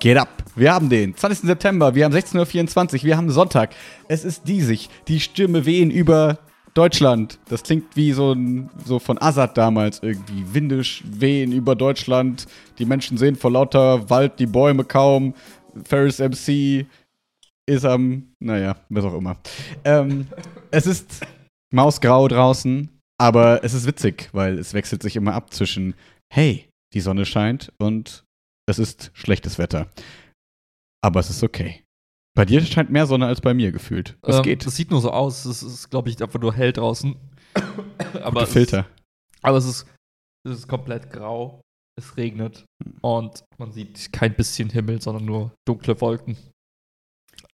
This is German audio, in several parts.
Geht ab? Wir haben den 20. September, wir haben 16.24 Uhr, wir haben Sonntag. Es ist diesig, die Stürme wehen über Deutschland. Das klingt wie so, ein, so von Assad damals irgendwie. Windisch wehen über Deutschland. Die Menschen sehen vor lauter Wald die Bäume kaum. Ferris MC ist am, naja, was auch immer. Ähm, es ist mausgrau draußen, aber es ist witzig, weil es wechselt sich immer ab zwischen, hey, die Sonne scheint und es ist schlechtes Wetter. Aber es ist okay. Bei dir scheint mehr Sonne als bei mir gefühlt. Was Ähm, geht? Das sieht nur so aus. Es ist, glaube ich, einfach nur hell draußen. aber, Gute es Filter. Ist, aber es ist, es ist komplett grau. Es regnet. Und man sieht kein bisschen Himmel, sondern nur dunkle Wolken.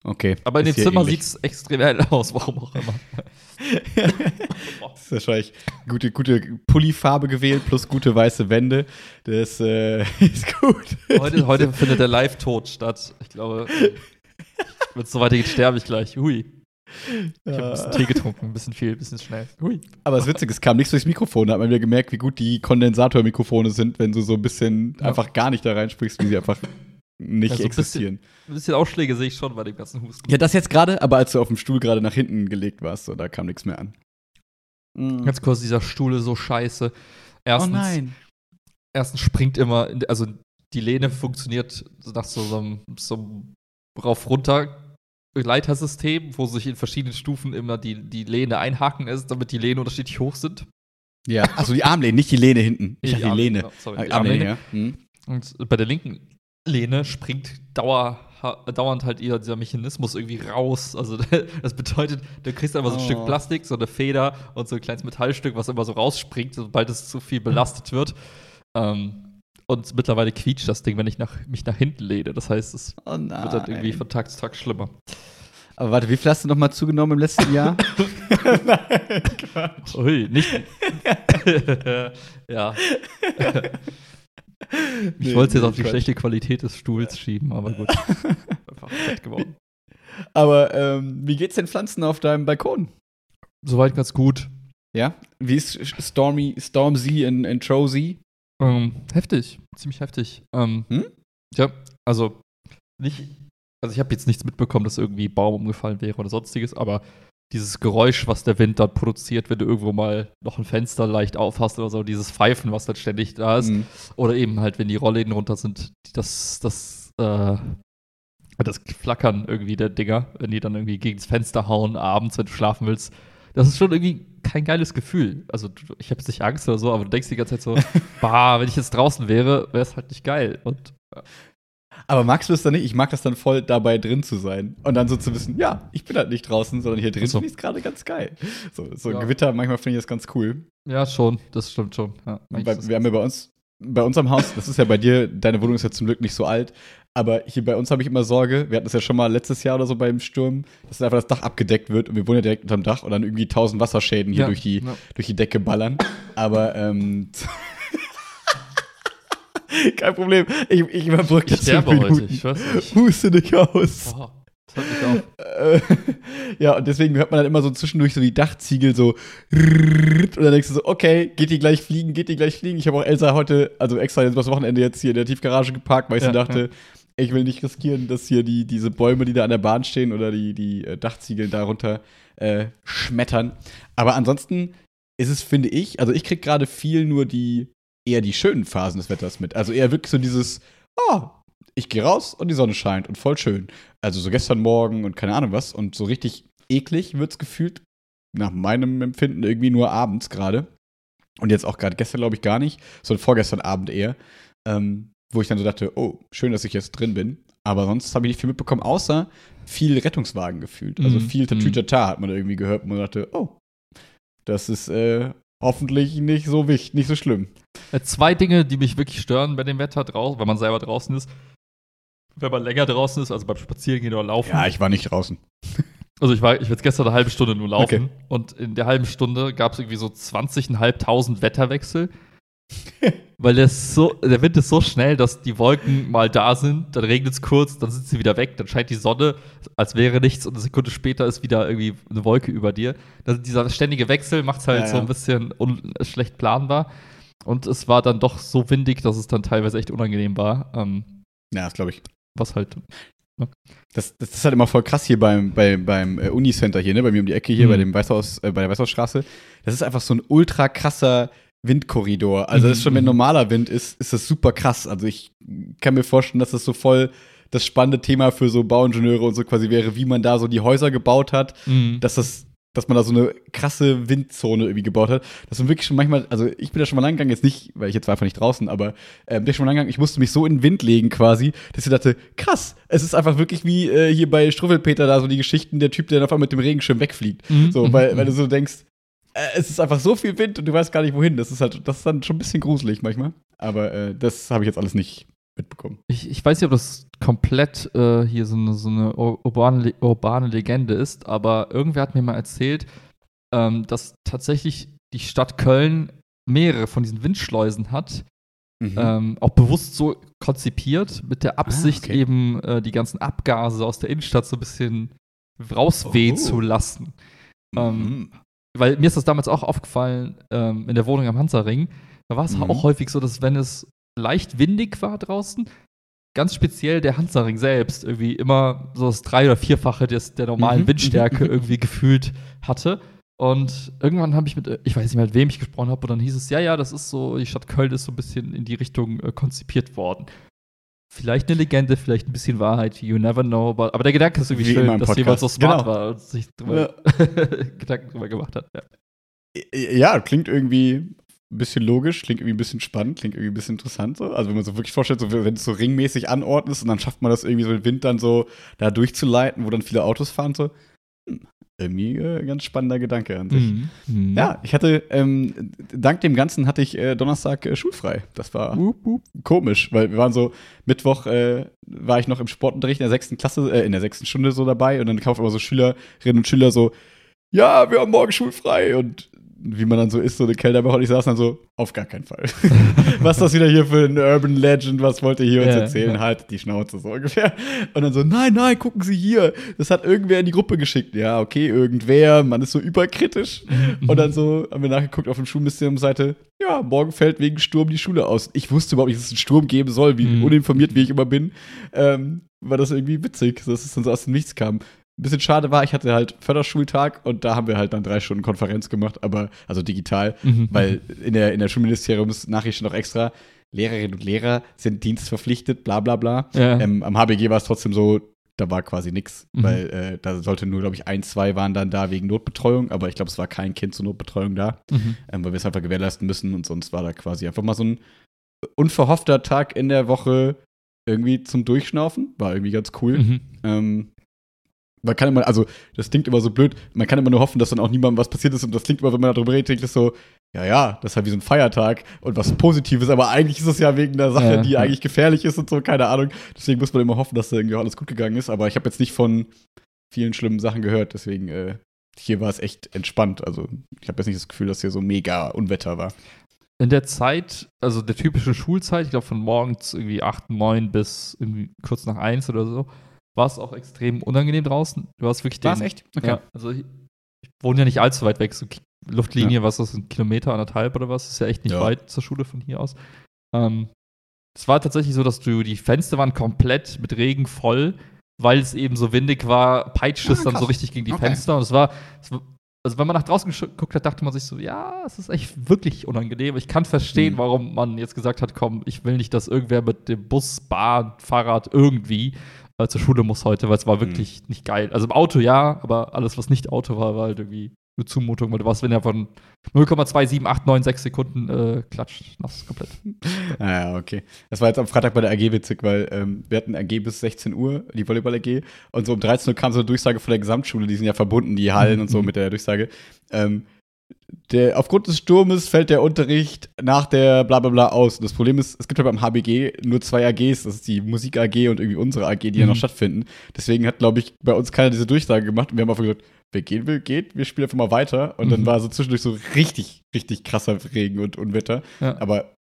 Okay. Aber in dem Zimmer sieht es extrem hell aus, warum auch immer. das ist wahrscheinlich gute, gute Pullifarbe gewählt plus gute weiße Wände. Das äh, ist gut. Heute, heute findet der Live-Tod statt. Ich glaube, wenn es so weitergeht, sterbe ich gleich. Hui. Ich habe ein bisschen Tee getrunken, ein bisschen viel, ein bisschen schnell. Hui. Aber das Witzige, es kam nichts durchs Mikrofon. Da hat man wieder gemerkt, wie gut die Kondensatormikrofone sind, wenn du so ein bisschen Ja. einfach gar nicht da reinsprichst, wie sie einfach nicht Ja, so ein existieren. Ein bisschen Ausschläge sehe ich schon bei dem ganzen Husten. Ja, das jetzt gerade, aber als du auf dem Stuhl gerade nach hinten gelegt warst, so, da kam nichts mehr an. Mhm. Ganz kurz, dieser Stuhl ist so scheiße. Erstens, oh nein. erstens springt immer, also die Lehne funktioniert nach so so einem, so einem rauf-runter Leitersystem, wo sich in verschiedenen Stufen immer die, die Lehne einhaken ist, damit die Lehne unterschiedlich hoch sind. Ja, also die Armlehne, nicht die Lehne hinten. Ich die Armlehne, Lehne. genau, sorry, die Armlehne, Armlehne. ja. Mhm. Und bei der linken Lehne springt dauer, dauernd halt ihr, dieser Mechanismus irgendwie raus. Also das bedeutet, du kriegst einfach so ein Oh. Stück Plastik, so eine Feder und so ein kleines Metallstück, was immer so rausspringt, sobald es zu viel belastet wird. Ähm, und mittlerweile quietscht das Ding, wenn ich nach, mich nach hinten lehne. Das heißt, es Oh wird dann irgendwie von Tag zu Tag schlimmer. aber warte, wie viel hast du noch mal zugenommen im letzten Jahr? nein, Quatsch. Ui, nicht. ja. Ich Nee, wollte es jetzt nee, auf die schlechte Qualität des Stuhls schieben, aber gut. Einfach fett geworden. Aber ähm, wie geht's den Pflanzen auf deinem Balkon? Soweit ganz gut. Ja? Wie ist Stormy, Stormzy in, in Trozy? Ähm, heftig, ziemlich heftig. Ähm, Hm? Ja, also nicht, also ich habe jetzt nichts mitbekommen, dass irgendwie Baum umgefallen wäre oder sonstiges, aber dieses Geräusch, was der Wind dann produziert, wenn du irgendwo mal noch ein Fenster leicht aufhast oder so, dieses Pfeifen, was dann ständig da ist, Mhm. oder eben halt, wenn die Rollläden runter sind, das, das, äh, das Flackern irgendwie der Dinger, wenn die dann irgendwie gegen das Fenster hauen, abends, wenn du schlafen willst. Das ist schon irgendwie kein geiles Gefühl. Also, ich habe jetzt nicht Angst oder so, aber du denkst die ganze Zeit so, bah, wenn ich jetzt draußen wäre, wäre es halt nicht geil. Und Aber magst du es dann nicht? Ich mag das dann voll, dabei drin zu sein. Und dann so zu wissen, ja, ich bin halt nicht draußen, sondern hier drin so. finde ich es gerade ganz geil. So, so Ja. Gewitter, manchmal finde ich das ganz cool. ja, schon, das stimmt schon. Ja, Bei, wir haben ja bei uns, bei uns am Haus, das ist ja bei dir, deine Wohnung ist ja zum Glück nicht so alt, aber hier bei uns habe ich immer Sorge, wir hatten das ja schon mal letztes Jahr oder so beim Sturm, dass einfach das Dach abgedeckt wird und wir wohnen ja direkt unterm Dach und dann irgendwie tausend Wasserschäden hier Ja, durch, die, ja. durch die Decke ballern. Aber, ähm, kein Problem, ich, ich überbrücke Ich das sterbe fünf heute, Minuten. ich weiß nicht. Huste nicht aus. Boah, das hört mich auf. Äh, ja, und deswegen hört man dann immer so zwischendurch so die Dachziegel so und dann denkst du so, okay, geht die gleich fliegen, geht die gleich fliegen. Ich habe auch Elsa heute, also extra jetzt das Wochenende jetzt hier in der Tiefgarage geparkt, weil ich Ja, so dachte, ich will nicht riskieren, dass hier die, diese Bäume, die da an der Bahn stehen oder die, die Dachziegel darunter äh, schmettern. Aber ansonsten ist es, finde ich, also ich krieg gerade viel nur die, eher die schönen Phasen des Wetters mit. Also eher wirklich so dieses, oh, ich gehe raus und die Sonne scheint und voll schön. Also so gestern Morgen und keine Ahnung was. Und so richtig eklig wird's gefühlt, nach meinem Empfinden, irgendwie nur abends gerade. Und jetzt auch gerade gestern, glaube ich, gar nicht, sondern vorgestern Abend eher. Ähm, wo ich dann so dachte, oh, schön, dass ich jetzt drin bin. Aber sonst habe ich nicht viel mitbekommen, außer viel Rettungswagen gefühlt. Also Mhm, viel mhm. Tatütata hat man irgendwie gehört und man dachte, oh, das ist äh, hoffentlich nicht so wichtig, nicht so schlimm. Äh, Zwei Dinge, die mich wirklich stören bei dem Wetter draußen, wenn man selber draußen ist. Wenn man länger draußen ist, also beim Spazierengehen oder Laufen. Ja, ich war nicht draußen. Also ich war, ich war jetzt gestern eine halbe Stunde nur laufen Okay. und in der halben Stunde gab es irgendwie so 20.500 Wetterwechsel. Weil der, ist so, der Wind ist so schnell, dass die Wolken mal da sind, dann regnet es kurz, dann sind sie wieder weg, dann scheint die Sonne, als wäre nichts und eine Sekunde später ist wieder irgendwie eine Wolke über dir. Das, dieser ständige Wechsel macht es halt Ja, so ein bisschen schlecht planbar. Und es war dann doch so windig, dass es dann teilweise echt unangenehm war. Ähm, Ja, das glaube ich. Was halt. Das, das ist halt immer voll krass hier beim, bei, beim äh, Unicenter hier, ne? Bei mir um die Ecke hier, Mhm. bei dem Weißhaus, äh, bei der Weißhausstraße. Das ist einfach so ein ultra krasser Windkorridor. Also das ist schon, wenn Mhm. normaler Wind ist, ist das super krass. Also ich kann mir vorstellen, dass das so voll das spannende Thema für so Bauingenieure und so quasi wäre, wie man da so die Häuser gebaut hat, Mhm. dass das dass man da so eine krasse Windzone irgendwie gebaut hat. Das sind wirklich schon manchmal, also ich bin da schon mal lang gegangen, jetzt nicht, weil ich jetzt war einfach nicht draußen, aber äh, bin ich schon mal lang gegangen, ich musste mich so in den Wind legen quasi, dass ich dachte, krass, es ist einfach wirklich wie äh, hier bei Struffelpeter da so die Geschichten, der Typ, der dann auf einmal mit dem Regenschirm wegfliegt. Mhm, So, mhm, weil, weil du so denkst, es ist einfach so viel Wind und du weißt gar nicht wohin. Das ist halt, das ist dann schon ein bisschen gruselig manchmal. Aber äh, das habe ich jetzt alles nicht mitbekommen. Ich, ich weiß nicht, ob das komplett äh, hier so eine, so eine ur- urbane, urbane Legende ist, aber irgendwer hat mir mal erzählt, ähm, dass tatsächlich die Stadt Köln mehrere von diesen Windschleusen hat, Mhm. ähm, auch bewusst so konzipiert, mit der Absicht okay. eben äh, die ganzen Abgase aus der Innenstadt so ein bisschen rauswehen Oh. zu lassen. ähm, Mhm. Weil mir ist das damals auch aufgefallen ähm, in der Wohnung am Hansaring. Da war es Mhm. auch häufig so, dass wenn es leicht windig war draußen, ganz speziell der Hansaring selbst irgendwie immer so das drei- oder vierfache des, der normalen Mhm. Windstärke irgendwie gefühlt hatte. Und irgendwann habe ich mit, äh, ich weiß nicht mehr, mit wem ich gesprochen habe, und dann hieß es, ja, ja, das ist so, die Stadt Köln ist so ein bisschen in die Richtung äh, konzipiert worden. Vielleicht eine Legende, vielleicht ein bisschen Wahrheit, you never know. Aber, aber der Gedanke ist irgendwie Wie schön, dass jemand so smart Genau. war und sich drüber Gedanken drüber gemacht hat. Ja. Ja, klingt irgendwie ein bisschen logisch, klingt irgendwie ein bisschen spannend, klingt irgendwie ein bisschen interessant so. Also wenn man so wirklich vorstellt, so, wenn es so ringmäßig anordnet und dann schafft man das irgendwie so den Wind dann so da durchzuleiten, wo dann viele Autos fahren, so. Hm, irgendwie äh, ganz spannender Gedanke an sich. Mhm. Ja, ich hatte, ähm, dank dem Ganzen hatte ich äh, Donnerstag äh, schulfrei. Das war Wup, wup. komisch, weil wir waren so, Mittwoch äh, war ich noch im Sportunterricht in der sechsten Klasse, äh, in der sechsten Stunde so dabei und dann kaufen immer so Schülerinnen und Schüler so, ja, wir haben morgen schulfrei und wie man dann so ist, so eine Kellnerwoche und ich saß dann so, auf gar keinen Fall. was ist das wieder hier für ein Urban Legend, was wollt ihr hier uns Ja, erzählen? ja. Halt die Schnauze so ungefähr. Und dann so, nein, nein, gucken Sie hier, das hat irgendwer in die Gruppe geschickt. Ja, okay, irgendwer, man ist so überkritisch. Und dann so haben wir nachgeguckt auf dem Schulministerium-Seite, ja, morgen fällt wegen Sturm die Schule aus. Ich wusste überhaupt nicht, dass es einen Sturm geben soll, wie Mhm. uninformiert wie ich immer bin. Ähm, war das irgendwie witzig, dass es dann so aus dem Nichts kam. Ein bisschen schade war, ich hatte halt Förderschultag und da haben wir halt dann drei Stunden Konferenz gemacht, aber also digital, Mhm. weil in der, in der Schulministeriumsnachricht noch extra, Lehrerinnen und Lehrer sind dienstverpflichtet, bla bla bla. Ja. Ähm, am HBG war es trotzdem so, da war quasi nichts, Mhm. weil äh, da sollte nur, glaube ich, ein, zwei waren dann da wegen Notbetreuung, aber ich glaube, es war kein Kind zur Notbetreuung da, Mhm. ähm, weil wir es einfach gewährleisten müssen und sonst war da quasi einfach mal so ein unverhoffter Tag in der Woche irgendwie zum Durchschnaufen. War irgendwie ganz cool. Mhm. Ähm, man kann immer, also das klingt immer so blöd, man kann immer nur hoffen, dass dann auch niemandem was passiert ist und das klingt immer, wenn man darüber redet, klingt das so, ja, ja, das ist halt wie so ein Feiertag und was Positives, aber eigentlich ist es ja wegen einer Sache, Ja, die eigentlich gefährlich ist und so, keine Ahnung. Deswegen muss man immer hoffen, dass da irgendwie alles gut gegangen ist, aber ich habe jetzt nicht von vielen schlimmen Sachen gehört, deswegen äh, hier war es echt entspannt. Also ich habe jetzt nicht das Gefühl, dass hier so mega Unwetter war. In der Zeit, also der typischen Schulzeit, ich glaube von morgens irgendwie 8, 9 bis irgendwie kurz nach 1 oder so, war es auch extrem unangenehm draußen. Du hast wirklich den, echt? Ja, also ich, ich wohne ja nicht allzu weit weg, so Luftlinie, was ist das, ein Kilometer, anderthalb oder was? Ist ja echt nicht Ja. weit zur Schule von hier aus. Ähm, es war tatsächlich so, dass du die Fenster waren komplett mit Regen voll, weil es eben so windig war, peitscht es Ah, dann so richtig gegen die Okay. Fenster. Und es war, es war, also wenn man nach draußen geguckt hat, dachte man sich so, ja, es ist echt wirklich unangenehm. Ich kann verstehen, Mhm. warum man jetzt gesagt hat, komm, ich will nicht, dass irgendwer mit dem Bus, Bahn, Fahrrad irgendwie äh, zur Schule muss heute, weil es war wirklich nicht geil. Also im Auto ja, aber alles, was nicht Auto war, war halt irgendwie eine Zumutung, weil du warst, wenn er von 0,27896 Sekunden äh, klatscht, nass komplett. Ah ja, okay. Das war jetzt am Freitag bei der AG witzig, weil ähm, wir hatten AG bis 16 Uhr, die Volleyball-AG, und so um 13 Uhr kam so eine Durchsage von der Gesamtschule, die sind ja verbunden, die Hallen und so Mhm. mit der Durchsage. Ähm, der, aufgrund des Sturmes fällt der Unterricht nach der bla bla bla aus. Und das Problem ist, es gibt ja beim HBG nur zwei AGs, das ist die Musik AG und irgendwie unsere AG, die ja noch Mhm. stattfinden. Deswegen hat, glaube ich, bei uns keiner diese Durchsage gemacht und wir haben einfach gesagt, wer gehen will, geht, wir spielen einfach mal weiter. Und dann Mhm. war so zwischendurch so richtig, richtig krasser Regen und Unwetter. Ja. Aber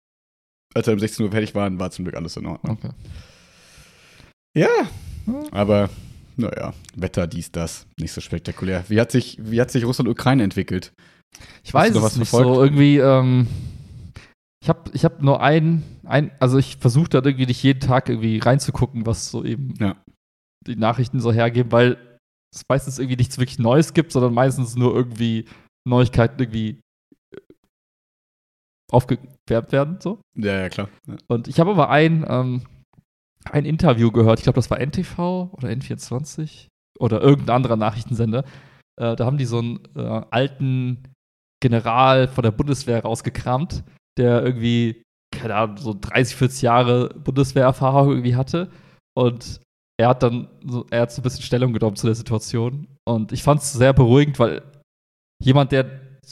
als wir um 16 Uhr fertig waren, war zum Glück alles in Ordnung. Okay. Ja, aber naja, Wetter, dies, das, nicht so spektakulär. Wie hat sich, wie hat sich Russland-Ukraine entwickelt? Ich weiß es nicht verfolgt? so. Irgendwie, ähm, ich ich habe ich hab nur ein, ein also ich versuche da irgendwie nicht jeden Tag irgendwie reinzugucken, was so eben Ja. die Nachrichten so hergeben, weil es meistens irgendwie nichts wirklich Neues gibt, sondern meistens nur irgendwie Neuigkeiten irgendwie äh, aufgewärmt werden. So. Ja, ja, klar. Ja. Und ich habe aber ein, ähm, ein Interview gehört, ich glaube, das war NTV oder N24 oder irgendein anderer Nachrichtensender. Äh, da haben die so einen äh, alten General von der Bundeswehr rausgekramt, der irgendwie, keine Ahnung, so 30, 40 Jahre Bundeswehrerfahrung irgendwie hatte. Und er hat dann so, er hat so ein bisschen Stellung genommen zu der Situation. Und ich fand es sehr beruhigend, weil jemand, der,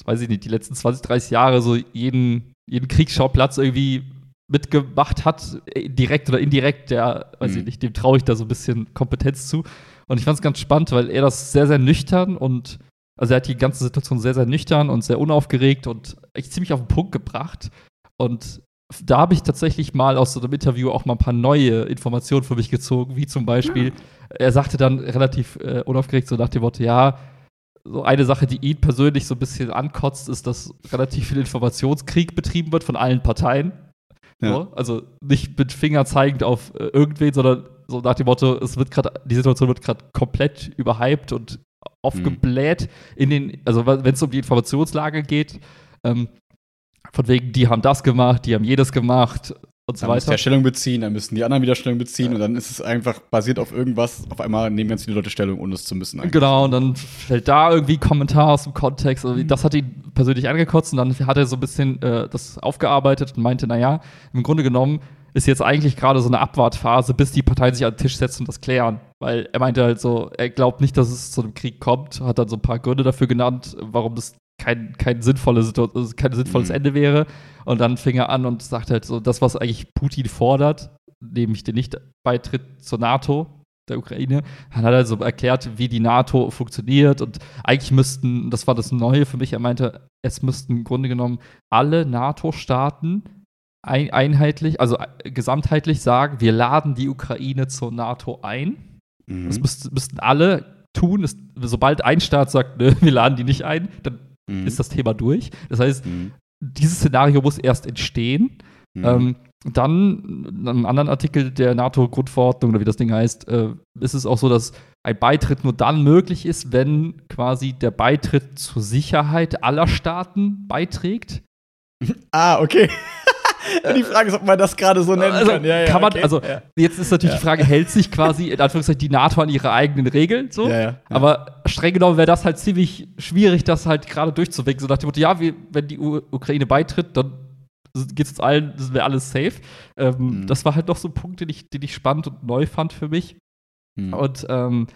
weiß ich nicht, die letzten 20, 30 Jahre so jeden, jeden Kriegsschauplatz irgendwie mitgemacht hat, äh, direkt oder indirekt, der, weiß Mhm. ich nicht, dem traue ich da so ein bisschen Kompetenz zu. Und ich fand es ganz spannend, weil er das sehr, sehr nüchtern und also er hat die ganze Situation sehr, sehr nüchtern und sehr unaufgeregt und echt ziemlich auf den Punkt gebracht. Und da habe ich tatsächlich mal aus so einem Interview auch mal ein paar neue Informationen für mich gezogen, wie zum Beispiel, er sagte dann relativ äh, unaufgeregt so nach dem Motto, ja, so eine Sache, die ihn persönlich so ein bisschen ankotzt, ist, dass relativ viel Informationskrieg betrieben wird von allen Parteien. Ja. So, also nicht mit Finger zeigend auf äh, irgendwen, sondern so nach dem Motto, es wird gerade, die Situation wird gerade komplett überhyped und aufgebläht in den, also wenn es um die Informationslage geht, ähm, von wegen, die haben das gemacht, die haben jedes gemacht und so Dann muss weiter. der Stellung beziehen, dann müssen die anderen wieder Stellung beziehen und dann ist es einfach basiert auf irgendwas. Auf einmal nehmen ganz viele Leute Stellung, ohne es zu müssen. eigentlich. Genau, und dann fällt da irgendwie Kommentar aus dem Kontext. Also Mhm. das hat ihn persönlich angekotzt und dann hat er so ein bisschen äh, das aufgearbeitet und meinte, naja, im Grunde genommen ist jetzt eigentlich gerade so eine Abwartphase, bis die Parteien sich an den Tisch setzen und das klären. Weil er meinte halt so, er glaubt nicht, dass es zu einem Krieg kommt, hat dann so ein paar Gründe dafür genannt, warum das kein, kein, sinnvolle also kein sinnvolles Mhm. Ende wäre. Und dann fing er an und sagte halt so, das, was eigentlich Putin fordert, nämlich den Nichtbeitritt zur NATO, der Ukraine, dann hat er so erklärt, wie die NATO funktioniert und eigentlich müssten, das war das Neue für mich, er meinte, es müssten im Grunde genommen alle NATO-Staaten ein, einheitlich, also äh, gesamtheitlich sagen, wir laden die Ukraine zur NATO ein. Mhm. Das müsst, müssten alle tun. Es, sobald ein Staat sagt, nö, wir laden die nicht ein, dann Mhm. ist das Thema durch. Das heißt, Mhm. dieses Szenario muss erst entstehen. Mhm. Ähm, dann, in einem anderen Artikel der NATO-Grundverordnung oder wie das Ding heißt, äh, ist es auch so, dass ein Beitritt nur dann möglich ist, wenn quasi der Beitritt zur Sicherheit aller Staaten beiträgt. ah, okay. Die Frage ist, ob man das gerade so nennen Also, kann. Ja, ja, kann man, okay. also ja. jetzt ist natürlich die Frage, hält sich quasi in Anführungszeichen die NATO an ihre eigenen Regeln so? Aber streng genommen wäre das halt ziemlich schwierig, das halt gerade durchzuwinken. So nach dem Motto, ja, wir, wenn die U Ukraine beitritt, dann geht es uns allen, das wäre alles safe. Ähm, Mhm. Das war halt noch so ein Punkt, den ich, den ich spannend und neu fand für mich. Mhm. Und ähm,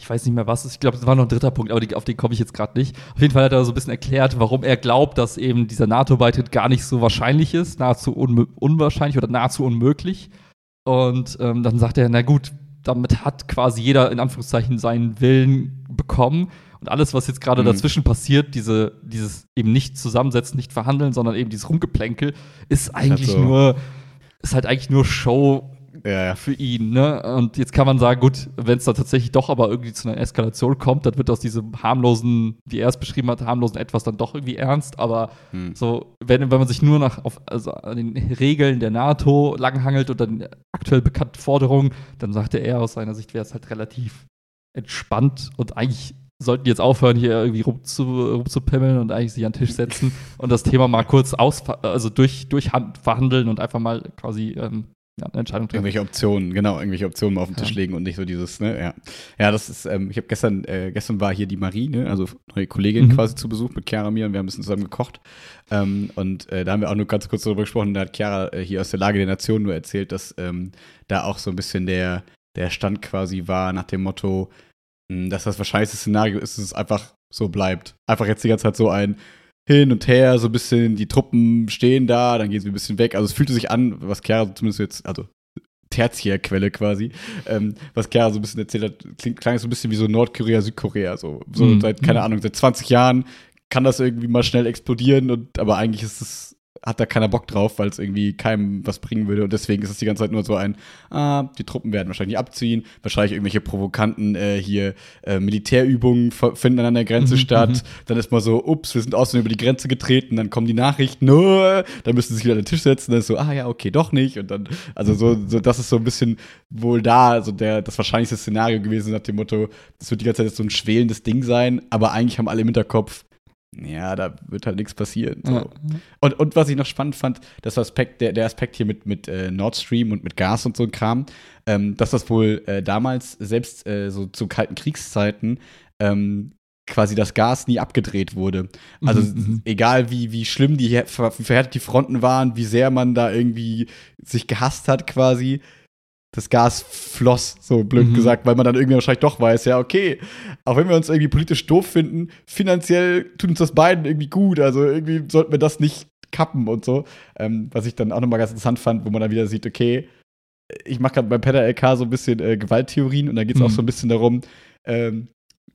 ich weiß nicht mehr was. Ich glaube, es war noch ein dritter Punkt, aber die, auf den komme ich jetzt gerade nicht. Auf jeden Fall hat er so ein bisschen erklärt, warum er glaubt, dass eben dieser NATO-Beitritt gar nicht so wahrscheinlich ist, nahezu unmö- unwahrscheinlich oder nahezu unmöglich. Und ähm, dann sagt er, na gut, damit hat quasi jeder in Anführungszeichen seinen Willen bekommen. Und alles, was jetzt gerade Mhm. dazwischen passiert, diese, dieses eben nicht zusammensetzen, nicht verhandeln, sondern eben dieses Rumgeplänkel, ist eigentlich so. nur, ist halt eigentlich nur Show ja, ja. für ihn, ne? Und jetzt kann man sagen, gut, wenn es da tatsächlich doch aber irgendwie zu einer Eskalation kommt, dann wird aus diesem harmlosen, wie er es beschrieben hat, harmlosen etwas dann doch irgendwie ernst. Aber Hm. so, wenn, wenn man sich nur nach auf, also an den Regeln der NATO langhangelt und dann aktuell bekannten Forderungen, dann sagte er aus seiner Sicht, wäre es halt relativ entspannt und eigentlich sollten die jetzt aufhören, hier irgendwie rumzu, rumzupimmeln und eigentlich sich an den Tisch setzen und das Thema mal kurz aus, also durch, durch Hand verhandeln und einfach mal quasi ähm, ja, eine Entscheidung treffen. Irgendwelche Optionen, genau, irgendwelche Optionen mal auf den Ja. Tisch legen und nicht so dieses, ne, ja. Ja, das ist, ähm, ich habe gestern, äh, gestern war hier die Marie, ne, also neue Kollegin Mhm. quasi zu Besuch mit Chiara und mir und wir haben ein bisschen zusammen gekocht. Ähm, und äh, da haben wir auch nur ganz kurz darüber gesprochen, da hat Chiara äh, hier aus der Lage der Nation nur erzählt, dass ähm, da auch so ein bisschen der, der Stand quasi war nach dem Motto, mh, dass das wahrscheinlichste Szenario ist, dass es einfach so bleibt. Einfach jetzt die ganze Zeit so ein hin und her, so ein bisschen, die Truppen stehen da, dann gehen sie ein bisschen weg. Also es fühlte sich an, was Chiara zumindest jetzt, also Tertiärquelle quasi, ähm, was Chiara so ein bisschen erzählt hat, klingt, klang so ein bisschen wie so Nordkorea, Südkorea, so, so Mhm. seit, keine Mhm. Ahnung, seit 20 Jahren kann das irgendwie mal schnell explodieren und, aber eigentlich ist es hat da keiner Bock drauf, weil es irgendwie keinem was bringen würde. Und deswegen ist es die ganze Zeit nur so ein, ah, die Truppen werden wahrscheinlich abziehen, wahrscheinlich irgendwelche provokanten äh, hier äh, Militärübungen finden an der Grenze mhm, statt. Mhm. Dann ist mal so, ups, wir sind außen über die Grenze getreten, dann kommen die Nachrichten, no, dann müssen sie sich wieder an den Tisch setzen, dann ist so, ah ja, okay, doch nicht. Und dann, also so, so das ist so ein bisschen wohl da, also der, das wahrscheinlichste Szenario gewesen nach dem Motto, das wird die ganze Zeit so ein schwelendes Ding sein, aber eigentlich haben alle im Hinterkopf, ja, da wird halt nichts passieren. So. Ja. Und, und was ich noch spannend fand, das Aspekt, der, der Aspekt hier mit, mit äh, Nord Stream und mit Gas und so ein Kram, ähm, dass das wohl äh, damals, selbst äh, so zu kalten Kriegszeiten, ähm, quasi das Gas nie abgedreht wurde. Also mhm, mhm. egal wie, wie schlimm die, wie verhärtet die Fronten waren, wie sehr man da irgendwie sich gehasst hat quasi, das Gas floss, so blöd mhm. gesagt, weil man dann irgendwie wahrscheinlich doch weiß, ja, okay, auch wenn wir uns irgendwie politisch doof finden, finanziell tut uns das beiden irgendwie gut. Also irgendwie sollten wir das nicht kappen und so. Ähm, was ich dann auch nochmal ganz interessant fand, wo man dann wieder sieht, okay, ich mache gerade beim Pedder LK so ein bisschen äh, Gewalttheorien und da geht es mhm. auch so ein bisschen darum, ähm,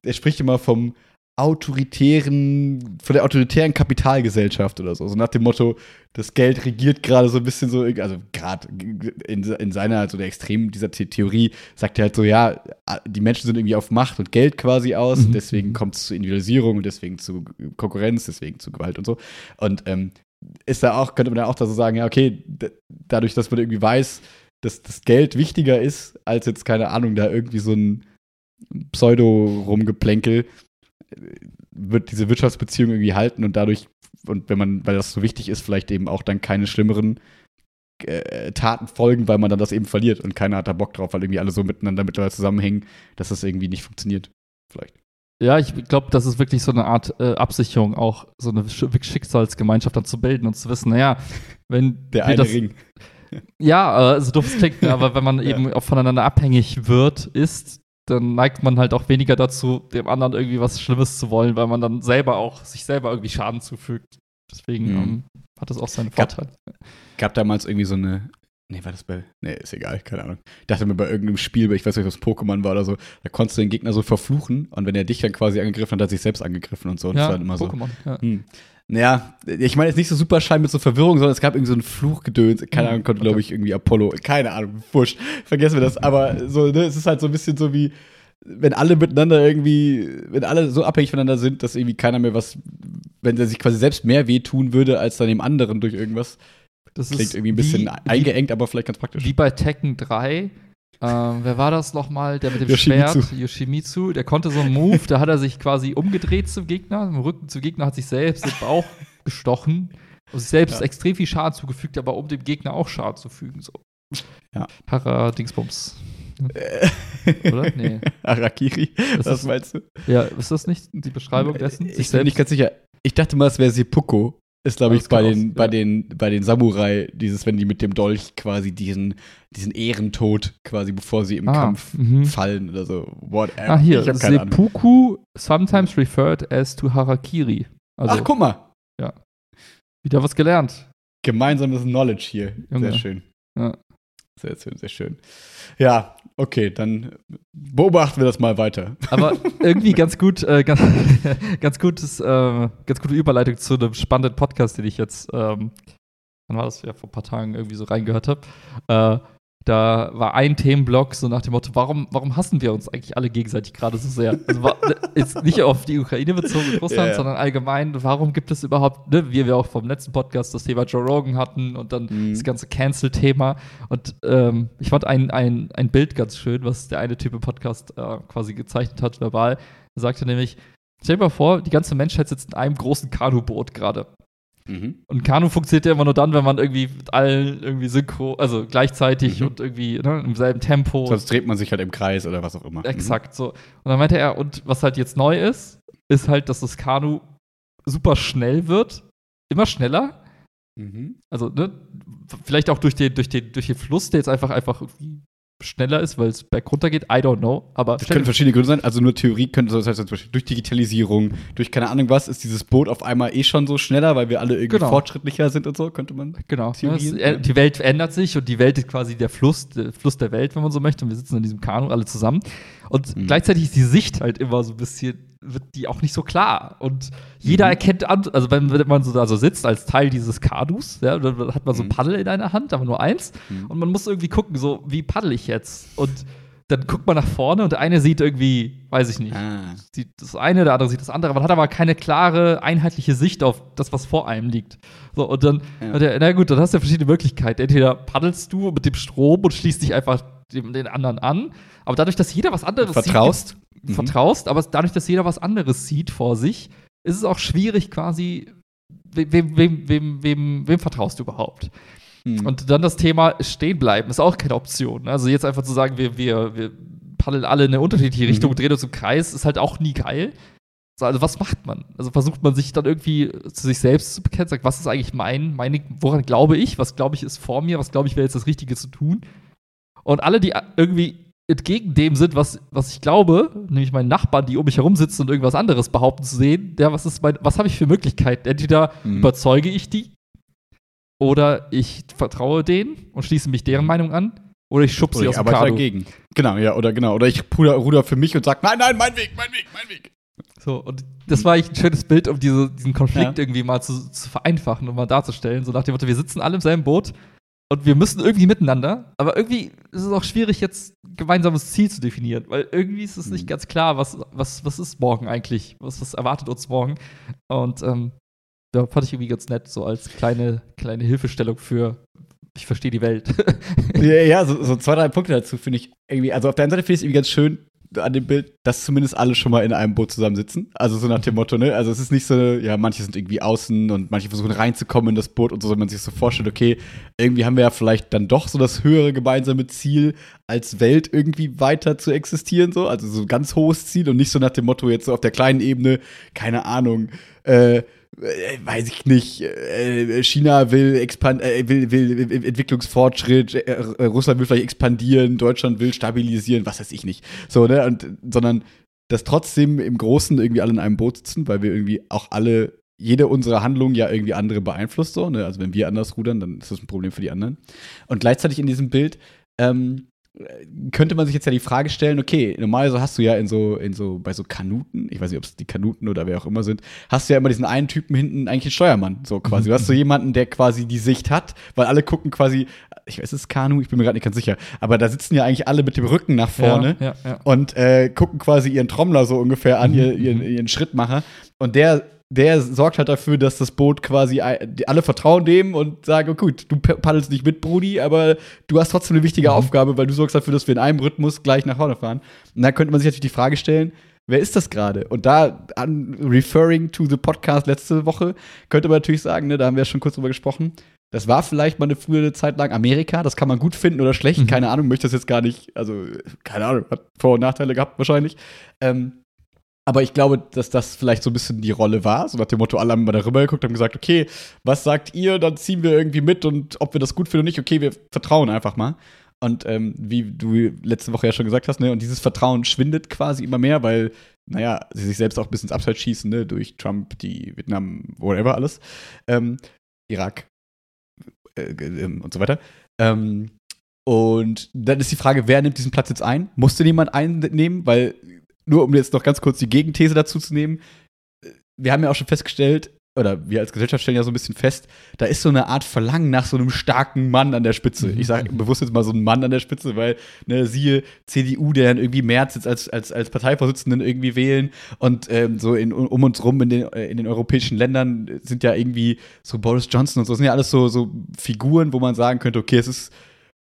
er spricht immer vom autoritären, von der autoritären Kapitalgesellschaft oder so. So nach dem Motto, das Geld regiert gerade so ein bisschen so, also gerade in, in seiner, also der Extrem dieser The Theorie, sagt er halt so, ja, die Menschen sind irgendwie auf Macht und Geld quasi aus, mhm. deswegen kommt es zu Individualisierung und deswegen zu Konkurrenz, deswegen zu Gewalt und so. Und ähm, ist da auch, könnte man da auch da so sagen, ja, okay, dadurch, dass man irgendwie weiß, dass das Geld wichtiger ist, als jetzt, keine Ahnung, da irgendwie so ein Pseudo-Rumgeplänkel, wird diese Wirtschaftsbeziehung irgendwie halten und dadurch, und wenn man, weil das so wichtig ist, vielleicht eben auch dann keine schlimmeren äh, Taten folgen, weil man dann das eben verliert und keiner hat da Bock drauf, weil irgendwie alle so miteinander mittlerweile zusammenhängen, dass das irgendwie nicht funktioniert. Vielleicht. Ja, ich glaube, das ist wirklich so eine Art äh, Absicherung, auch so eine Schicksalsgemeinschaft dann zu bilden und zu wissen, naja, wenn der eine das, Ring. Ja, also doof klingt, aber wenn man eben auch voneinander abhängig wird, ist, dann neigt man halt auch weniger dazu, dem anderen irgendwie was Schlimmes zu wollen, weil man dann selber auch sich selber irgendwie Schaden zufügt. Deswegen mhm. ähm, hat das auch seine Vorteile. Gab, gab damals irgendwie so eine. Nee, war das bei. Nee, ist egal, keine Ahnung. Ich dachte mir bei irgendeinem Spiel, ich weiß nicht, ob das Pokémon war oder so, da konntest du den Gegner so verfluchen und wenn er dich dann quasi angegriffen hat, hat er sich selbst angegriffen und so. Und ja, das war dann immer Pokémon, so. Ja. Hm. Naja, ich meine jetzt nicht so super Schein mit so Verwirrung, sondern es gab irgendwie so einen Fluchgedöns. Keine mhm. Ahnung, konnte, glaube ich, irgendwie Apollo. Keine Ahnung, wurscht. Vergessen wir das. Aber so, ne, es ist halt so ein bisschen so wie, wenn alle miteinander irgendwie, wenn alle so abhängig voneinander sind, dass irgendwie keiner mehr was, wenn er sich quasi selbst mehr wehtun würde, als dann dem anderen durch irgendwas. Das klingt irgendwie ein bisschen wie, eingeengt, aber vielleicht ganz praktisch. Wie bei Tekken 3. Ähm, wer war das nochmal? Der mit dem Yoshimitsu. Schwert, Yoshimitsu. Der konnte so einen Move, da hat er sich quasi umgedreht zum Gegner, im Rücken zum Gegner, hat sich selbst im Bauch gestochen und sich selbst ja. extrem viel Schaden zugefügt, aber um dem Gegner auch Schaden zu fügen. So. Ja. Para-Dingsbums. Oder? Nee. Arakiri, das was ist, meinst du? Ja, ist das nicht die Beschreibung dessen? Ich bin nicht ganz sicher. Ich dachte mal, es wäre Seppuku. Ist, glaube ich, bei den, bei, den, bei den Samurai, dieses, wenn die mit dem Dolch quasi diesen, diesen Ehrentod quasi, bevor sie im ah, Kampf -hmm. fallen oder so. Whatever. Ah, hier, Seppuku, sometimes referred as to Harakiri. Also, Ach, guck mal. Ja. Wieder was gelernt. Gemeinsames Knowledge hier. Junge. Sehr schön. Ja. Sehr schön, sehr schön. Ja, okay, dann beobachten wir das mal weiter. Aber irgendwie ganz gut, äh, ganz, ganz, gutes, äh, ganz gute Überleitung zu einem spannenden Podcast, den ich jetzt, ähm, wann war das ja vor ein paar Tagen irgendwie so reingehört habe. Äh, da war ein Themenblock so nach dem Motto, warum, warum hassen wir uns eigentlich alle gegenseitig gerade so sehr? Also war, ist nicht auf die Ukraine bezogen mit Russland, ja, ja. sondern allgemein, warum gibt es überhaupt, ne, wie wir auch vom letzten Podcast das Thema Joe Rogan hatten und dann mhm. das ganze Cancel-Thema. Und ähm, ich fand ein, ein, ein Bild ganz schön, was der eine Typ im Podcast äh, quasi gezeichnet hat, verbal. Er sagte nämlich, stell dir mal vor, die ganze Menschheit sitzt in einem großen Kanuboot gerade. Mhm. Und Kanu funktioniert ja immer nur dann, wenn man irgendwie mit allen irgendwie synchro, also gleichzeitig mhm. und irgendwie ne, im selben Tempo. Sonst dreht man sich halt im Kreis oder was auch immer. Exakt mhm. so. Und dann meinte er, und was halt jetzt neu ist, ist halt, dass das Kanu super schnell wird. Immer schneller. Mhm. Also, ne, vielleicht auch durch den, durch, den, durch den Fluss, der jetzt einfach, einfach irgendwie schneller ist, weil es bergunter geht. I don't know. Aber das können verschiedene Gründe sein. Also nur Theorie könnte das heißt zum Beispiel durch Digitalisierung, durch keine Ahnung was, ist dieses Boot auf einmal eh schon so schneller, weil wir alle irgendwie genau. fortschrittlicher sind und so, könnte man. Genau. Ja, es, äh, die Welt ändert sich und die Welt ist quasi der Fluss, der Fluss der Welt, wenn man so möchte. Und wir sitzen in diesem Kanu alle zusammen. Und mhm. gleichzeitig ist die Sicht halt immer so ein bisschen wird die auch nicht so klar. Und jeder mhm. erkennt an, also wenn, wenn, man so da so sitzt als Teil dieses Kadus, ja, dann hat man so mhm. Paddel in einer Hand, aber nur eins. Mhm. Und man muss irgendwie gucken, so, wie paddel ich jetzt? Und dann guckt man nach vorne und der eine sieht irgendwie, weiß ich nicht, ah. sieht das eine, der andere sieht das andere. Man hat aber keine klare, einheitliche Sicht auf das, was vor einem liegt. So, und dann, ja. und der, na gut, dann hast du ja verschiedene Möglichkeiten. Entweder paddelst du mit dem Strom und schließt dich einfach dem, den anderen an. Aber dadurch, dass jeder was anderes vertraust. sieht. Mhm. Vertraust, aber dadurch, dass jeder was anderes sieht vor sich, ist es auch schwierig, quasi, wem, wem, wem, wem, wem vertraust du überhaupt? Mhm. Und dann das Thema stehen bleiben ist auch keine Option. Also jetzt einfach zu sagen, wir, wir, wir paddeln alle in eine unterschiedliche mhm. Richtung, mhm. drehen uns im Kreis, ist halt auch nie geil. Also was macht man? Also versucht man sich dann irgendwie zu sich selbst zu bekennen, sagt, was ist eigentlich mein, meine, woran glaube ich, was glaube ich ist vor mir, was glaube ich wäre jetzt das Richtige zu tun. Und alle, die irgendwie entgegen dem sind, was, was ich glaube, nämlich meinen Nachbarn, die um mich herum sitzen und irgendwas anderes behaupten zu sehen, der, was ist mein, was habe ich für Möglichkeiten? Entweder mhm. überzeuge ich die oder ich vertraue denen und schließe mich deren Meinung an. Oder ich schubse sie aus dem Kado. dagegen. Genau, ja, oder genau. Oder ich ruder für mich und sage, nein, nein, mein Weg, mein Weg, mein Weg. So, und das war eigentlich ein schönes Bild, um diese, diesen Konflikt ja. irgendwie mal zu, zu, vereinfachen und mal darzustellen. So nach dem Motto, wir sitzen alle im selben Boot und wir müssen irgendwie miteinander. Aber irgendwie ist es auch schwierig, jetzt gemeinsames Ziel zu definieren, weil irgendwie ist es nicht mhm. ganz klar, was, was, was ist morgen eigentlich? Was, was erwartet uns morgen? Und ähm, da fand ich irgendwie ganz nett, so als kleine, kleine Hilfestellung für ich verstehe die Welt. ja, ja so, so, zwei, drei Punkte dazu finde ich irgendwie. Also auf der einen Seite finde ich es irgendwie ganz schön an dem Bild, dass zumindest alle schon mal in einem Boot zusammensitzen. Also so nach dem Motto, ne? Also es ist nicht so, ja, manche sind irgendwie außen und manche versuchen reinzukommen in das Boot und so, wenn man sich so vorstellt, okay, irgendwie haben wir ja vielleicht dann doch so das höhere gemeinsame Ziel, als Welt irgendwie weiter zu existieren, so. Also so ein ganz hohes Ziel und nicht so nach dem Motto jetzt so auf der kleinen Ebene, keine Ahnung, äh, äh, weiß ich nicht, äh, China will, expand äh, will, will Entwicklungsfortschritt, äh, äh, Russland will vielleicht expandieren, Deutschland will stabilisieren, was weiß ich nicht. So, ne? Und, sondern dass trotzdem im Großen irgendwie alle in einem Boot sitzen, weil wir irgendwie auch alle, jede unserer Handlungen ja irgendwie andere beeinflusst, so, ne? Also wenn wir anders rudern, dann ist das ein Problem für die anderen. Und gleichzeitig in diesem Bild ähm, könnte man sich jetzt ja die Frage stellen, okay, normalerweise hast du ja in so, in so, bei so Kanuten, ich weiß nicht, ob es die Kanuten oder wer auch immer sind, hast du ja immer diesen einen Typen hinten, eigentlich einen Steuermann, so quasi. Du hast so jemanden, der quasi die Sicht hat, weil alle gucken quasi, ich weiß, es ist Kanu, ich bin mir gerade nicht ganz sicher, aber da sitzen ja eigentlich alle mit dem Rücken nach vorne ja, ja, ja. und äh, gucken quasi ihren Trommler so ungefähr an, mhm. ihren, ihren Schrittmacher. Und der der sorgt halt dafür, dass das Boot quasi alle vertrauen dem und sagen, gut, du paddelst nicht mit, Brudi, aber du hast trotzdem eine wichtige mhm. Aufgabe, weil du sorgst dafür, dass wir in einem Rhythmus gleich nach vorne fahren. Und da könnte man sich natürlich die Frage stellen, wer ist das gerade? Und da, an, referring to the podcast letzte Woche, könnte man natürlich sagen, ne, da haben wir ja schon kurz drüber gesprochen, das war vielleicht mal eine frühere Zeit lang Amerika, das kann man gut finden oder schlecht, mhm. keine Ahnung, möchte das jetzt gar nicht, also, keine Ahnung, hat Vor- und Nachteile gehabt wahrscheinlich. Ähm, aber ich glaube, dass das vielleicht so ein bisschen die Rolle war. So nach dem Motto, alle haben mal darüber geguckt und gesagt, okay, was sagt ihr? Dann ziehen wir irgendwie mit und ob wir das gut finden oder nicht, okay, wir vertrauen einfach mal. Und ähm, wie du letzte Woche ja schon gesagt hast, ne, und dieses Vertrauen schwindet quasi immer mehr, weil, naja, sie sich selbst auch ein bisschen ins Abseits schießen, ne, durch Trump, die Vietnam, whatever alles, ähm, Irak äh, äh, und so weiter. Ähm, und dann ist die Frage, wer nimmt diesen Platz jetzt ein? Musste jemand einnehmen? Weil nur um jetzt noch ganz kurz die Gegenthese dazu zu nehmen, wir haben ja auch schon festgestellt, oder wir als Gesellschaft stellen ja so ein bisschen fest, da ist so eine Art Verlangen nach so einem starken Mann an der Spitze. Mhm. Ich sage bewusst jetzt mal so einen Mann an der Spitze, weil, ne, siehe CDU, der dann irgendwie März jetzt als, als, als Parteivorsitzenden irgendwie wählen und ähm, so in, um uns rum in den, äh, in den europäischen Ländern sind ja irgendwie so Boris Johnson und so, das sind ja alles so, so Figuren, wo man sagen könnte, okay, es ist,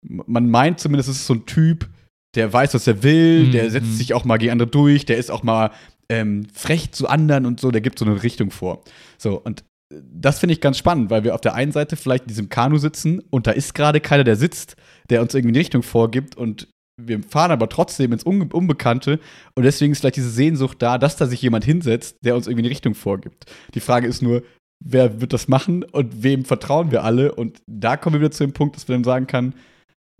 man meint zumindest, es ist so ein Typ, der weiß, was er will, mhm. der setzt sich auch mal gegen andere durch, der ist auch mal ähm, frech zu anderen und so, der gibt so eine Richtung vor. So, und das finde ich ganz spannend, weil wir auf der einen Seite vielleicht in diesem Kanu sitzen und da ist gerade keiner, der sitzt, der uns irgendwie eine Richtung vorgibt und wir fahren aber trotzdem ins Unbe Unbekannte und deswegen ist vielleicht diese Sehnsucht da, dass da sich jemand hinsetzt, der uns irgendwie eine Richtung vorgibt. Die Frage ist nur, wer wird das machen und wem vertrauen wir alle? Und da kommen wir wieder zu dem Punkt, dass wir dann sagen können,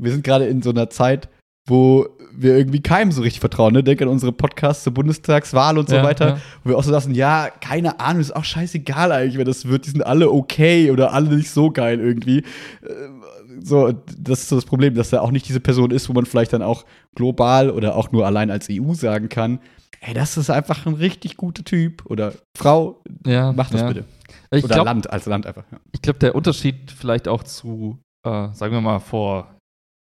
wir sind gerade in so einer Zeit, wo wir irgendwie keinem so richtig vertrauen. Ne? Denk an unsere Podcasts zur Bundestagswahl und so ja, weiter, ja. wo wir auch so sagen, ja, keine Ahnung, ist auch scheißegal eigentlich, wer das wird. Die sind alle okay oder alle nicht so geil irgendwie. Äh, so, das ist so das Problem, dass er auch nicht diese Person ist, wo man vielleicht dann auch global oder auch nur allein als EU sagen kann, ey, das ist einfach ein richtig guter Typ oder Frau, Ja, mach das bitte. Ich oder glaube, Land, als Land einfach. Ja. glaub, der Unterschied vielleicht auch zu, äh, sagen wir mal, vor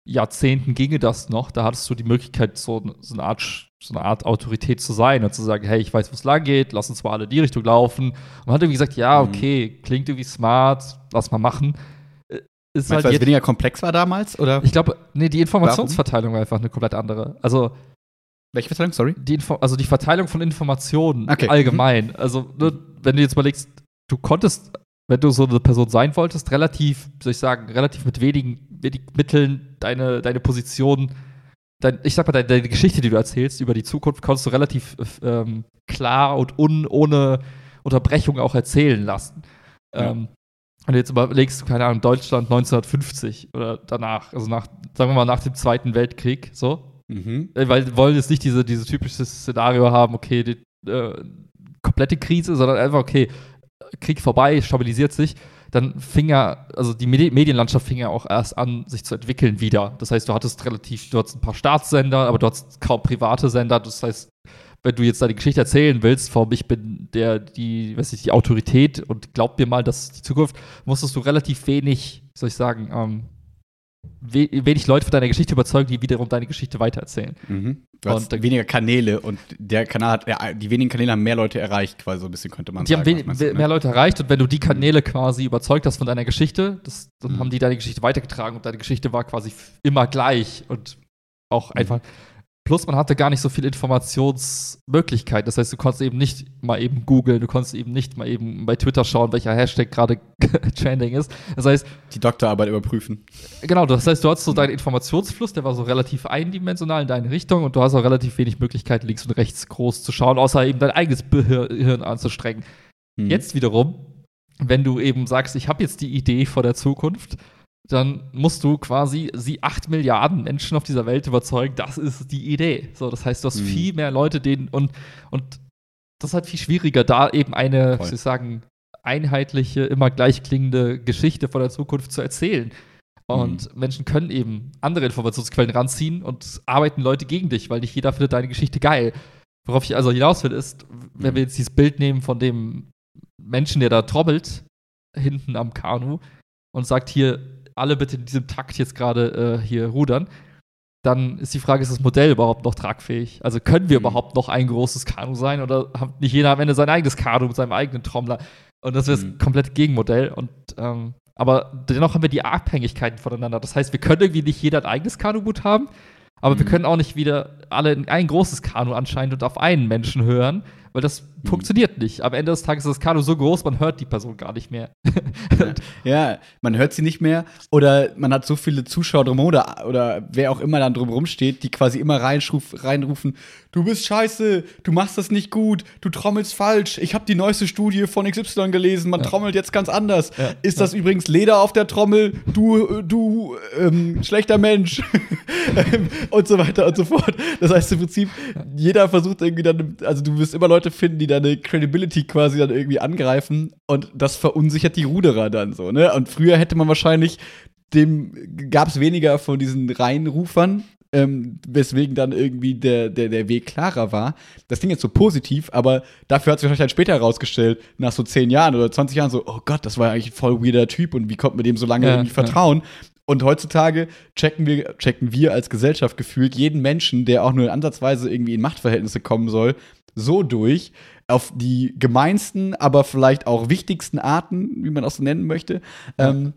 Jahrzehnten ginge das noch. Da hattest du die Möglichkeit, so, so, eine, Art, so eine Art Autorität zu sein und zu sagen, hey, ich weiß, wo es lang geht, lass uns mal alle in die Richtung laufen. Und man hat irgendwie gesagt, ja, Mhm. okay, klingt irgendwie smart, lass mal machen. Äh, Ist Meinst du, halt weil es weniger komplex war damals? Oder ich glaube, nee, die Informationsverteilung war einfach eine komplett andere. Also, welche Verteilung? Sorry. die, Info also die Verteilung von Informationen Okay. allgemein. Also, ne, wenn du jetzt überlegst, du konntest, wenn du so eine Person sein wolltest, relativ, soll ich sagen, relativ mit wenigen, wenigen Mitteln deine, deine Position, dein, ich sag mal, deine, deine Geschichte, die du erzählst über die Zukunft, konntest du relativ ähm, klar und un, ohne Unterbrechung auch erzählen lassen. Ja. Ähm, wenn du jetzt überlegst, keine Ahnung, Deutschland 1950 oder danach, also nach, sagen wir mal, nach dem Zweiten Weltkrieg, so, Mhm. äh, weil wir wollen jetzt nicht diese, diese typische Szenario haben, okay, die äh, komplette Krise, sondern einfach, okay, Krieg vorbei, stabilisiert sich, dann fing ja, also die Medi Medienlandschaft fing ja auch erst an, sich zu entwickeln wieder. Das heißt, du hattest relativ, du hattest ein paar Staatssender, aber du hattest kaum private Sender. Das heißt, wenn du jetzt deine Geschichte erzählen willst, vom ich bin der, die, weiß ich, die Autorität und glaub mir mal, das ist die Zukunft, musstest du relativ wenig, soll ich sagen, ähm, we wenig Leute von deiner Geschichte überzeugen, die wiederum deine Geschichte weitererzählen. Mhm. Du hast Und weniger Kanäle und der Kanal hat, ja, die wenigen Kanäle haben mehr Leute erreicht, quasi so ein bisschen könnte man Die haben sagen. was meinst du, ne? mehr Leute erreicht und wenn du die Kanäle quasi überzeugt hast von deiner Geschichte, das, dann Mhm. haben die deine Geschichte weitergetragen und deine Geschichte war quasi immer gleich und auch Mhm. Plus, man hatte gar nicht so viel Informationsmöglichkeit. Das heißt, du konntest eben nicht mal eben googeln, du konntest eben nicht mal eben bei Twitter schauen, welcher Hashtag gerade trending ist. Das heißt, Die Doktorarbeit überprüfen. Genau, das heißt, du hast so deinen Informationsfluss, der war so relativ eindimensional in deine Richtung und du hast auch relativ wenig Möglichkeiten, links und rechts groß zu schauen, außer eben dein eigenes Behir- Hirn anzustrengen. Mhm. Jetzt wiederum, wenn du eben sagst, ich habe jetzt die Idee vor der Zukunft, dann musst du quasi sie acht Milliarden Menschen auf dieser Welt überzeugen, das ist die Idee. So, das heißt, du hast Mhm. viel mehr Leute, denen und, und das ist halt viel schwieriger, da eben eine, Voll. wie soll ich sagen, einheitliche, immer gleich klingende Geschichte von der Zukunft zu erzählen. Und Menschen können eben andere Informationsquellen ranziehen und arbeiten Leute gegen dich, weil nicht jeder findet deine Geschichte geil. Worauf ich also hinaus will, ist, wenn Mhm. wir jetzt dieses Bild nehmen von dem Menschen, der da trommelt, hinten am Kanu und sagt hier, alle bitte in diesem Takt jetzt gerade äh, hier rudern, dann ist die Frage, ist das Modell überhaupt noch tragfähig? Also können wir Mhm. überhaupt noch ein großes Kanu sein oder hat nicht jeder am Ende sein eigenes Kanu mit seinem eigenen Trommler? Und das wäre das Mhm. komplette Gegenmodell. Und ähm, aber dennoch haben wir die Abhängigkeiten voneinander. Das heißt, wir können irgendwie nicht jeder ein eigenes Kanuboot haben, aber wir Mhm. können auch nicht wieder alle in ein großes Kanu anscheinend und auf einen Menschen hören, weil das Mhm. funktioniert nicht. Am Ende des Tages ist das Kanu so groß, man hört die Person gar nicht mehr. Ja, man hört sie nicht mehr oder man hat so viele Zuschauer drum oder, oder wer auch immer dann drumherum steht, die quasi immer reinschruf, reinrufen, du bist scheiße, du machst das nicht gut, du trommelst falsch, ich habe die neueste Studie von XY gelesen, man Ja. trommelt jetzt ganz anders. Ja. Ist das übrigens Leder auf der Trommel, du, äh, du ähm, schlechter Mensch und so weiter und so fort. Das heißt im Prinzip, jeder versucht irgendwie dann, also du wirst immer Leute finden, die deine Credibility quasi dann irgendwie angreifen und das verunsichert die Ruderer dann so, ne? Und früher hätte man wahrscheinlich dem gab es weniger von diesen Reinrufern, ähm, weswegen dann irgendwie der, der, der Weg klarer war. Das klingt jetzt so positiv, aber dafür hat sich wahrscheinlich dann später herausgestellt, nach so 10 Jahren oder 20 Jahren, so, oh Gott, das war eigentlich ein voll weirder Typ und wie konnte man dem so lange Ja, irgendwie ja. Und heutzutage checken wir, checken wir als Gesellschaft gefühlt jeden Menschen, der auch nur ansatzweise irgendwie in Machtverhältnisse kommen soll, so durch, auf die gemeinsten, aber vielleicht auch wichtigsten Arten, wie man auch so nennen möchte. Ähm,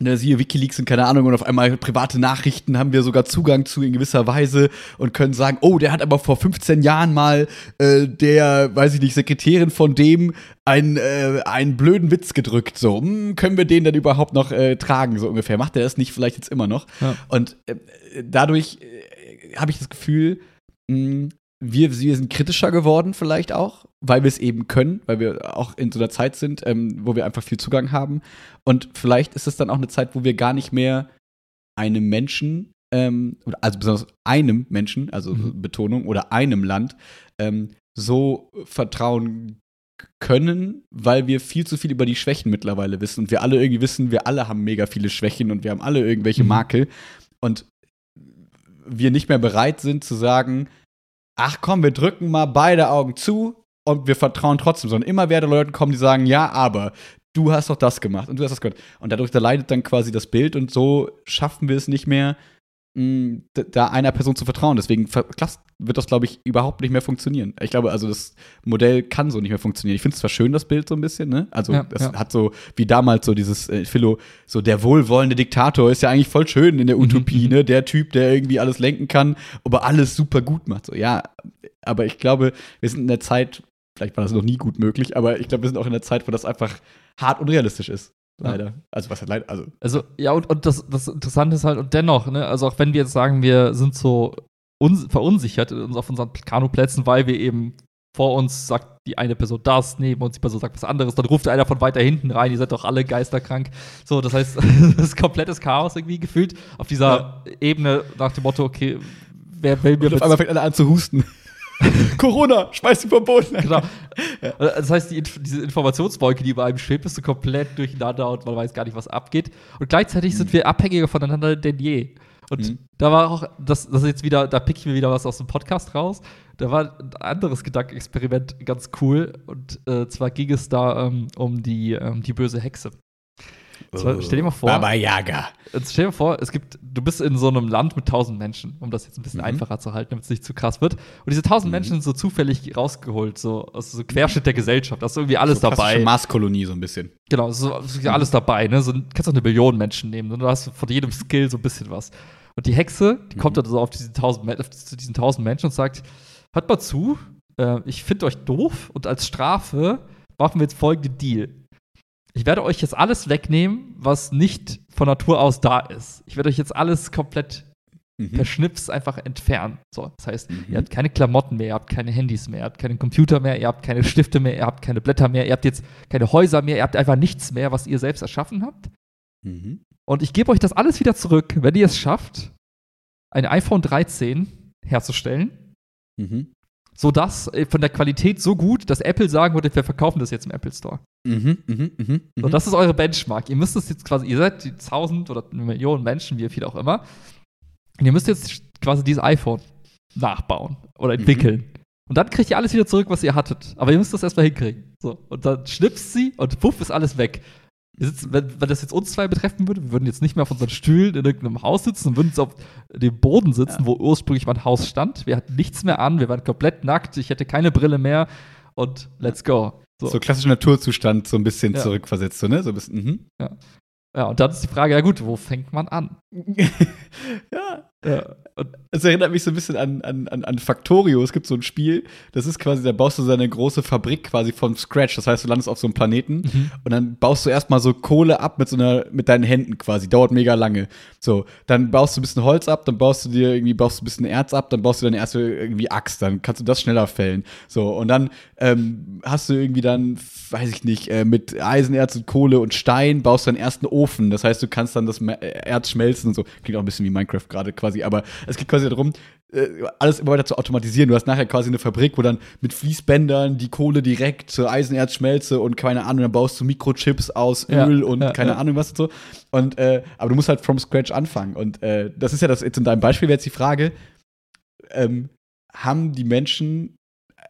ne, siehe Wikileaks und keine Ahnung, und auf einmal private Nachrichten haben wir sogar Zugang zu in gewisser Weise und können sagen, oh, der hat aber vor 15 Jahren mal äh, der, weiß ich nicht, Sekretärin von dem einen, äh, einen blöden Witz gedrückt. So, hm, können wir den dann überhaupt noch äh, tragen, so ungefähr? Macht er das nicht vielleicht jetzt immer noch? Ja. Und äh, dadurch äh, habe ich das Gefühl, mh, wir, wir sind kritischer geworden, vielleicht auch, weil wir es eben können, weil wir auch in so einer Zeit sind, ähm, wo wir einfach viel Zugang haben. Und vielleicht ist es dann auch eine Zeit, wo wir gar nicht mehr einem Menschen, ähm, also besonders einem Menschen, also Mhm. Betonung, oder einem Land, ähm, so vertrauen können, weil wir viel zu viel über die Schwächen mittlerweile wissen. Und wir alle irgendwie wissen, wir alle haben mega viele Schwächen und wir haben alle irgendwelche Mhm. Makel. Und wir nicht mehr bereit sind zu sagen, ach komm, wir drücken mal beide Augen zu und wir vertrauen trotzdem, sondern immer werden Leute kommen, die sagen, ja, aber du hast doch das gemacht und du hast das gehört. Und dadurch da leidet dann quasi das Bild und so schaffen wir es nicht mehr, mh, da einer Person zu vertrauen. Deswegen wird das, glaube ich, überhaupt nicht mehr funktionieren. Ich glaube, also das Modell kann so nicht mehr funktionieren. Ich finde es zwar schön, das Bild so ein bisschen, ne? Also Ja, es ja. hat so, wie damals so dieses äh, Philo, so der wohlwollende Diktator ist ja eigentlich voll schön in der Mhm, Utopie, ne? Der Typ, der irgendwie alles lenken kann, aber alles super gut macht. So, ja, aber ich glaube, wir sind in der Zeit, vielleicht war das noch nie gut möglich, aber ich glaube, wir sind auch in der Zeit, wo das einfach hart unrealistisch ist. Ja. Leider. Also was heißt leider? Also Also, ja, und, und das, das Interessante ist halt, und dennoch, ne, also auch wenn wir jetzt sagen, wir sind so uns, verunsichert auf unseren Kanuplätzen, weil wir eben vor uns sagt die eine Person das, neben uns die Person sagt was anderes, dann ruft einer von weiter hinten rein, ihr seid doch alle geisterkrank. So, das heißt, das ist komplettes Chaos irgendwie gefühlt auf dieser Ebene nach dem Motto, okay, wer will mir und auf einmal fängt einer an zu husten. Corona, schmeiß ihn vom Boden. Genau. Das heißt, die, diese Informationswolke, die bei einem schwebt, ist so komplett durcheinander und man weiß gar nicht, was abgeht. Und gleichzeitig sind wir abhängiger voneinander denn je. Und Mhm. da war auch, das, das jetzt wieder, da pick ich mir wieder was aus dem Podcast raus. Da war ein anderes Gedankenexperiment ganz cool. Und äh, zwar ging es da ähm, um die, ähm, die böse Hexe. So, stell dir mal vor- Baba Yaga. Stell dir vor, es gibt, du bist in so einem Land mit tausend Menschen, um das jetzt ein bisschen Mhm. einfacher zu halten, damit es nicht zu krass wird. Und diese tausend Menschen sind so zufällig rausgeholt, so aus so Querschnitt der Gesellschaft. Da ist irgendwie alles so dabei. Marskolonie so ein bisschen. Genau, so, so alles dabei, ne? So, kannst auch eine Billion Menschen nehmen. Und du hast von jedem Skill so ein bisschen was. Und die Hexe, die kommt dann so auf diese tausend, auf diesen tausend Menschen und sagt: Hört mal zu, äh, ich finde euch doof und als Strafe machen wir jetzt folgenden Deal. Ich werde euch jetzt alles wegnehmen, was nicht von Natur aus da ist. Ich werde euch jetzt alles komplett Mhm. per Schnips einfach entfernen. So, das heißt, Mhm. ihr habt keine Klamotten mehr, ihr habt keine Handys mehr, ihr habt keinen Computer mehr, ihr habt keine Stifte mehr, ihr habt keine Blätter mehr, ihr habt jetzt keine Häuser mehr, ihr habt einfach nichts mehr, was ihr selbst erschaffen habt. Mhm. Und ich gebe euch das alles wieder zurück, wenn ihr es schafft, ein iPhone 13 herzustellen, Mhm. Sodass äh, von der Qualität so gut, dass Apple sagen würde, wir verkaufen das jetzt im Apple Store. Mhm. Mhm. Mhm. So, das ist eure Benchmark. Ihr müsst es jetzt quasi, ihr seid die tausend oder Millionen Menschen, wie viel auch immer. Und ihr müsst jetzt quasi dieses iPhone nachbauen oder Mhm. entwickeln. Und dann kriegt ihr alles wieder zurück, was ihr hattet. Aber ihr müsst das erstmal hinkriegen. So. Und dann schnipst sie und puff ist alles weg. Sitzen, wenn, wenn das jetzt uns zwei betreffen würde, wir würden jetzt nicht mehr auf unseren Stühlen in irgendeinem Haus sitzen und würden jetzt auf dem Boden sitzen, wo ursprünglich mein Haus stand. Wir hatten nichts mehr an, wir waren komplett nackt, ich hätte keine Brille mehr und let's go. so. klassischer Naturzustand so ein bisschen Ja. zurückversetzt, so, ne? So ein bisschen. Mhm. Ja, und dann ist die Frage, ja gut, wo fängt man an? ja. Ja. Und Es erinnert mich so ein bisschen an, an, an, Factorio. Es gibt so ein Spiel, das ist quasi, da baust du so eine große Fabrik quasi von Scratch. Das heißt, du landest auf so einem Planeten Mhm. und dann baust du erstmal so Kohle ab mit so einer, mit deinen Händen quasi. Dauert mega lange. So, dann baust du ein bisschen Holz ab, dann baust du dir irgendwie, baust du ein bisschen Erz ab, dann baust du deine erste irgendwie Axt, dann kannst du das schneller fällen. So, und dann ähm, hast du irgendwie dann, weiß ich nicht, äh, mit Eisenerz und Kohle und Stein baust du deinen ersten Ofen. Das heißt, du kannst dann das Erz schmelzen und so. Klingt auch ein bisschen wie Minecraft gerade quasi, aber es geht quasi darum, äh, alles immer weiter zu automatisieren. Du hast nachher quasi eine Fabrik, wo dann mit Fließbändern die Kohle direkt zur Eisenerzschmelze und keine Ahnung, dann baust du Mikrochips aus Ja, Öl und ja, keine ja. Ahnung was und so. Und äh, aber du musst halt from scratch anfangen. Und äh, das ist ja das jetzt in deinem Beispiel wäre jetzt die Frage: ähm, Haben die Menschen,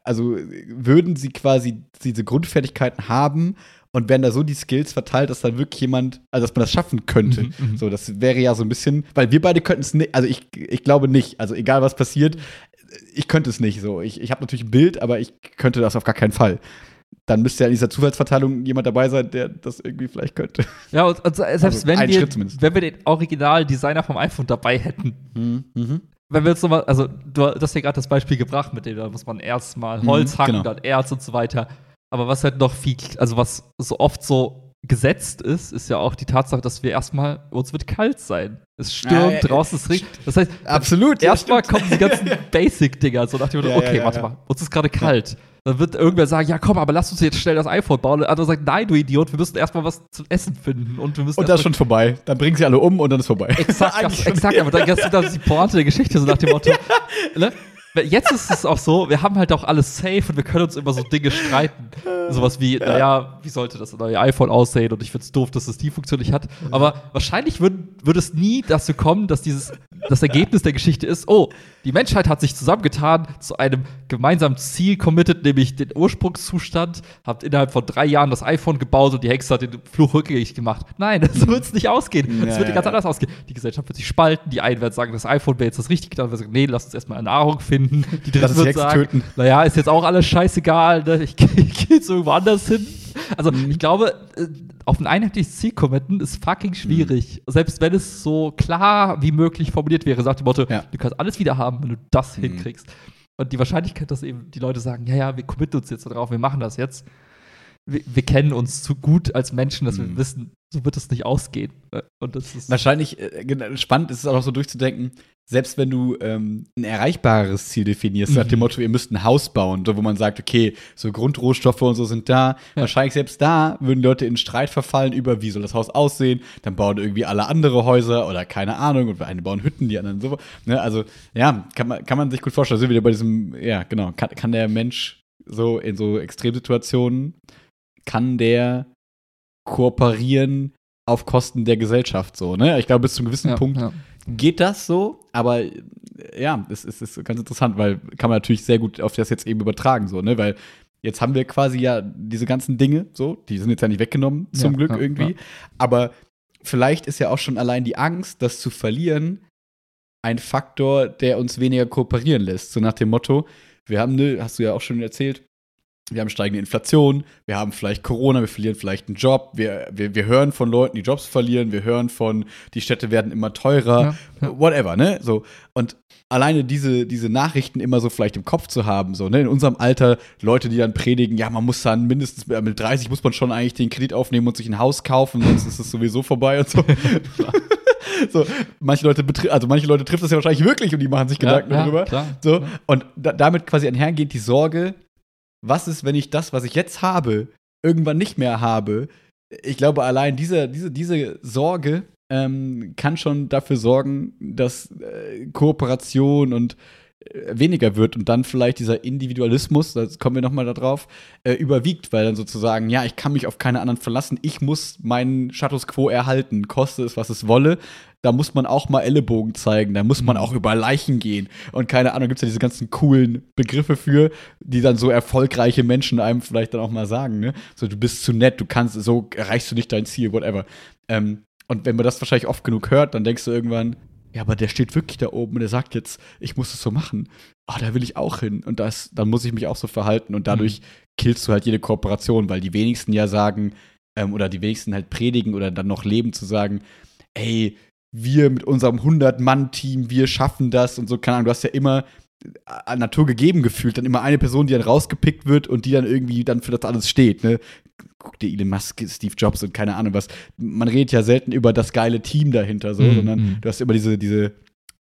also würden sie quasi diese Grundfertigkeiten haben und werden da so die Skills verteilt, dass dann wirklich jemand, also dass man das schaffen könnte? Mhm, mhm. So, das wäre ja so ein bisschen, weil wir beide könnten es nicht, also ich, ich glaube nicht, also egal was passiert, ich könnte es nicht so. Ich, ich habe natürlich ein Bild, aber ich könnte das auf gar keinen Fall. Dann müsste ja in dieser Zufallsverteilung jemand dabei sein, der das irgendwie vielleicht könnte. Ja, und, und selbst Also wenn, wir, wenn wir den Original-Designer vom iPhone dabei hätten, Mhm. wenn wir jetzt nochmal, also du hast ja gerade das Beispiel gebracht, mit dem da muss man erst mal Holz Mhm, hacken, genau. dann Erz und so weiter. Aber was halt noch viel, also was so oft so gesetzt ist, ist ja auch die Tatsache, dass wir erstmal, uns wird kalt sein. Es stürmt, Ja, ja, draußen ist Regen. Das heißt, Absolut. erstmal kommen die ganzen Basic-Dinger, so nach dem Motto, okay, warte mal, uns ist gerade kalt. Dann wird irgendwer sagen, ja komm, aber lass uns jetzt schnell das iPhone bauen. Und der andere sagt, nein, du Idiot, wir müssen erstmal was zum Essen finden. Und wir müssen Und das ist schon vorbei. Dann bringen sie alle um und dann ist vorbei. Exakt, das, exakt, aber dann das, das ist die Pointe der Geschichte, so nach dem Motto. ne? Jetzt ist es auch so, wir haben halt auch alles safe und wir können uns über so Dinge streiten. sowas wie, naja, wie sollte das neue iPhone aussehen und ich finde es doof, dass es die Funktion nicht hat. Aber wahrscheinlich würde würd es nie dazu kommen, dass dieses, das Ergebnis der Geschichte ist, oh, die Menschheit hat sich zusammengetan, zu einem gemeinsamen Ziel committed, nämlich den Ursprungszustand, habt innerhalb von drei Jahren das iPhone gebaut und die Hexe hat den Fluch rückgängig gemacht. Nein, so wird es nicht ausgehen. Es Ja, wird ja, ganz ja. anders ausgehen. Die Gesellschaft wird sich spalten, die einen werden sagen, das iPhone wäre jetzt das Richtige, die anderen werden sagen, nee, lass uns erstmal eine Nahrung finden. Die dritten die Hexe sagen, töten. naja, ist jetzt auch alles scheißegal, ne? ich, ich gehe jetzt irgendwo anders hin. Also Mhm. ich glaube, äh, auf ein einheitliches Ziel committen ist fucking schwierig. Selbst wenn es so klar wie möglich formuliert wäre, sagt dem Motto, Ja. du kannst alles wieder haben, wenn du das Mhm. hinkriegst. Und die Wahrscheinlichkeit, dass eben die Leute sagen, ja, ja, wir committen uns jetzt darauf, wir machen das jetzt. Wir, wir kennen uns zu gut als Menschen, dass Mhm. wir wissen, so wird es nicht ausgehen. Und das ist Wahrscheinlich äh, genau, spannend ist es auch noch so durchzudenken, selbst wenn du ähm, ein erreichbares Ziel definierst, nach Mhm. dem Motto, ihr müsst ein Haus bauen, so, wo man sagt, okay, so Grundrohstoffe und so sind da. Ja. Wahrscheinlich selbst da würden Leute in Streit verfallen über, wie soll das Haus aussehen. Dann bauen irgendwie alle andere Häuser oder keine Ahnung. Und eine bauen Hütten, die anderen so. Ne? Also, ja, kann man, kann man sich gut vorstellen. Sind wir wieder bei diesem, ja, genau, kann, kann der Mensch so in so Extremsituationen, kann der kooperieren auf Kosten der Gesellschaft so, ne? Ich glaube, bis zu einem gewissen ja, Punkt ja. geht das so, aber ja, es ist, ist ganz interessant, weil kann man natürlich sehr gut auf das jetzt eben übertragen, so, ne? Weil jetzt haben wir quasi ja diese ganzen Dinge, so, die sind jetzt ja nicht weggenommen, zum Ja, Glück irgendwie. Aber vielleicht ist ja auch schon allein die Angst, das zu verlieren, ein Faktor, der uns weniger kooperieren lässt. So nach dem Motto, wir haben eine, hast du ja auch schon erzählt, wir haben steigende Inflation, wir haben vielleicht Corona, wir verlieren vielleicht einen Job, wir, wir, wir hören von Leuten, die Jobs verlieren, wir hören von, die Städte werden immer teurer, Ja, ja. whatever, ne? So. Und alleine diese, diese Nachrichten immer so vielleicht im Kopf zu haben, so, ne? In unserem Alter, Leute, die dann predigen, ja, man muss dann mindestens mit mit 30 muss man schon eigentlich den Kredit aufnehmen und sich ein Haus kaufen, sonst ist es sowieso vorbei und so. so, manche Leute also manche Leute trifft das ja wahrscheinlich wirklich und die machen sich Gedanken ja, darüber. Klar, So, klar. und da, damit quasi einhergeht die Sorge, was ist, wenn ich das, was ich jetzt habe, irgendwann nicht mehr habe? Ich glaube, allein diese, diese, diese Sorge ähm, kann schon dafür sorgen, dass äh, Kooperation und äh, weniger wird und dann vielleicht dieser Individualismus, da kommen wir nochmal darauf, äh, überwiegt, weil dann sozusagen, ja, ich kann mich auf keine anderen verlassen, ich muss meinen Status quo erhalten, koste es, was es wolle. Da muss man auch mal Ellenbogen zeigen, da muss man auch über Leichen gehen. Und keine Ahnung, gibt es ja diese ganzen coolen Begriffe für, die dann so erfolgreiche Menschen einem vielleicht dann auch mal sagen, ne? So, du bist zu nett, du kannst, so erreichst du nicht dein Ziel, whatever. Ähm, und wenn man das wahrscheinlich oft genug hört, dann denkst du irgendwann, ja, aber der steht wirklich da oben und der sagt jetzt, ich muss es so machen. Ah, da will ich auch hin. Und das, dann muss ich mich auch so verhalten. Und dadurch killst du halt jede Kooperation, weil die wenigsten ja sagen, ähm, oder die wenigsten halt predigen oder dann noch leben zu sagen, ey, wir mit unserem 100-Mann-Team, wir schaffen das und so, keine Ahnung, du hast ja immer äh, Natur gegeben gefühlt, dann immer eine Person, die dann rausgepickt wird und die dann irgendwie dann für das alles steht, ne? Guck dir Elon Musk, Steve Jobs und keine Ahnung was. Man redet ja selten über das geile Team dahinter, so, Mhm, sondern mhm. du hast immer diese, diese,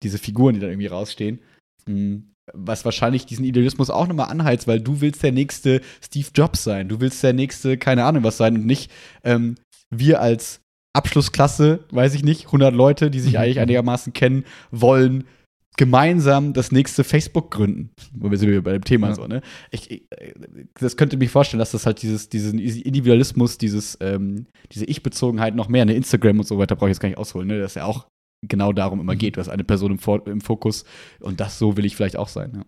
diese Figuren, die dann irgendwie rausstehen. Mhm. Was wahrscheinlich diesen Idealismus auch nochmal anheizt, weil du willst der nächste Steve Jobs sein, du willst der nächste, keine Ahnung was sein und nicht ähm, wir als Abschlussklasse, weiß ich nicht, 100 Leute, die sich Mhm. eigentlich einigermaßen kennen, wollen gemeinsam das nächste Facebook gründen. Wir sind wieder bei dem Thema Ja. so, ne? Ich, ich, das könnte mich vorstellen, dass das halt dieses, diesen Individualismus, dieses, ähm, diese Ich-Bezogenheit noch mehr, ne, Instagram und so weiter, brauche ich jetzt gar nicht ausholen, ne? Dass ja auch genau darum immer Mhm. geht. Du hast eine Person im, im Fokus und das so will ich vielleicht auch sein, ja.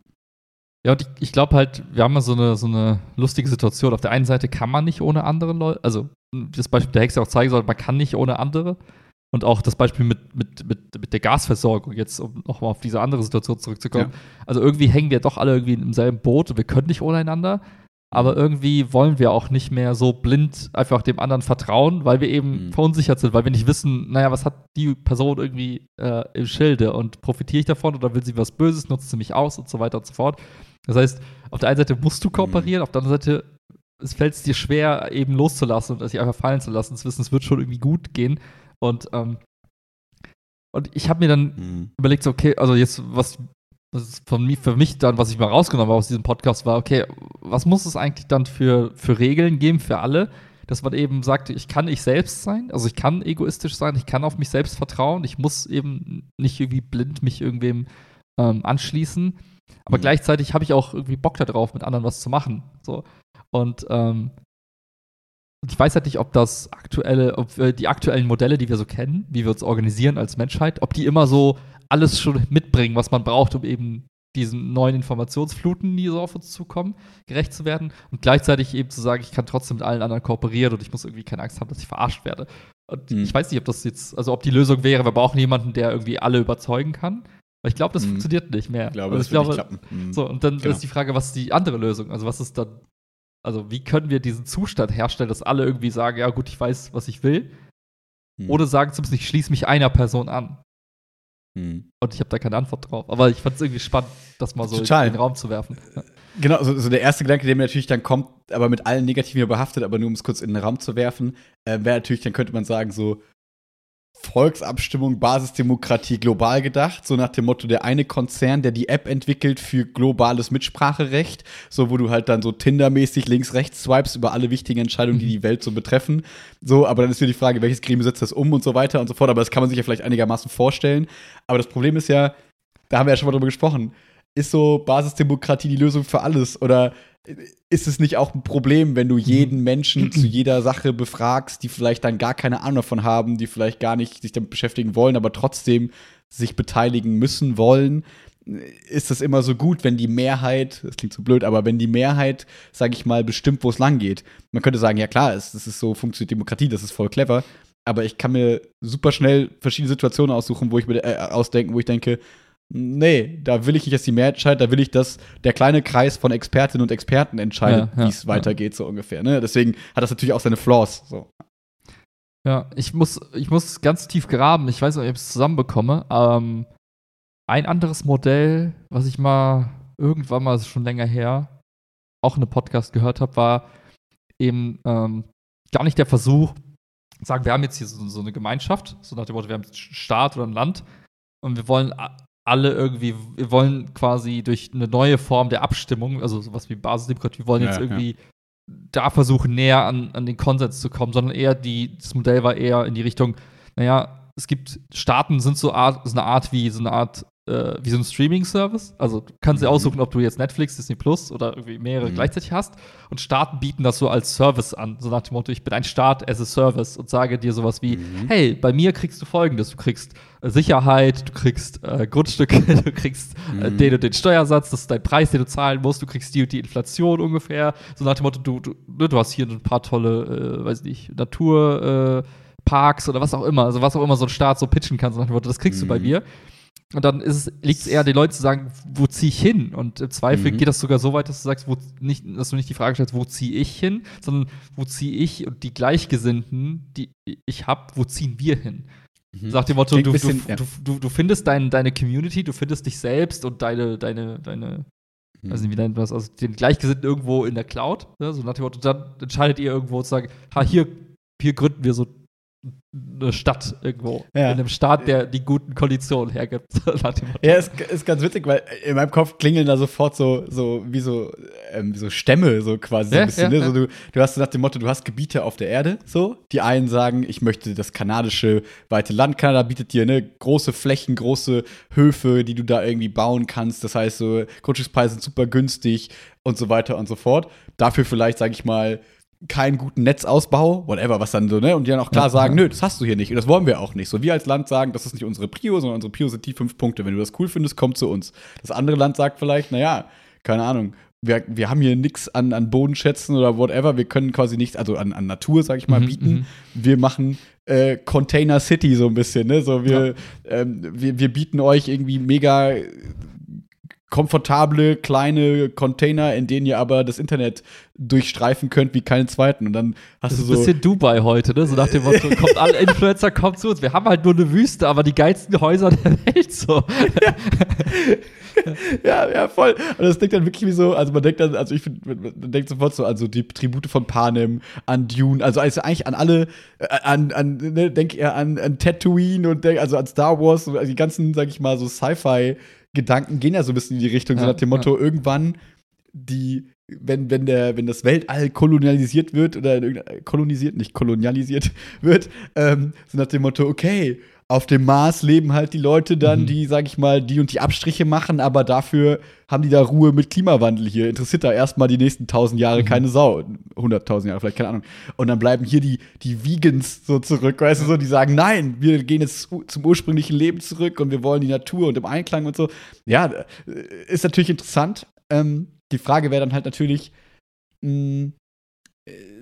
Ja, und ich, ich glaube halt, wir haben ja so eine, so eine lustige Situation. Auf der einen Seite kann man nicht ohne andere Leute, also das Beispiel der Hexe auch zeigen soll, man kann nicht ohne andere. Und auch das Beispiel mit, mit, mit, mit der Gasversorgung, jetzt um nochmal auf diese andere Situation zurückzukommen. Also irgendwie hängen wir doch alle irgendwie im selben Boot und wir können nicht ohne einander. Aber irgendwie wollen wir auch nicht mehr so blind einfach dem anderen vertrauen, weil wir eben Mhm. verunsichert sind, weil wir nicht wissen, naja, was hat die Person irgendwie äh, im Schilde und profitiere ich davon oder will sie was Böses, nutzt sie mich aus und so weiter und so fort. Das heißt, auf der einen Seite musst du kooperieren, auf der anderen Seite es fällt es dir schwer, eben loszulassen und sich einfach fallen zu lassen, zu wissen, es wird schon irgendwie gut gehen. Und, ähm, und ich habe mir dann Mhm. überlegt, so, okay, also jetzt, was, was von mir, für mich dann, was ich mal rausgenommen habe aus diesem Podcast, war, okay, was muss es eigentlich dann für, für Regeln geben für alle, dass man eben sagt, ich kann ich selbst sein, also ich kann egoistisch sein, ich kann auf mich selbst vertrauen, ich muss eben nicht irgendwie blind mich irgendwem ähm, anschließen, aber Mhm. gleichzeitig habe ich auch irgendwie Bock darauf, mit anderen was zu machen. So. Und ähm, ich weiß halt nicht, ob das aktuelle, ob wir die aktuellen Modelle, die wir so kennen, wie wir uns organisieren als Menschheit, ob die immer so alles schon mitbringen, was man braucht, um eben diesen neuen Informationsfluten, die so auf uns zukommen, gerecht zu werden und gleichzeitig eben zu sagen, ich kann trotzdem mit allen anderen kooperieren und ich muss irgendwie keine Angst haben, dass ich verarscht werde. Und mhm. ich weiß nicht, ob das jetzt, also ob die Lösung wäre, wir brauchen jemanden, der irgendwie alle überzeugen kann. Weil ich glaube, das mhm. funktioniert nicht mehr. Ich glaube, also das ich glaube, klappen. Mhm. So, und dann genau. ist die Frage, was ist die andere Lösung? Also, was ist dann, also wie können wir diesen Zustand herstellen, dass alle irgendwie sagen, ja gut, ich weiß, was ich will. Mhm. Oder sagen zumindest, ich schließe mich einer Person an. Mhm. Und ich habe da keine Antwort drauf. Aber ich fand es irgendwie spannend, das mal so Total. in den Raum zu werfen. Genau, so, so, der erste Gedanke, der mir natürlich dann kommt, aber mit allen Negativen behaftet, aber nur um es kurz in den Raum zu werfen, äh, wäre natürlich, dann könnte man sagen, so, Volksabstimmung, Basisdemokratie global gedacht, so nach dem Motto der eine Konzern, der die App entwickelt für globales Mitspracherecht, so wo du halt dann so Tinder-mäßig links rechts swipes über alle wichtigen Entscheidungen, die mhm. die Welt so betreffen. So, aber dann ist wieder die Frage, welches Gremium setzt das um und so weiter und so fort, aber das kann man sich ja vielleicht einigermaßen vorstellen. Aber das Problem ist ja, da haben wir ja schon mal drüber gesprochen, ist so Basisdemokratie die Lösung für alles oder ist es nicht auch ein Problem, wenn du jeden Menschen zu jeder Sache befragst, die vielleicht dann gar keine Ahnung davon haben, die vielleicht gar nicht sich damit beschäftigen wollen, aber trotzdem sich beteiligen müssen wollen? Ist das immer so gut, wenn die Mehrheit, das klingt so blöd, aber wenn die Mehrheit, sage ich mal, bestimmt, wo es lang geht? Man könnte sagen, ja klar, das ist so, funktioniert Demokratie, das ist voll clever, aber ich kann mir super schnell verschiedene Situationen aussuchen, wo ich mir äh, ausdenken, wo ich denke, Nee, da will ich nicht, dass die Mehrheit entscheidet, da will ich, dass der kleine Kreis von Expertinnen und Experten entscheidet, ja, ja, wie es weitergeht, ja. so ungefähr. Ne? Deswegen hat das natürlich auch seine Flaws. So. Ja, ich muss, ich muss ganz tief graben. Ich weiß nicht, ob ich es zusammenbekomme. Ähm, ein anderes Modell, was ich mal irgendwann mal schon länger her auch in einem Podcast gehört habe, war eben ähm, gar nicht der Versuch, sagen, wir haben jetzt hier so, so eine Gemeinschaft, so nach dem Motto, wir haben einen Staat oder ein Land und wir wollen alle irgendwie, wir wollen quasi durch eine neue Form der Abstimmung, also sowas wie Basisdemokratie, wir wollen jetzt ja, irgendwie ja. da versuchen, näher an, an den Konsens zu kommen, sondern eher die, das Modell war eher in die Richtung, naja, es gibt Staaten sind so, Art, so eine Art wie so eine Art äh, wie so ein Streaming-Service. Also du kannst dir mhm. aussuchen, ob du jetzt Netflix, Disney Plus oder irgendwie mehrere mhm. gleichzeitig hast. Und Staaten bieten das so als Service an. So nach dem Motto, ich bin ein Staat as a Service und sage dir sowas wie, mhm. hey, bei mir kriegst du folgendes. Du kriegst äh, Sicherheit, du kriegst äh, Grundstücke, du kriegst äh, mhm. den und den Steuersatz, das ist dein Preis, den du zahlen musst, du kriegst die und die Inflation ungefähr. So nach dem Motto, du, du, ne, du hast hier ein paar tolle, äh, weiß nicht, Natur, äh, Parks oder was auch immer, also was auch immer so ein Staat so pitchen kann, so nach dem Motto, das kriegst du bei mhm. mir. Und dann liegt es eher den Leuten zu sagen, wo ziehe ich hin? Und im Zweifel mhm. geht das sogar so weit, dass du sagst, wo nicht, dass du nicht die Frage stellst, wo ziehe ich hin, sondern wo ziehe ich und die Gleichgesinnten, die ich habe, wo ziehen wir hin? Mhm. Sag dem Motto, du, bisschen, du, ja. du, du, findest dein, deine Community, du findest dich selbst und deine, deine, deine, mhm. weiß nicht, wie nennt man das, also den Gleichgesinnten irgendwo in der Cloud, ne? so nach dem Motto, dann entscheidet ihr irgendwo zu sagen, ha, hier, hier gründen wir so eine Stadt irgendwo. Ja. In einem Staat, der die guten Konditionen hergibt. ja, ist, ist ganz witzig, weil in meinem Kopf klingeln da sofort so, so wie so, ähm, so Stämme, so quasi so ein bisschen. Ja, ne? so, du, du hast nach dem Motto, du hast Gebiete auf der Erde, so. Die einen sagen, ich möchte das kanadische weite Land. Kanada bietet dir ne, große Flächen, große Höfe, die du da irgendwie bauen kannst. Das heißt, so Grundstückspreise sind super günstig und so weiter und so fort. Dafür vielleicht, sage ich mal, keinen guten Netzausbau, whatever, was dann so, ne? Und die dann auch klar sagen, nö, das hast du hier nicht und das wollen wir auch nicht. So, wir als Land sagen, das ist nicht unsere Prio, sondern unsere Prio sind die fünf Punkte. Wenn du das cool findest, komm zu uns. Das andere Land sagt vielleicht, naja, keine Ahnung, wir, wir haben hier nichts an, an Bodenschätzen oder whatever, wir können quasi nichts, also an, an Natur, sag ich mal, mhm, bieten. Mhm. Wir machen äh, Container City so ein bisschen, ne? So, wir, ja. ähm, wir, wir bieten euch irgendwie mega komfortable kleine Container, in denen ihr aber das Internet durchstreifen könnt wie keinen zweiten. Und dann hast das du so. Ein bisschen Dubai heute, ne? So nach dem Motto, kommt alle Influencer, kommt zu uns. Wir haben halt nur eine Wüste, aber die geilsten Häuser der Welt so. Ja. ja, ja, voll. Und das denkt dann wirklich wie so, also man denkt dann, also ich finde, man denkt sofort so an so die Tribute von Panem, an Dune, also, also eigentlich an alle, äh, an, an ne, denk eher an, an Tatooine und denk, also an Star Wars, also die ganzen, sag ich mal, so Sci-Fi Gedanken gehen ja so ein bisschen in die Richtung, ja, so nach dem Motto, ja. irgendwann die, wenn, wenn, der, wenn das Weltall kolonialisiert wird oder kolonisiert, nicht kolonialisiert wird, ähm, so nach dem Motto, okay, auf dem Mars leben halt die Leute dann, Mhm. die, sag ich mal, die und die Abstriche machen, aber dafür haben die da Ruhe mit Klimawandel hier. Interessiert da erstmal die nächsten tausend Jahre Mhm. keine Sau. Hunderttausend Jahre, vielleicht, keine Ahnung. Und dann bleiben hier die, die Vegans so zurück, weißt du, so, die sagen, nein, wir gehen jetzt zum ursprünglichen Leben zurück und wir wollen die Natur und im Einklang und so. Ja, äh, ist natürlich interessant. Ähm, die Frage wäre dann halt natürlich, mh, äh,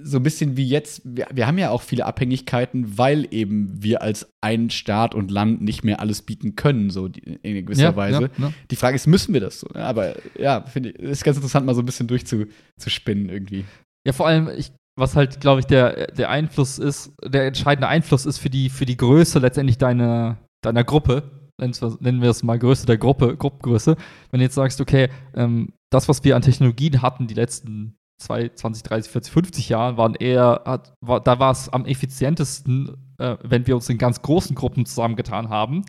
so ein bisschen wie jetzt, wir, wir haben ja auch viele Abhängigkeiten, weil eben wir als ein Staat und Land nicht mehr alles bieten können, so in gewisser Weise. Ja, ja. Die Frage ist, müssen wir das so? Ja, aber ja, finde ich, ist ganz interessant, mal so ein bisschen durchzuspinnen irgendwie. Ja, vor allem, ich, was halt, glaube ich, der, der Einfluss ist, der entscheidende Einfluss ist für die, für die Größe letztendlich deiner, deiner Gruppe. Nennen wir- Nennen wir es mal Größe der Gruppe, Gruppengröße. Wenn du jetzt sagst, okay, ähm, das, was wir an Technologien hatten, die letzten zwei, 20, 30, 40, 50 Jahren, waren eher, hat, war, da war es am effizientesten, äh, wenn wir uns in ganz großen Gruppen zusammengetan haben.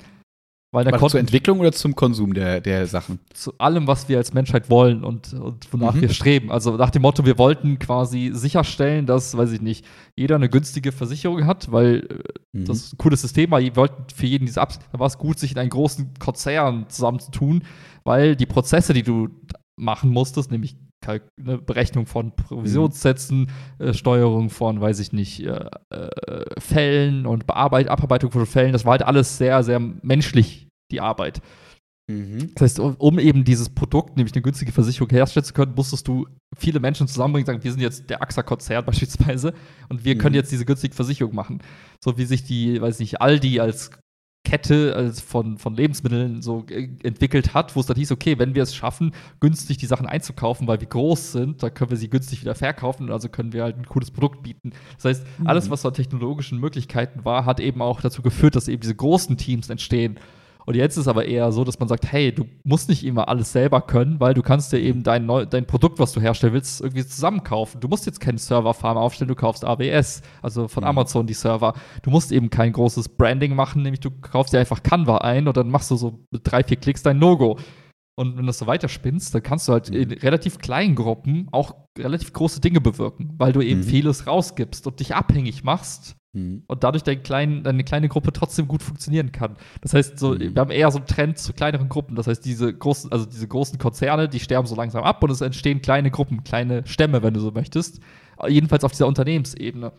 Weil da War zur Entwicklung oder zum Konsum der, der Sachen? zu allem, was wir als Menschheit wollen und, und wonach Mhm. wir streben. Also nach dem Motto, wir wollten quasi sicherstellen, dass, weiß ich nicht, jeder eine günstige Versicherung hat, weil äh, Mhm. das ist ein cooles System, aber wir wollten für jeden diese Abs da war es gut, sich in einen großen Konzern zusammenzutun, weil die Prozesse, die du machen musstest, nämlich Kalk ne, Berechnung von Provisionssätzen, äh, Steuerung von, weiß ich nicht, äh, äh, Fällen und Bearbeit Abarbeitung von Fällen, das war halt alles sehr, sehr menschlich, die Arbeit. Mhm. Das heißt, um, um eben dieses Produkt, nämlich eine günstige Versicherung herstellen zu können, musstest du viele Menschen zusammenbringen, sagen, wir sind jetzt der AXA-Konzern beispielsweise und wir können Mhm. jetzt diese günstige Versicherung machen. So wie sich die, weiß nicht, Aldi als Kette als von, von Lebensmitteln so äh, entwickelt hat, wo es dann hieß, okay, wenn wir es schaffen, günstig die Sachen einzukaufen, weil wir groß sind, dann können wir sie günstig wieder verkaufen und also können wir halt ein cooles Produkt bieten. Das heißt, alles, Mhm. was an technologischen Möglichkeiten war, hat eben auch dazu geführt, dass eben diese großen Teams entstehen. Und jetzt ist aber eher so, dass man sagt, hey, du musst nicht immer alles selber können, weil du kannst dir eben dein, neu, dein Produkt, was du herstellen willst, irgendwie zusammenkaufen. Du musst jetzt keinen Serverfarm aufstellen, du kaufst AWS, also von Mhm. Amazon die Server. Du musst eben kein großes Branding machen, nämlich du kaufst dir einfach Canva ein und dann machst du so mit drei, vier Klicks dein Logo. Und wenn du das so weiterspinnst, dann kannst du halt in relativ kleinen Gruppen auch relativ große Dinge bewirken, weil du eben Mhm. vieles rausgibst und dich abhängig machst Mhm. und dadurch dein klein, deine kleine Gruppe trotzdem gut funktionieren kann. Das heißt, so, Mhm. wir haben eher so einen Trend zu kleineren Gruppen. Das heißt, diese großen, also diese großen Konzerne, die sterben so langsam ab und es entstehen kleine Gruppen, kleine Stämme, wenn du so möchtest. Jedenfalls auf dieser Unternehmensebene.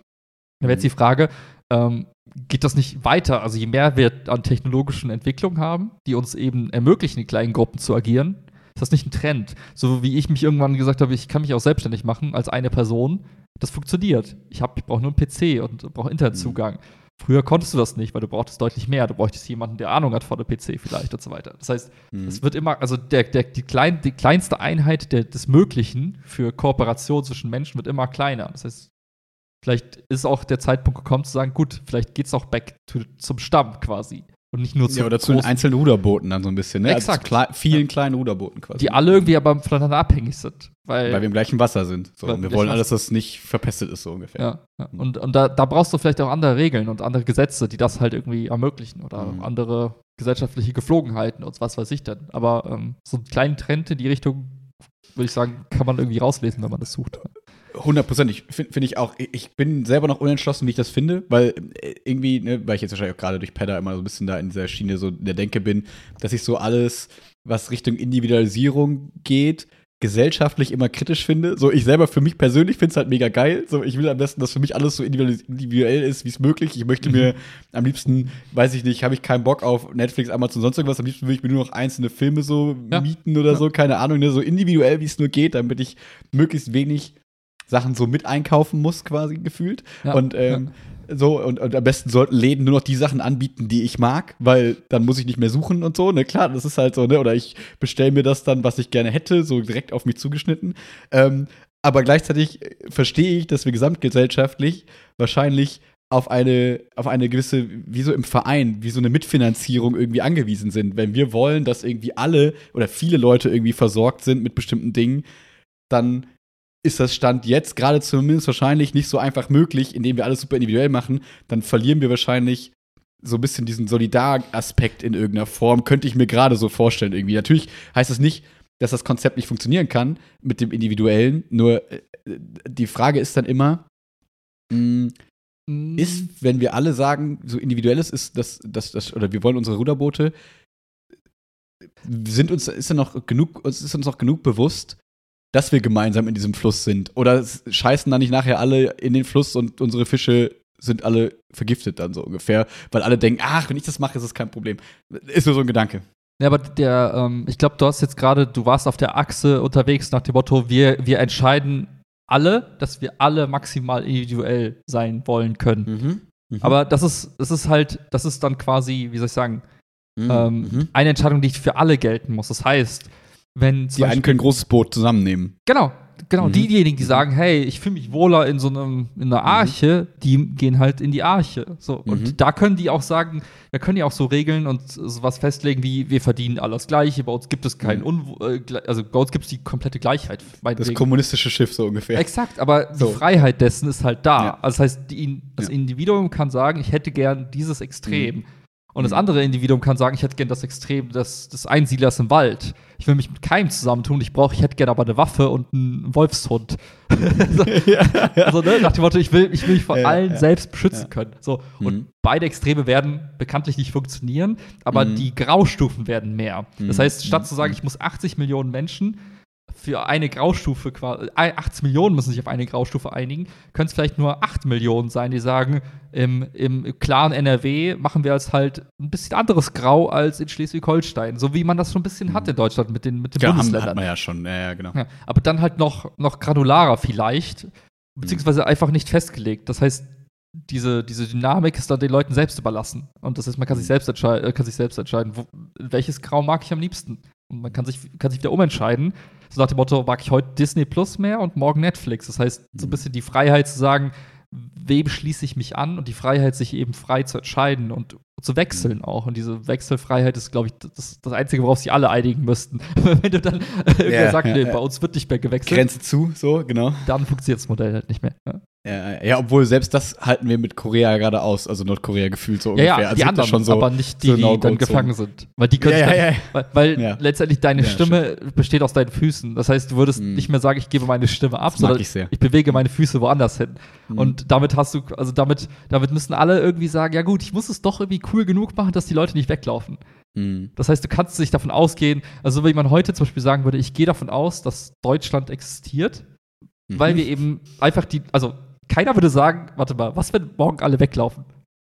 Da wäre jetzt die Frage, ähm, geht das nicht weiter? Also je mehr wir an technologischen Entwicklungen haben, die uns eben ermöglichen, in kleinen Gruppen zu agieren, ist das nicht ein Trend? So wie ich mich irgendwann gesagt habe, ich kann mich auch selbstständig machen als eine Person. Das funktioniert. Ich, hab- ich brauche nur einen PC und brauche Internetzugang. Früher konntest du das nicht, weil du brauchtest deutlich mehr. Du bräuchtest jemanden, der Ahnung hat von dem PC vielleicht und so weiter. Das heißt, Mhm. es wird immer, also der, der, die, klein, die kleinste Einheit der, des Möglichen für Kooperation zwischen Menschen wird immer kleiner. Das heißt, vielleicht ist auch der Zeitpunkt gekommen zu sagen, gut, vielleicht geht es auch back to, zum Stamm quasi. Und nicht nur zu Ja, oder zu den einzelnen Ruderbooten dann so ein bisschen, ne? Exakt. Also zu klei- vielen kleinen Ruderbooten quasi. die alle irgendwie aber voneinander abhängig sind. Weil, Weil wir im gleichen Wasser sind. So. Und wir wollen alles, dass es nicht verpestet ist, so ungefähr. ja, ja. Und, und da, da brauchst du vielleicht auch andere Regeln und andere Gesetze, die das halt irgendwie ermöglichen oder Mhm. andere gesellschaftliche Geflogenheiten und was weiß ich denn. Aber ähm, so einen kleinen Trend in die Richtung, würde ich sagen, kann man irgendwie rauslesen, wenn man das sucht. Hundertprozentig, finde find ich auch. Ich bin selber noch unentschlossen, wie ich das finde, weil äh, irgendwie, ne, weil ich jetzt wahrscheinlich auch gerade durch Pedda immer so ein bisschen da in dieser Schiene so in der Denke bin, dass ich so alles, was Richtung Individualisierung geht, gesellschaftlich immer kritisch finde. So, ich selber für mich persönlich finde es halt mega geil. So, ich will am besten, dass für mich alles so individuell individuell ist, wie es möglich. Ich möchte mir am liebsten, weiß ich nicht, habe ich keinen Bock auf Netflix, Amazon, sonst irgendwas. Am liebsten würde ich mir nur noch einzelne Filme so Ja. mieten oder Ja. so, keine Ahnung, ne, so individuell, wie es nur geht, damit ich möglichst wenig Sachen so mit einkaufen muss, quasi gefühlt. Ja, und ähm, so, und, und am besten sollten Läden nur noch die Sachen anbieten, die ich mag, weil dann muss ich nicht mehr suchen und so, ne? Klar, das ist halt so, ne? Oder ich bestelle mir das dann, was ich gerne hätte, so direkt auf mich zugeschnitten. Ähm, aber gleichzeitig verstehe ich, dass wir gesamtgesellschaftlich wahrscheinlich auf eine, auf eine gewisse, wie so im Verein, wie so eine Mitfinanzierung irgendwie angewiesen sind. Wenn wir wollen, dass irgendwie alle oder viele Leute irgendwie versorgt sind mit bestimmten Dingen, dann ist das Stand jetzt gerade zumindest wahrscheinlich nicht so einfach möglich, indem wir alles super individuell machen, dann verlieren wir wahrscheinlich so ein bisschen diesen Solidaraspekt in irgendeiner Form, könnte ich mir gerade so vorstellen irgendwie. Natürlich heißt das nicht, dass das Konzept nicht funktionieren kann mit dem Individuellen, nur äh, die Frage ist dann immer, mh, Mm, ist, wenn wir alle sagen, so individuelles ist das, das, das oder wir wollen unsere Ruderboote, sind uns, ist ja noch genug, ist uns noch genug bewusst, dass wir gemeinsam in diesem Fluss sind. Oder scheißen dann nicht nachher alle in den Fluss und unsere Fische sind alle vergiftet dann so ungefähr, weil alle denken, ach, wenn ich das mache, ist das kein Problem. Ist nur so ein Gedanke. Ja, aber der, ähm, ich glaube, du hast jetzt gerade, du warst auf der Achse unterwegs nach dem Motto, wir, wir entscheiden alle, dass wir alle maximal individuell sein wollen können. Mhm. Aber das ist, das ist halt, das ist dann quasi, wie soll ich sagen, Mhm. ähm, Mhm. eine Entscheidung, die für alle gelten muss. Das heißt, wenn Die einen können ein großes Boot zusammennehmen. Genau, genau. Mhm. Diejenigen, die sagen, hey, ich fühle mich wohler in so einem, in einer Arche, die gehen halt in die Arche. So. Und Mhm. da können die auch sagen, da können die auch so Regeln und sowas festlegen, wie wir verdienen alles Gleiche, bei uns gibt es kein Mhm. Unwo äh, also bei uns gibt es die komplette Gleichheit. Das kommunistische Schiff so ungefähr. Exakt, aber So. die Freiheit dessen ist halt da. Ja. Also das heißt, die, das Ja. Individuum kann sagen, ich hätte gern dieses Extrem. Und das Mhm. andere Individuum kann sagen, ich hätte gern das Extrem des, des Einsiedlers im Wald. Ich will mich mit keinem zusammentun, ich brauche, ich hätte gern aber eine Waffe und einen Wolfshund. so, also, ne, nach dem Motto, ich will, ich will mich vor Ja, allen ja. selbst beschützen Ja. können. So, und Mhm. beide Extreme werden bekanntlich nicht funktionieren, aber Mhm. die Graustufen werden mehr. Das Mhm. heißt, statt zu sagen, Mhm. ich muss 80 Millionen Menschen für eine Graustufe quasi, äh, 80 Millionen müssen sich auf eine Graustufe einigen, können es vielleicht nur 8 Millionen sein, die sagen, im, im klaren NRW machen wir als halt ein bisschen anderes Grau als in Schleswig-Holstein, so wie man das schon ein bisschen hat in Deutschland mit den, mit den Ja, haben, Bundesländern. hat man ja schon. Ja, ja, genau. Ja, aber dann halt noch, noch granularer vielleicht, beziehungsweise einfach nicht festgelegt. Das heißt, diese, diese Dynamik ist dann den Leuten selbst überlassen. Und das heißt, man kann sich selbst, entschei äh, kann sich selbst entscheiden, wo, welches Grau mag ich am liebsten. Und man kann sich, kann sich wieder umentscheiden. So nach dem Motto, mag ich heute Disney Plus mehr und morgen Netflix. Das heißt, so ein Mhm. bisschen die Freiheit zu sagen, wem schließe ich mich an und die Freiheit, sich eben frei zu entscheiden und zu wechseln auch. Und diese Wechselfreiheit ist, glaube ich, das, das Einzige, worauf sich alle einigen müssten. Wenn du dann äh, Ja, sagt, ja, nee, ja. bei uns wird nicht mehr gewechselt, Grenze zu, so, genau. dann funktioniert das Modell halt nicht mehr. Ja, Ja, ja, obwohl selbst das halten wir mit Korea gerade aus, also Nordkorea gefühlt so ungefähr. ja Also die anderen, schon so. aber nicht die, so die dann gefangen sind. Weil die können Ja, ja, dann. Weil, weil letztendlich deine Stimme besteht aus deinen Füßen. Das heißt, du würdest Mhm. nicht mehr sagen, ich gebe meine Stimme ab, sondern ich ich bewege meine Füße woanders hin. Mhm. Und damit hast du, also damit, damit müssen alle irgendwie sagen, ja gut, ich muss es doch irgendwie cool genug machen, dass die Leute nicht weglaufen. Mhm. Das heißt, du kannst nicht davon ausgehen, also wenn man heute zum Beispiel sagen würde, ich gehe davon aus, dass Deutschland existiert, Mhm. weil wir eben einfach die, also keiner würde sagen, warte mal, was, wenn morgen alle weglaufen?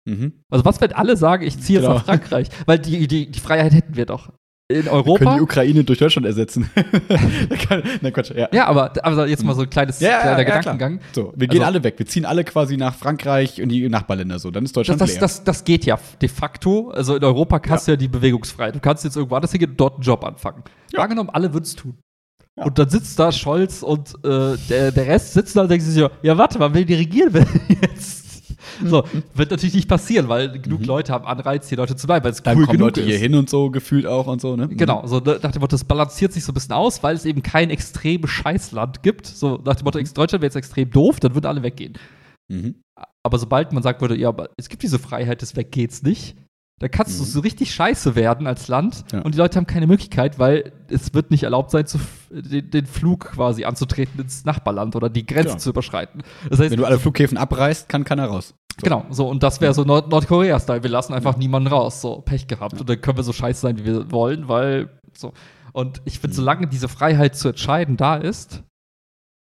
Mhm. Also was, wenn alle sagen, ich ziehe jetzt Genau. nach Frankreich? Weil die, die, die Freiheit hätten wir doch. In Wir können Europa? die Ukraine durch Deutschland ersetzen. Nein, Quatsch, ja. Ja, aber also jetzt mal so ein kleines Ja, kleiner ja. Gedankengang. So, wir gehen Also- alle weg. Wir ziehen alle quasi nach Frankreich und die Nachbarländer so. Dann ist Das, Deutschland das, leer. das, das geht ja de facto. Also in Europa hast du ja die Bewegungsfreiheit. Du kannst jetzt irgendwo anders hingehen und dort einen Job anfangen. Ja. Angenommen, alle würden es tun. Ja. Und dann sitzt da Scholz und äh, der, der Rest sitzt da und denkt sich so, ja, warte mal, wer die regieren will jetzt? So, wird natürlich nicht passieren, weil genug Mhm. Leute haben Anreiz, hier Leute zu bleiben, weil es cool kommen genug Leute ist. hier hin und so, gefühlt auch und so, ne? Genau, so ne, nach dem Motto, das balanciert sich so ein bisschen aus, weil es eben kein extrem Scheißland gibt. So nach dem Motto, Deutschland wäre jetzt extrem doof, dann würden alle weggehen. Mhm. Aber sobald man sagt würde, ja, aber es gibt diese Freiheit des Weggeht's nicht, da kannst du Mhm. so richtig scheiße werden als Land Ja. und die Leute haben keine Möglichkeit, weil es wird nicht erlaubt sein, zu, den, den Flug quasi anzutreten ins Nachbarland oder die Grenze Ja. zu überschreiten. Das heißt, Wenn du alle Flughäfen abreißt, kann keiner raus. So. Genau, so, und das wäre so Nord Nordkorea-Style. Wir lassen einfach niemanden raus. So, Pech gehabt. Und dann können wir so scheiße sein, wie wir wollen, weil so. Und ich finde, Mhm. solange diese Freiheit zu entscheiden da ist,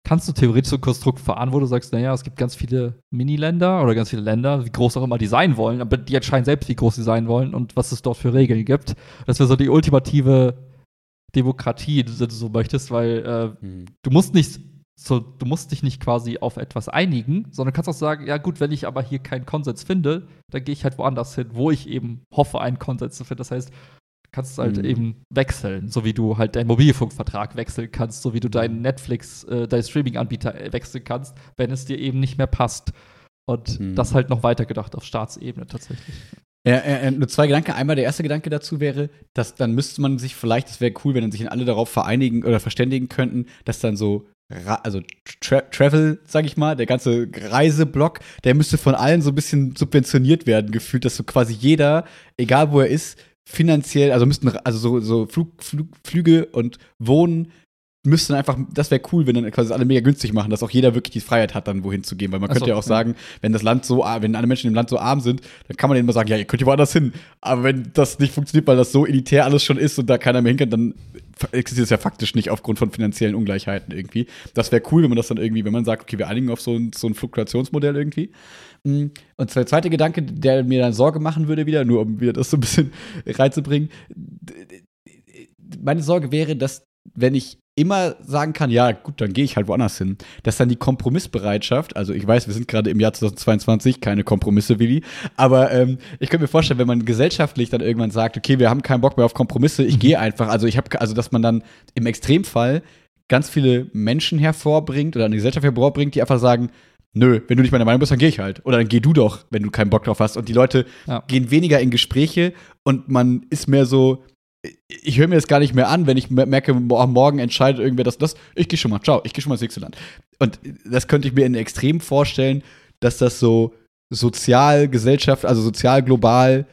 kannst du theoretisch so ein Konstrukt fahren, wo du sagst, naja, es gibt ganz viele Mini-Länder oder ganz viele Länder, wie groß auch immer die sein wollen, aber die entscheiden selbst, wie groß sie sein wollen und was es dort für Regeln gibt. Das wäre so die ultimative Demokratie, wenn du so möchtest, weil äh, Mhm. du musst nicht so, du musst dich nicht quasi auf etwas einigen, sondern kannst auch sagen, ja gut, wenn ich aber hier keinen Konsens finde, dann gehe ich halt woanders hin, wo ich eben hoffe, einen Konsens zu finden. Das heißt, du kannst halt Mhm. eben wechseln, so wie du halt deinen Mobilfunkvertrag wechseln kannst, so wie du deinen Netflix, äh, deinen Streaming-Anbieter äh, wechseln kannst, wenn es dir eben nicht mehr passt. Und Mhm. das halt noch weitergedacht auf Staatsebene tatsächlich. Ja, äh, nur zwei Gedanken. Einmal der erste Gedanke dazu wäre, dass dann müsste man sich vielleicht, das wäre cool, wenn dann sich alle darauf vereinigen oder verständigen könnten, dass dann so, also Tra Travel, sag ich mal, der ganze Reiseblock, der müsste von allen so ein bisschen subventioniert werden, gefühlt, dass so quasi jeder, egal wo er ist, finanziell, also müssten, also so, so Flug, Flug, Flüge und Wohnen müsste dann einfach, das wäre cool, wenn dann quasi alle mega günstig machen, dass auch jeder wirklich die Freiheit hat, dann wohin zu gehen. Weil man Ach könnte so, ja auch ja. sagen, wenn das Land so, wenn alle Menschen im Land so arm sind, dann kann man denen immer sagen, ja, ihr könnt hier woanders hin. Aber wenn das nicht funktioniert, weil das so elitär alles schon ist und da keiner mehr hinkommt, dann existiert es ja faktisch nicht aufgrund von finanziellen Ungleichheiten irgendwie. Das wäre cool, wenn man das dann irgendwie, wenn man sagt, okay, wir einigen auf so ein, so ein Fluktuationsmodell irgendwie. Mm, Und der zweite Gedanke, der mir dann Sorge machen würde wieder, nur um wieder das so ein bisschen reinzubringen. Meine Sorge wäre, dass wenn ich immer sagen kann, ja, gut, dann gehe ich halt woanders hin, dass dann die Kompromissbereitschaft, also ich weiß, wir sind gerade im Jahr 2022, keine Kompromisse, Willi, aber ähm, ich könnte mir vorstellen, wenn man gesellschaftlich dann irgendwann sagt, okay, wir haben keinen Bock mehr auf Kompromisse, ich gehe einfach, also ich habe, also dass man dann im Extremfall ganz viele Menschen hervorbringt oder eine Gesellschaft hervorbringt, die einfach sagen, nö, wenn du nicht meiner Meinung bist, dann gehe ich halt. Oder dann geh du doch, wenn du keinen Bock drauf hast. Und die Leute Ja. gehen weniger in Gespräche und man ist mehr so, ich höre mir das gar nicht mehr an, wenn ich mer- merke, mo- morgen entscheidet irgendwer das, das, ich gehe schon mal, ciao, ich gehe schon mal ins nächste Land. Und das könnte ich mir in Extrem vorstellen, dass das so sozial, Gesellschaft, also sozial, global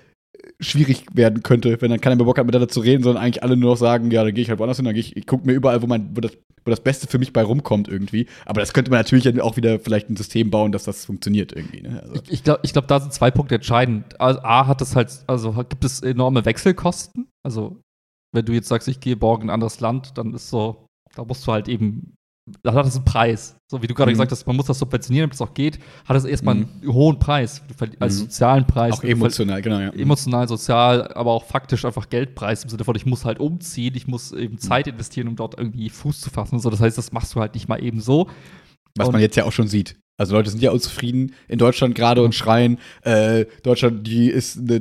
schwierig werden könnte, wenn dann keiner mehr Bock hat, miteinander zu reden, sondern eigentlich alle nur noch sagen, ja, dann gehe ich halt woanders hin, dann gehe ich, ich gucke mir überall, wo, mein, wo, das, wo das Beste für mich bei rumkommt irgendwie. Aber das könnte man natürlich auch wieder vielleicht ein System bauen, dass das funktioniert irgendwie. Ne? Also, Ich, ich glaube, ich glaub, da sind zwei Punkte entscheidend. Also, A hat es halt, also gibt es enorme Wechselkosten. Also, wenn du jetzt sagst, ich gehe morgen in ein anderes Land, dann ist so, da musst du halt eben, da hat es einen Preis. So wie du gerade Mhm. gesagt hast, man muss das subventionieren, damit es auch geht, hat es erstmal Mhm. einen hohen Preis, als Mhm. sozialen Preis. auch emotional, genau, ja. Emotional, sozial, aber auch faktisch einfach Geldpreis im Sinne von, ich muss halt umziehen, ich muss Mhm. eben Zeit investieren, um dort irgendwie Fuß zu fassen und so. Das heißt, das machst du halt nicht mal eben so. Was Und- man jetzt ja auch schon sieht. Also Leute sind ja unzufrieden in Deutschland gerade und schreien, äh, Deutschland, die ist eine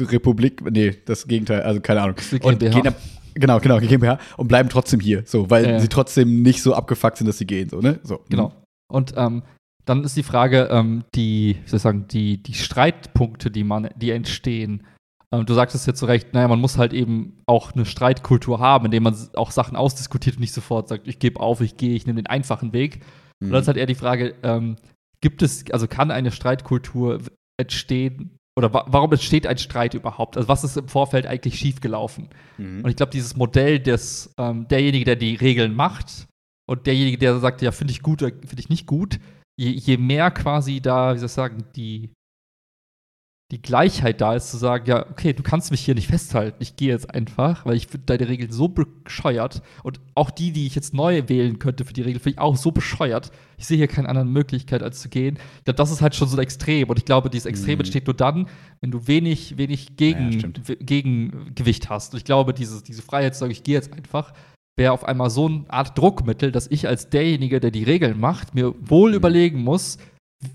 Republik, nee, das Gegenteil, also keine Ahnung. Und gehen ab, genau, genau, GmbH und bleiben trotzdem hier, so, weil Ja, ja. sie trotzdem nicht so abgefuckt sind, dass sie gehen, so, ne? So. Genau. Und ähm, dann ist die Frage, ähm, die, wie soll ich sagen, die, die Streitpunkte, die man, die entstehen. Ähm, du sagst es jetzt zu Recht, naja, man muss halt eben auch eine Streitkultur haben, indem man auch Sachen ausdiskutiert und nicht sofort sagt, ich gebe auf, ich gehe, ich nehme den einfachen Weg. Mhm. Und dann ist halt eher die Frage, ähm, gibt es, also kann eine Streitkultur entstehen oder wa warum entsteht ein Streit überhaupt? Also was ist im Vorfeld eigentlich schiefgelaufen? Mhm. Und ich glaube, dieses Modell des, ähm, derjenige, der die Regeln macht und derjenige, der sagt, ja, finde ich gut oder finde ich nicht gut, je, je mehr quasi da, wie soll ich sagen, die, die Gleichheit da ist, zu sagen, ja, okay, du kannst mich hier nicht festhalten, ich gehe jetzt einfach, weil ich finde deine Regeln so bescheuert und auch die, die ich jetzt neu wählen könnte für die Regel, finde ich auch so bescheuert. Ich sehe hier keine andere Möglichkeit, als zu gehen. Glaube, das ist halt schon so ein Extrem und ich glaube, dieses Extrem Mhm. entsteht nur dann, wenn du wenig, wenig gegen, Ja, Gegengewicht hast. Und ich glaube, diese, diese Freiheit zu sagen, ich gehe jetzt einfach, wäre auf einmal so eine Art Druckmittel, dass ich als derjenige, der die Regeln macht, mir wohl Mhm. überlegen muss,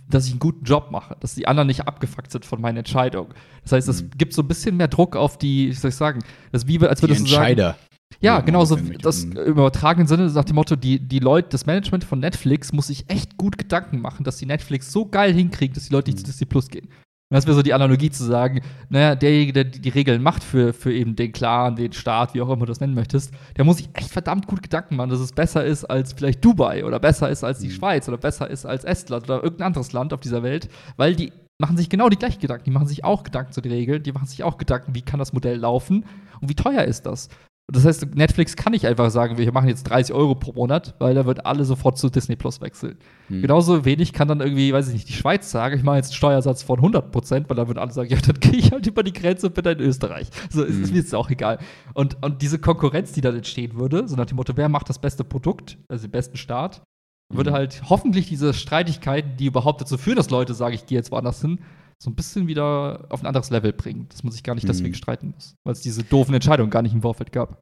dass ich einen guten Job mache, dass die anderen nicht abgefuckt sind von meiner Entscheidung. Das heißt, es Mhm. gibt so ein bisschen mehr Druck auf die, wie soll ich sagen, das wie, als würdest du sagen, Entscheider. ja, Ja, genau so. Das im übertragenen Sinne nach dem Motto, die, die Leute, das Management von Netflix muss sich echt gut Gedanken machen, dass die Netflix so geil hinkriegen, dass die Leute nicht Mhm. zu Disney Plus gehen. Und das wäre so die Analogie zu sagen, naja, derjenige, der die, die Regeln macht für, für eben den Clan, den Staat, wie auch immer du das nennen möchtest, der muss sich echt verdammt gut Gedanken machen, dass es besser ist als vielleicht Dubai oder besser ist als die Mhm. Schweiz oder besser ist als Estland oder irgendein anderes Land auf dieser Welt, weil die machen sich genau die gleichen Gedanken. Die machen sich auch Gedanken zu den Regeln, die machen sich auch Gedanken, wie kann das Modell laufen und wie teuer ist das. Das heißt, Netflix kann nicht einfach sagen, wir machen jetzt 30 Euro pro Monat, weil da wird alle sofort zu Disney Plus wechseln. Mhm. Genauso wenig kann dann irgendwie, weiß ich nicht, die Schweiz sagen, ich mache jetzt einen Steuersatz von 100 Prozent, weil dann würden alle sagen, ja, dann gehe ich halt über die Grenze und bin dann in Österreich. So ist, ist mir jetzt auch egal. Und, und diese Konkurrenz, die dann entstehen würde, so nach dem Motto, wer macht das beste Produkt, also den besten Start, würde Mhm. halt hoffentlich diese Streitigkeiten, die überhaupt dazu führen, dass Leute sagen, ich gehe jetzt woanders hin, so ein bisschen wieder auf ein anderes Level bringen, dass man sich gar nicht Mhm. deswegen streiten muss, weil es diese doofen Entscheidungen gar nicht im Vorfeld gab.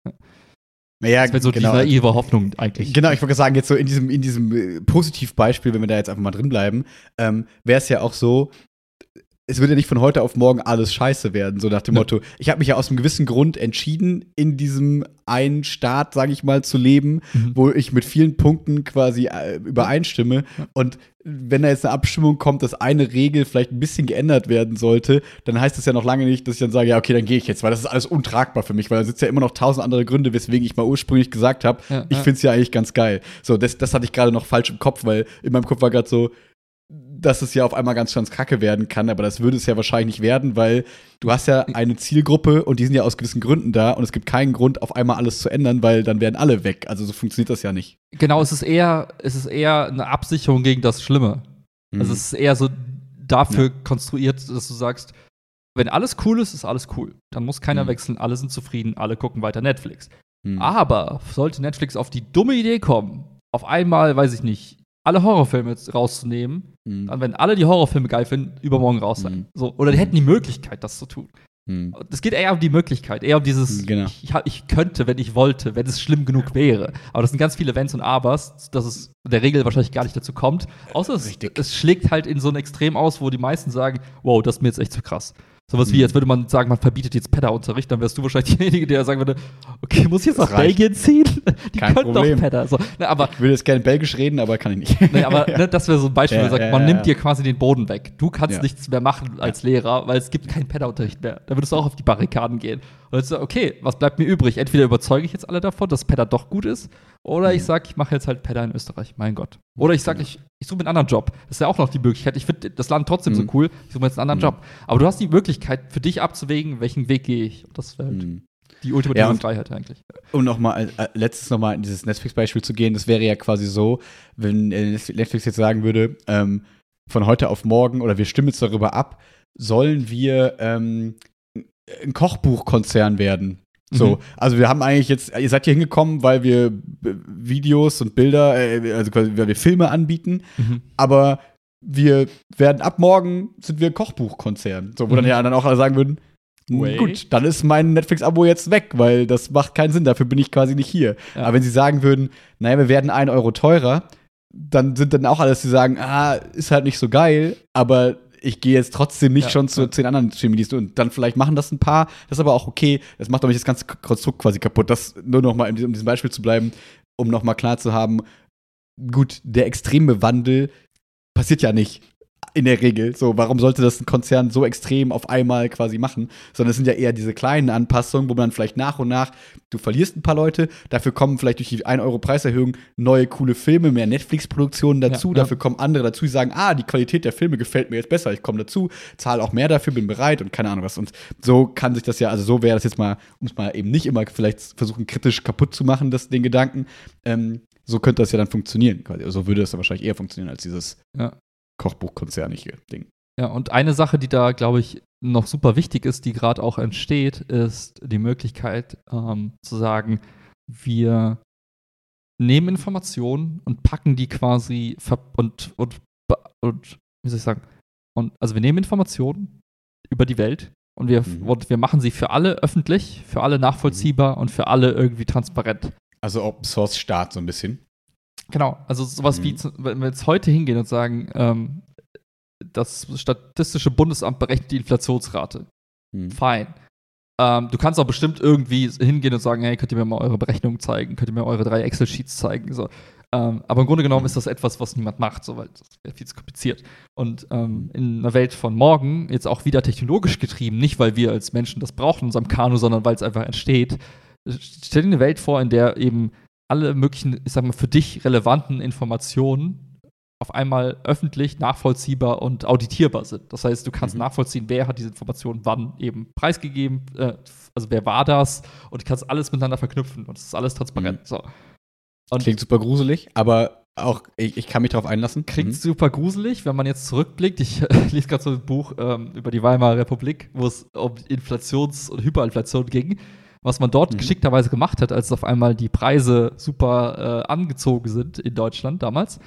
Ja, Das wäre so genau. die naive Hoffnung eigentlich. Genau, ich wollte sagen, jetzt so in diesem, in diesem äh, Positivbeispiel, wenn wir da jetzt einfach mal drin bleiben, ähm, wäre es ja auch so, es würde ja nicht von heute auf morgen alles scheiße werden, so nach dem. Motto, ich habe mich ja aus einem gewissen Grund entschieden, in diesem einen Staat, sage ich mal, zu leben, Mhm. wo ich mit vielen Punkten quasi äh, übereinstimme. Und wenn da jetzt eine Abstimmung kommt, dass eine Regel vielleicht ein bisschen geändert werden sollte, dann heißt das ja noch lange nicht, dass ich dann sage, ja, okay, dann gehe ich jetzt, weil das ist alles untragbar für mich, weil da sitzt ja immer noch tausend andere Gründe, weswegen ich mal ursprünglich gesagt habe, Ja, ich ja. finde es ja eigentlich ganz geil. So, das, das hatte ich gerade noch falsch im Kopf, weil in meinem Kopf war gerade so, dass es ja auf einmal ganz, ganz kacke werden kann, aber das würde es ja wahrscheinlich nicht werden, weil du hast ja eine Zielgruppe und die sind ja aus gewissen Gründen da und es gibt keinen Grund, auf einmal alles zu ändern, weil dann werden alle weg. Also so funktioniert das ja nicht. Genau, es ist eher, es ist eher eine Absicherung gegen das Schlimme. Mhm. Also es ist eher so dafür konstruiert, dass du sagst, wenn alles cool ist, ist alles cool. Dann muss keiner Mhm. wechseln, alle sind zufrieden, alle gucken weiter Netflix. Mhm. Aber sollte Netflix auf die dumme Idee kommen, auf einmal, weiß ich nicht, alle Horrorfilme rauszunehmen, Mhm. dann werden alle, die Horrorfilme geil finden, übermorgen raus sein. Mhm. So, oder die hätten die Möglichkeit, das zu tun. Mhm. Es geht eher um die Möglichkeit, eher um dieses, Genau. ich, ich könnte, wenn ich wollte, wenn es schlimm genug wäre. Aber das sind ganz viele Wenns und Abers, dass es in der Regel wahrscheinlich gar nicht dazu kommt. Außer es, es schlägt halt in so ein Extrem aus, wo die meisten sagen, wow, das ist mir jetzt echt zu krass. Sowas wie, Mhm. als würde man sagen, man verbietet jetzt Pedder-Unterricht, dann wärst du wahrscheinlich derjenige, der sagen würde, okay, muss ich jetzt Das nach reicht. Belgien ziehen? Die Kein können Problem. doch Pedder. So, ne, aber Ich will jetzt gerne Belgisch reden, aber kann ich nicht. Nee, aber ne, das wäre so ein Beispiel, Ja, wo man sagt, ja, man ja, nimmt dir quasi den Boden weg. Du kannst Ja. nichts mehr machen als Lehrer, weil es gibt keinen Pedderunterricht mehr. Da würdest du auch auf die Barrikaden gehen. Und dann sagst du, okay, was bleibt mir übrig? Entweder überzeuge ich jetzt alle davon, dass Pedder doch gut ist, oder ich Mhm. sag, ich mache jetzt halt Pedder in Österreich. Mein Gott. Oder ich sag, ich, ich suche mir einen anderen Job. Das ist ja auch noch die Möglichkeit. Ich finde das Land trotzdem so Mhm. cool. Ich suche mir jetzt einen anderen Mhm. Job. Aber du hast die Möglichkeit, für dich abzuwägen, welchen Weg gehe ich. Und das wäre halt Mhm. die ultimative Ja, Freiheit eigentlich. Um nochmal äh, letztes nochmal in dieses Netflix-Beispiel zu gehen, das wäre ja quasi so, wenn äh, Netflix jetzt sagen würde, ähm, von heute auf morgen oder wir stimmen jetzt darüber ab, sollen wir ähm, ein Kochbuchkonzern werden. So, Mhm. also wir haben eigentlich jetzt, ihr seid hier hingekommen, weil wir Videos und Bilder, äh, also quasi, weil wir Filme anbieten, Mhm. aber wir werden ab morgen sind wir ein Kochbuchkonzern. So, wo dann Mhm. ja dann auch alle sagen würden, Wait. gut, dann ist mein Netflix-Abo jetzt weg, weil das macht keinen Sinn, dafür bin ich quasi nicht hier. Ja. Aber wenn sie sagen würden, naja, wir werden einen Euro teurer, dann sind dann auch alles, die sagen, ah, ist halt nicht so geil, aber ich gehe jetzt trotzdem nicht Ja, schon zu zehn anderen Streamingdiensten und dann vielleicht machen das ein paar, das ist aber auch okay, das macht doch nicht das ganze Konstrukt quasi kaputt. Das nur noch mal, um diesem Beispiel zu bleiben, um noch mal klar zu haben, gut, der extreme Wandel passiert ja nicht in der Regel. So, warum sollte das ein Konzern so extrem auf einmal quasi machen? Sondern es sind ja eher diese kleinen Anpassungen, wo man vielleicht nach und nach, du verlierst ein paar Leute, dafür kommen vielleicht durch die 1 Euro Preiserhöhung neue coole Filme, mehr Netflix-Produktionen dazu, Ja, ja. dafür kommen andere dazu, die sagen, ah, die Qualität der Filme gefällt mir jetzt besser, ich komme dazu, zahle auch mehr dafür, bin bereit und keine Ahnung was. Und so kann sich das ja, also so wäre das jetzt mal, um es mal eben nicht immer vielleicht versuchen, kritisch kaputt zu machen, das, den Gedanken, ähm, so könnte das ja dann funktionieren. Quasi. Also so würde das dann wahrscheinlich eher funktionieren als dieses Ja. Kochbuchkonzernige Ding. Ja, und eine Sache, die da, glaube ich, noch super wichtig ist, die gerade auch entsteht, ist die Möglichkeit ähm, zu sagen, wir nehmen Informationen und packen die quasi und, und, und, wie soll ich sagen, und, also wir nehmen Informationen über die Welt und wir, Mhm. und wir machen sie für alle öffentlich, für alle nachvollziehbar und für alle irgendwie transparent. Also Open Source Staat so ein bisschen. Genau, also sowas wie, Mhm. zu- wenn wir jetzt heute hingehen und sagen, ähm, das Statistische Bundesamt berechnet die Inflationsrate. Hm. Fein. Ähm, du kannst auch bestimmt irgendwie hingehen und sagen, hey, könnt ihr mir mal eure Berechnungen zeigen, könnt ihr mir eure drei Excel-Sheets zeigen. So. Ähm, aber im Grunde genommen ist das etwas, was niemand macht, so, weil das wäre viel zu kompliziert. Und ähm, in einer Welt von morgen, jetzt auch wieder technologisch getrieben, nicht weil wir als Menschen das brauchen in unserem Kanu, sondern weil es einfach entsteht, stell dir eine Welt vor, in der eben alle möglichen, ich sag mal, für dich relevanten Informationen auf einmal öffentlich, nachvollziehbar und auditierbar sind. Das heißt, du kannst Mhm. nachvollziehen, wer hat diese Informationen wann eben preisgegeben, äh, also wer war das und du kannst alles miteinander verknüpfen und es ist alles transparent. Mhm. So. Und Klingt super gruselig, aber auch ich, ich kann mich darauf einlassen. klingt Mhm. super gruselig, wenn man jetzt zurückblickt. Ich lese gerade so ein Buch ähm, über die Weimarer Republik, wo es um Inflations- und Hyperinflation ging. Was man dort Mhm. geschickterweise gemacht hat, als auf einmal die Preise super äh, angezogen sind in Deutschland damals,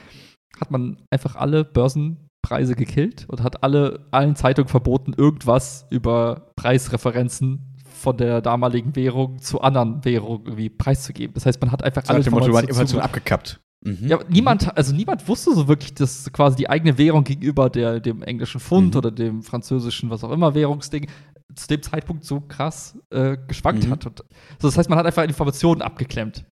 hat man einfach alle Börsenpreise gekillt und hat alle, allen Zeitungen verboten, irgendwas über Preisreferenzen von der damaligen Währung zu anderen Währungen irgendwie preiszugeben. Das heißt, man hat einfach So hat Informationen Informationen abgekappt. Mhm. ja, niemand, also niemand wusste so wirklich, dass quasi die eigene Währung gegenüber der, dem englischen Pfund Mhm. oder dem französischen, was auch immer, Währungsding zu dem Zeitpunkt so krass äh, geschwankt Mhm. hat. Und, so, das heißt, man hat einfach Informationen abgeklemmt.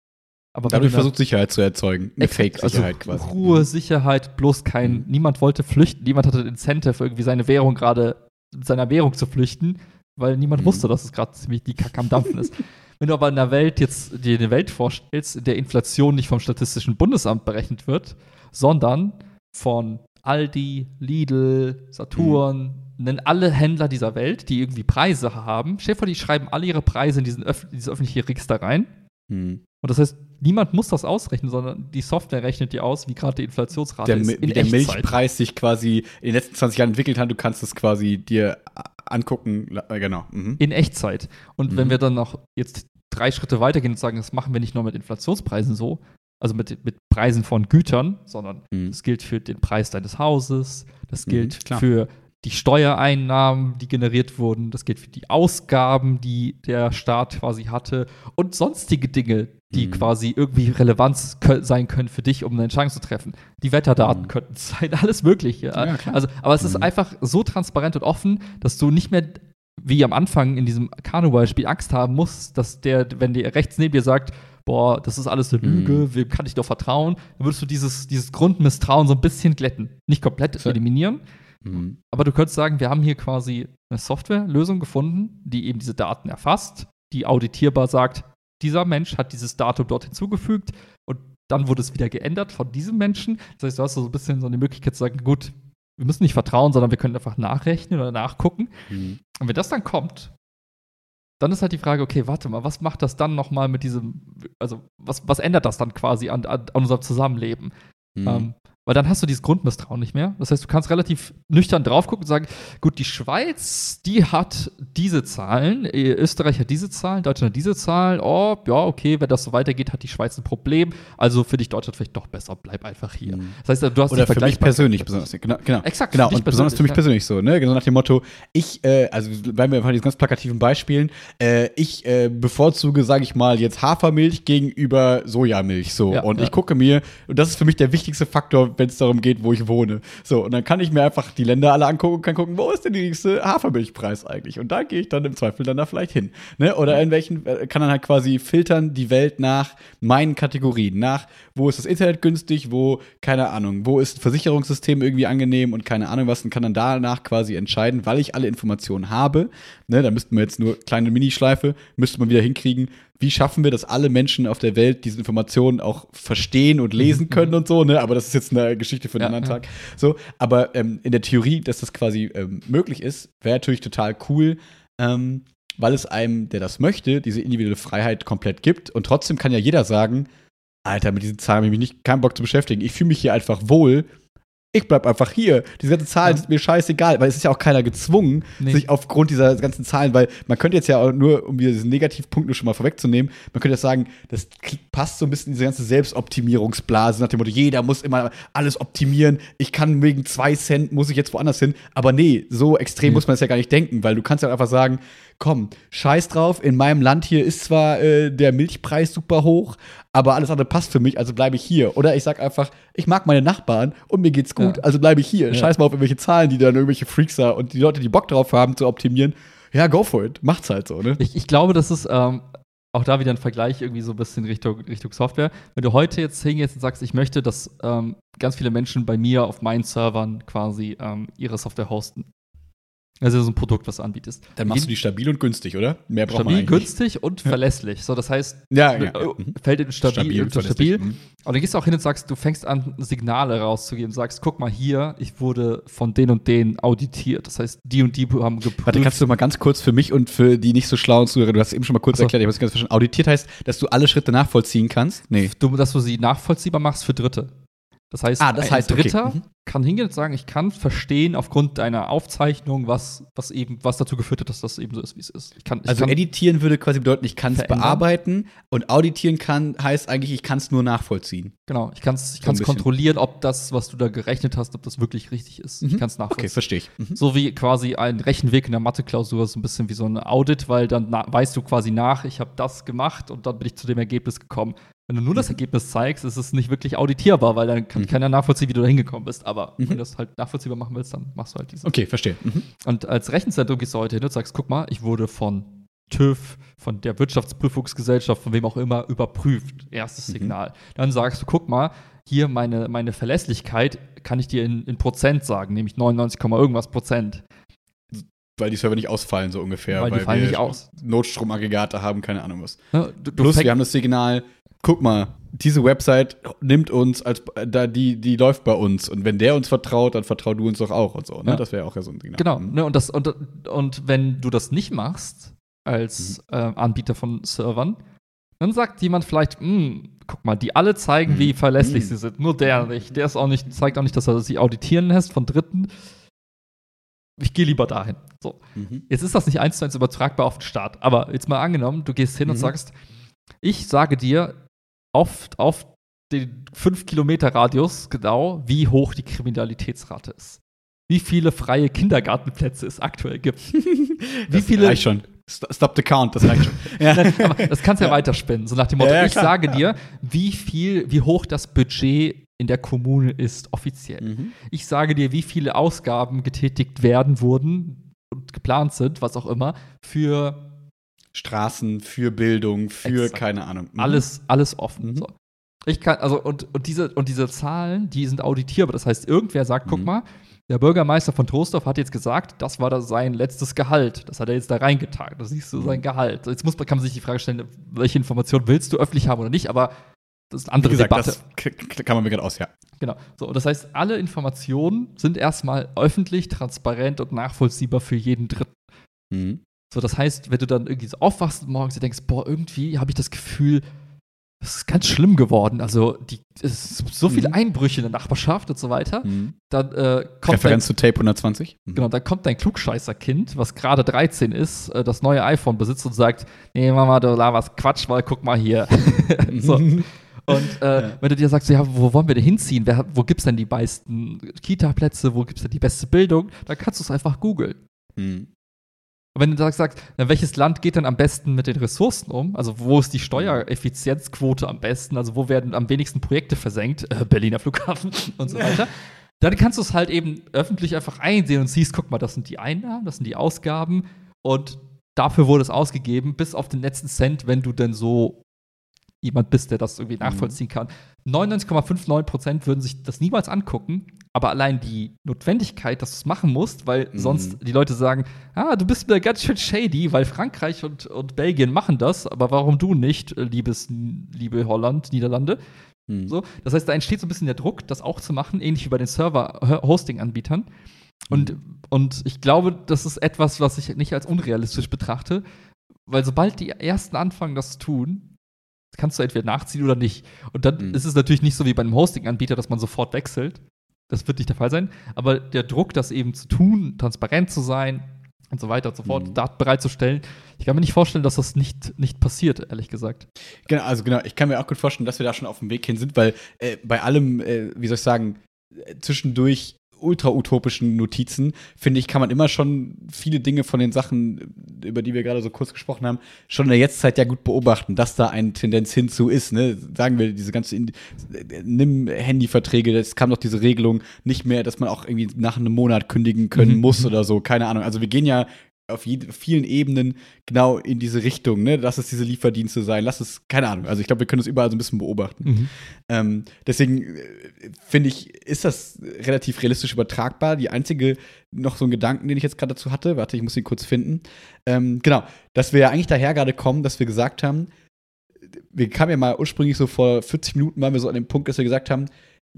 Aber Dadurch du da- versucht Sicherheit zu erzeugen. Eine Fake-Sicherheit also quasi. Ruhe, Sicherheit, bloß kein, Mhm. niemand wollte flüchten, niemand hatte den Incentive, irgendwie seine Währung gerade, mit seiner Währung zu flüchten, weil niemand Mhm. wusste, dass es gerade ziemlich die Kacke am Dampfen ist. Wenn du aber in einer Welt jetzt dir eine Welt vorstellst, in der Inflation nicht vom Statistischen Bundesamt berechnet wird, sondern von Aldi, Lidl, Saturn, nennen alle Händler dieser Welt, die irgendwie Preise haben. Vor, die schreiben alle ihre Preise in diesen öff dieses öffentliche Register rein. Hm. Und das heißt, niemand muss das ausrechnen, sondern die Software rechnet dir aus, wie gerade die Inflationsrate Der, ist. Mi- wie der Milchpreis sich quasi in den letzten 20 Jahren entwickelt hat, du kannst es quasi dir angucken. Äh, Genau. Mhm. In Echtzeit. Und wenn Mhm. wir dann noch jetzt drei Schritte weitergehen und sagen, das machen wir nicht nur mit Inflationspreisen so, also mit, mit Preisen von Gütern, sondern Mhm. das gilt für den Preis deines Hauses, das Mhm, gilt klar. für die Steuereinnahmen, die generiert wurden, das gilt für die Ausgaben, die der Staat quasi hatte und sonstige Dinge, die Mhm. quasi irgendwie relevant sein können für dich, um eine Entscheidung zu treffen. Die Wetterdaten Mhm. könnten es sein, alles Mögliche. Ja, also, aber es ist Mhm. einfach so transparent und offen, dass du nicht mehr wie am Anfang in diesem Kanu-Beispiel Angst haben musst, dass der, wenn der rechts neben dir sagt, boah, das ist alles eine Lüge, Mhm. wem kann ich doch vertrauen, dann würdest du dieses, dieses Grundmisstrauen so ein bisschen glätten. Nicht komplett eliminieren, Mhm. aber du könntest sagen, wir haben hier quasi eine Softwarelösung gefunden, die eben diese Daten erfasst, die auditierbar sagt, dieser Mensch hat dieses Datum dort hinzugefügt und dann wurde es wieder geändert von diesem Menschen. Das heißt, du hast so ein bisschen so eine Möglichkeit zu sagen, gut, wir müssen nicht vertrauen, sondern wir können einfach nachrechnen oder nachgucken. Mhm. Und wenn das dann kommt, dann ist halt die Frage, okay, warte mal, was macht das dann nochmal mit diesem, also was, was ändert das dann quasi an, an, an unserem Zusammenleben? Mhm. Ähm, weil dann hast du dieses Grundmisstrauen nicht mehr. Das heißt, du kannst relativ nüchtern drauf gucken und sagen, gut, die Schweiz, die hat diese Zahlen, äh, Österreich hat diese Zahlen, Deutschland hat diese Zahlen. Oh, ja, okay, wenn das so weitergeht, hat die Schweiz ein Problem. Also für dich Deutschland vielleicht doch besser, bleib einfach hier. Mhm. Das heißt, du hast Oder für mich persönlich besonders. Genau, genau. Exakt, Genau, und besonders für mich persönlich, persönlich so, ne? Genau nach dem Motto, ich, äh, also bleiben wir einfach diesen ganz plakativen Beispielen, äh, ich äh, bevorzuge, sage ich mal, jetzt Hafermilch gegenüber Sojamilch so. Ja, und ja. ich gucke mir, und das ist für mich der wichtigste Faktor, wenn es darum geht, wo ich wohne. So, und dann kann ich mir einfach die Länder alle angucken und kann gucken, wo ist denn der nächste Hafermilchpreis eigentlich? Und da gehe ich dann im Zweifel dann da vielleicht hin. Ne? Oder in welchen, äh, kann dann halt quasi filtern die Welt nach meinen Kategorien, nach wo ist das Internet günstig, wo, keine Ahnung, wo ist ein Versicherungssystem irgendwie angenehm und keine Ahnung was und kann dann danach quasi entscheiden, weil ich alle Informationen habe. Ne, da müssten wir jetzt nur kleine Minischleife, müsste man wieder hinkriegen. Wie schaffen wir, dass alle Menschen auf der Welt diese Informationen auch verstehen und lesen können und so, ne? Aber das ist jetzt eine Geschichte für einen Ja, anderen ja. Tag. So, aber ähm, in der Theorie, dass das quasi ähm, möglich ist, wäre natürlich total cool, ähm, weil es einem, der das möchte, diese individuelle Freiheit komplett gibt. Und trotzdem kann ja jeder sagen, Alter, mit diesen Zahlen habe ich mich nicht keinen Bock zu beschäftigen. Ich fühle mich hier einfach wohl. Ich bleib einfach hier. Diese ganzen Zahlen Ja. sind mir scheißegal, weil es ist ja auch keiner gezwungen, Nee. sich aufgrund dieser ganzen Zahlen, weil man könnte jetzt ja auch nur, um diesen Negativpunkt nur schon mal vorwegzunehmen, man könnte jetzt sagen, das passt so ein bisschen in diese ganze Selbstoptimierungsblase nach dem Motto, jeder muss immer alles optimieren. Ich kann wegen zwei Cent muss ich jetzt woanders hin. Aber nee, so extrem Nee. muss man es ja gar nicht denken, weil du kannst ja einfach sagen, komm, scheiß drauf, in meinem Land hier ist zwar äh, der Milchpreis super hoch, aber alles andere passt für mich, also bleibe ich hier. Oder ich sag einfach, ich mag meine Nachbarn und mir geht's gut, Ja. also bleibe ich hier. Ja. Scheiß mal auf irgendwelche Zahlen, die dann irgendwelche Freaks da und die Leute, die Bock drauf haben zu optimieren, ja, go for it. Macht's halt so, ne? Ich, ich glaube, das ist ähm, auch da wieder ein Vergleich irgendwie so ein bisschen Richtung, Richtung Software. Wenn du heute jetzt hingehst und sagst, ich möchte, dass ähm, ganz viele Menschen bei mir auf meinen Servern quasi ähm, ihre Software hosten. Also so ein Produkt, was du anbietest. Dann machst du die stabil und günstig, oder? Mehr braucht man stabil, günstig und verlässlich. So, das heißt, Ja, äh, ja. Mhm. fällt in stabil, Stabil, verlässlich. stabil. Mhm. Und dann gehst du auch hin und sagst, du fängst an, Signale rauszugeben, sagst, guck mal hier, ich wurde von den und den auditiert. Das heißt, die und die haben geprüft. Warte, kannst du mal ganz kurz für mich und für die nicht so schlauen Zuhörer, du hast eben schon mal kurz so. erklärt, ich es ganz verstanden. Auditiert heißt, dass du alle Schritte nachvollziehen kannst? Nee. du, dass du sie nachvollziehbar machst für Dritte. Das heißt, Ah, das ein heißt, okay. Dritter Mhm. kann hingehen und sagen, ich kann verstehen aufgrund deiner Aufzeichnung, was, was eben, was dazu geführt hat, dass das eben so ist, wie es ist. Ich kann, ich Also kann, editieren würde quasi bedeuten, ich kann es bearbeiten und auditieren kann heißt eigentlich, ich kann es nur nachvollziehen. genau, ich kann es ich So kann's kontrollieren, ob das, was du da gerechnet hast, ob das wirklich richtig ist. Ich Mhm. kann es Okay, nachvollziehen. verstehe ich. Mhm. So wie quasi ein Rechenweg in der Mathe-Klausur, so ein bisschen wie so ein Audit, weil dann weißt du quasi nach, ich habe das gemacht und dann bin ich zu dem Ergebnis gekommen. Wenn du nur das Mhm. Ergebnis zeigst, ist es nicht wirklich auditierbar, weil dann kann Mhm. keiner nachvollziehen, wie du da hingekommen bist. Aber Mhm. wenn du das halt nachvollziehbar machen willst, dann machst du halt dieses. Okay, verstehe. Mhm. Und als Rechenzentrum gehst du heute hin und sagst, guck mal, ich wurde von TÜV, von der Wirtschaftsprüfungsgesellschaft, von wem auch immer, überprüft. Erstes Mhm. Signal. Dann sagst du, guck mal, hier meine, meine Verlässlichkeit kann ich dir in, in Prozent sagen, nämlich 99, Komma irgendwas Prozent. Weil die Server nicht ausfallen, so ungefähr. Weil die fallen nicht aus. Notstromaggregate haben, keine Ahnung was. Ne, Du, du Plus, wir haben das Signal, guck mal, diese Website nimmt uns als da die die läuft bei uns und wenn der uns vertraut, dann vertrau du uns doch auch und so. Ne? Ja. Das wäre auch ja so ein Ding. Genau, Mhm. ne, und, das, und, und wenn du das nicht machst als Mhm. äh, Anbieter von Servern, dann sagt jemand vielleicht, "Hm, guck mal, die alle zeigen, Mhm. wie verlässlich Mhm. sie sind. Nur der nicht. Der ist auch nicht, zeigt auch nicht, dass er sich auditieren lässt von Dritten. Ich gehe lieber dahin. So. Mhm. Jetzt ist das nicht eins zu eins übertragbar auf den Staat. Aber jetzt mal angenommen, du gehst hin und Mhm. sagst, ich sage dir auf, auf den 5-Kilometer-Radius genau, wie hoch die Kriminalitätsrate ist. Wie viele freie Kindergartenplätze es aktuell gibt. wie Das viele. reicht schon. St- Stop the count, das reicht schon. ja. Das kannst du ja, weiterspinnen. So nach dem Motto, Ja, ja, ich klar, sage klar. dir, wie viel, wie hoch das Budget in der Kommune ist, offiziell. Mhm. Ich sage dir, wie viele Ausgaben getätigt werden wurden und geplant sind, was auch immer, für Straßen, für Bildung, für Exakt. keine Ahnung. Mhm. alles, alles offen. Mhm. So. Ich kann, also, und, und, diese, und diese Zahlen, die sind auditierbar. Das heißt, irgendwer sagt, guck Mhm. mal, der Bürgermeister von Trostorf hat jetzt gesagt, das war das sein letztes Gehalt. Das hat er jetzt da reingetan. Da siehst du Mhm. sein Gehalt. Jetzt muss man, kann man sich die Frage stellen, welche Informationen willst du öffentlich haben oder nicht, aber das ist eine Wie andere gesagt, Debatte. das kann man mir gerade aus, ja. Genau. So, und das heißt, alle Informationen sind erstmal öffentlich, transparent und nachvollziehbar für jeden Dritten. Mhm. So, das heißt, wenn du dann irgendwie so aufwachst und morgens und denkst, boah, irgendwie habe ich das Gefühl, es ist ganz schlimm geworden. Also, die, es ist so viele Mhm. Einbrüche in der Nachbarschaft und so weiter. Mhm. Dann äh, kommt Referenz zu Tape 120. Mhm. dein, genau, dann kommt dein Klugscheißer-Kind, was gerade 13 ist, äh, das neue iPhone besitzt und sagt, nee, Mama, du laberst Quatsch, weil guck mal hier. so. Und äh, Ja. wenn du dir sagst, ja, wo wollen wir denn hinziehen? Wer, wo gibt's denn die meisten Kita-Plätze? Wo gibt's denn die beste Bildung? Dann kannst du es einfach googeln. Und wenn du sagst, sagst na, welches Land geht denn am besten mit den Ressourcen um? Also wo ist die Steuereffizienzquote am besten? Also wo werden am wenigsten Projekte versenkt? Äh, Berliner Flughafen und so weiter. Dann kannst du es halt eben öffentlich einfach einsehen und siehst, guck mal, das sind die Einnahmen, das sind die Ausgaben und dafür wurde es ausgegeben, bis auf den letzten Cent, wenn du denn so jemand bist, der das irgendwie nachvollziehen kann. 99,59% würden sich das niemals angucken, aber allein die Notwendigkeit, dass du es machen musst, weil Mhm. sonst die Leute sagen, ah, du bist mir ganz schön shady, weil Frankreich und, und Belgien machen das, aber warum du nicht, äh, liebes, liebe Holland, Niederlande? Mhm. So, das heißt, da entsteht so ein bisschen der Druck, das auch zu machen, ähnlich wie bei den Server-Hosting-Anbietern. Und, und ich glaube, das ist etwas, was ich nicht als unrealistisch betrachte, weil sobald die ersten anfangen, das zu tun, kannst du entweder nachziehen oder nicht. Und dann Mhm. ist es natürlich nicht so wie bei einem Hosting-Anbieter, dass man sofort wechselt. Das wird nicht der Fall sein. Aber der Druck, das eben zu tun, transparent zu sein und so weiter und so fort, Mhm. Daten bereitzustellen, ich kann mir nicht vorstellen, dass das nicht, nicht passiert, ehrlich gesagt. Genau, also genau, ich kann mir auch gut vorstellen, dass wir da schon auf dem Weg hin sind, weil äh, bei allem, äh, wie soll ich sagen, äh, zwischendurch ultra-utopischen Notizen, finde ich, kann man immer schon viele Dinge von den Sachen, über die wir gerade so kurz gesprochen haben, schon in der Jetztzeit ja gut beobachten, dass da eine Tendenz hinzu ist. Ne? Sagen wir, diese ganze In nimm Handyverträge, es kam doch diese Regelung nicht mehr, dass man auch irgendwie nach einem Monat kündigen können Mhm. muss oder so, keine Ahnung. Also wir gehen ja auf vielen Ebenen genau in diese Richtung, ne? Lass es diese Lieferdienste sein, lass es, keine Ahnung. Also ich glaube, wir können es überall so ein bisschen beobachten. Ähm, deswegen äh, finde ich, ist das relativ realistisch übertragbar. Die einzige, noch so ein Gedanken, den ich jetzt gerade dazu hatte, warte, ich muss ihn kurz finden. Ähm, genau, dass wir ja eigentlich daher gerade kommen, dass wir gesagt haben, wir kamen ja mal ursprünglich so vor 40 Minuten waren wir so an dem Punkt, dass wir gesagt haben,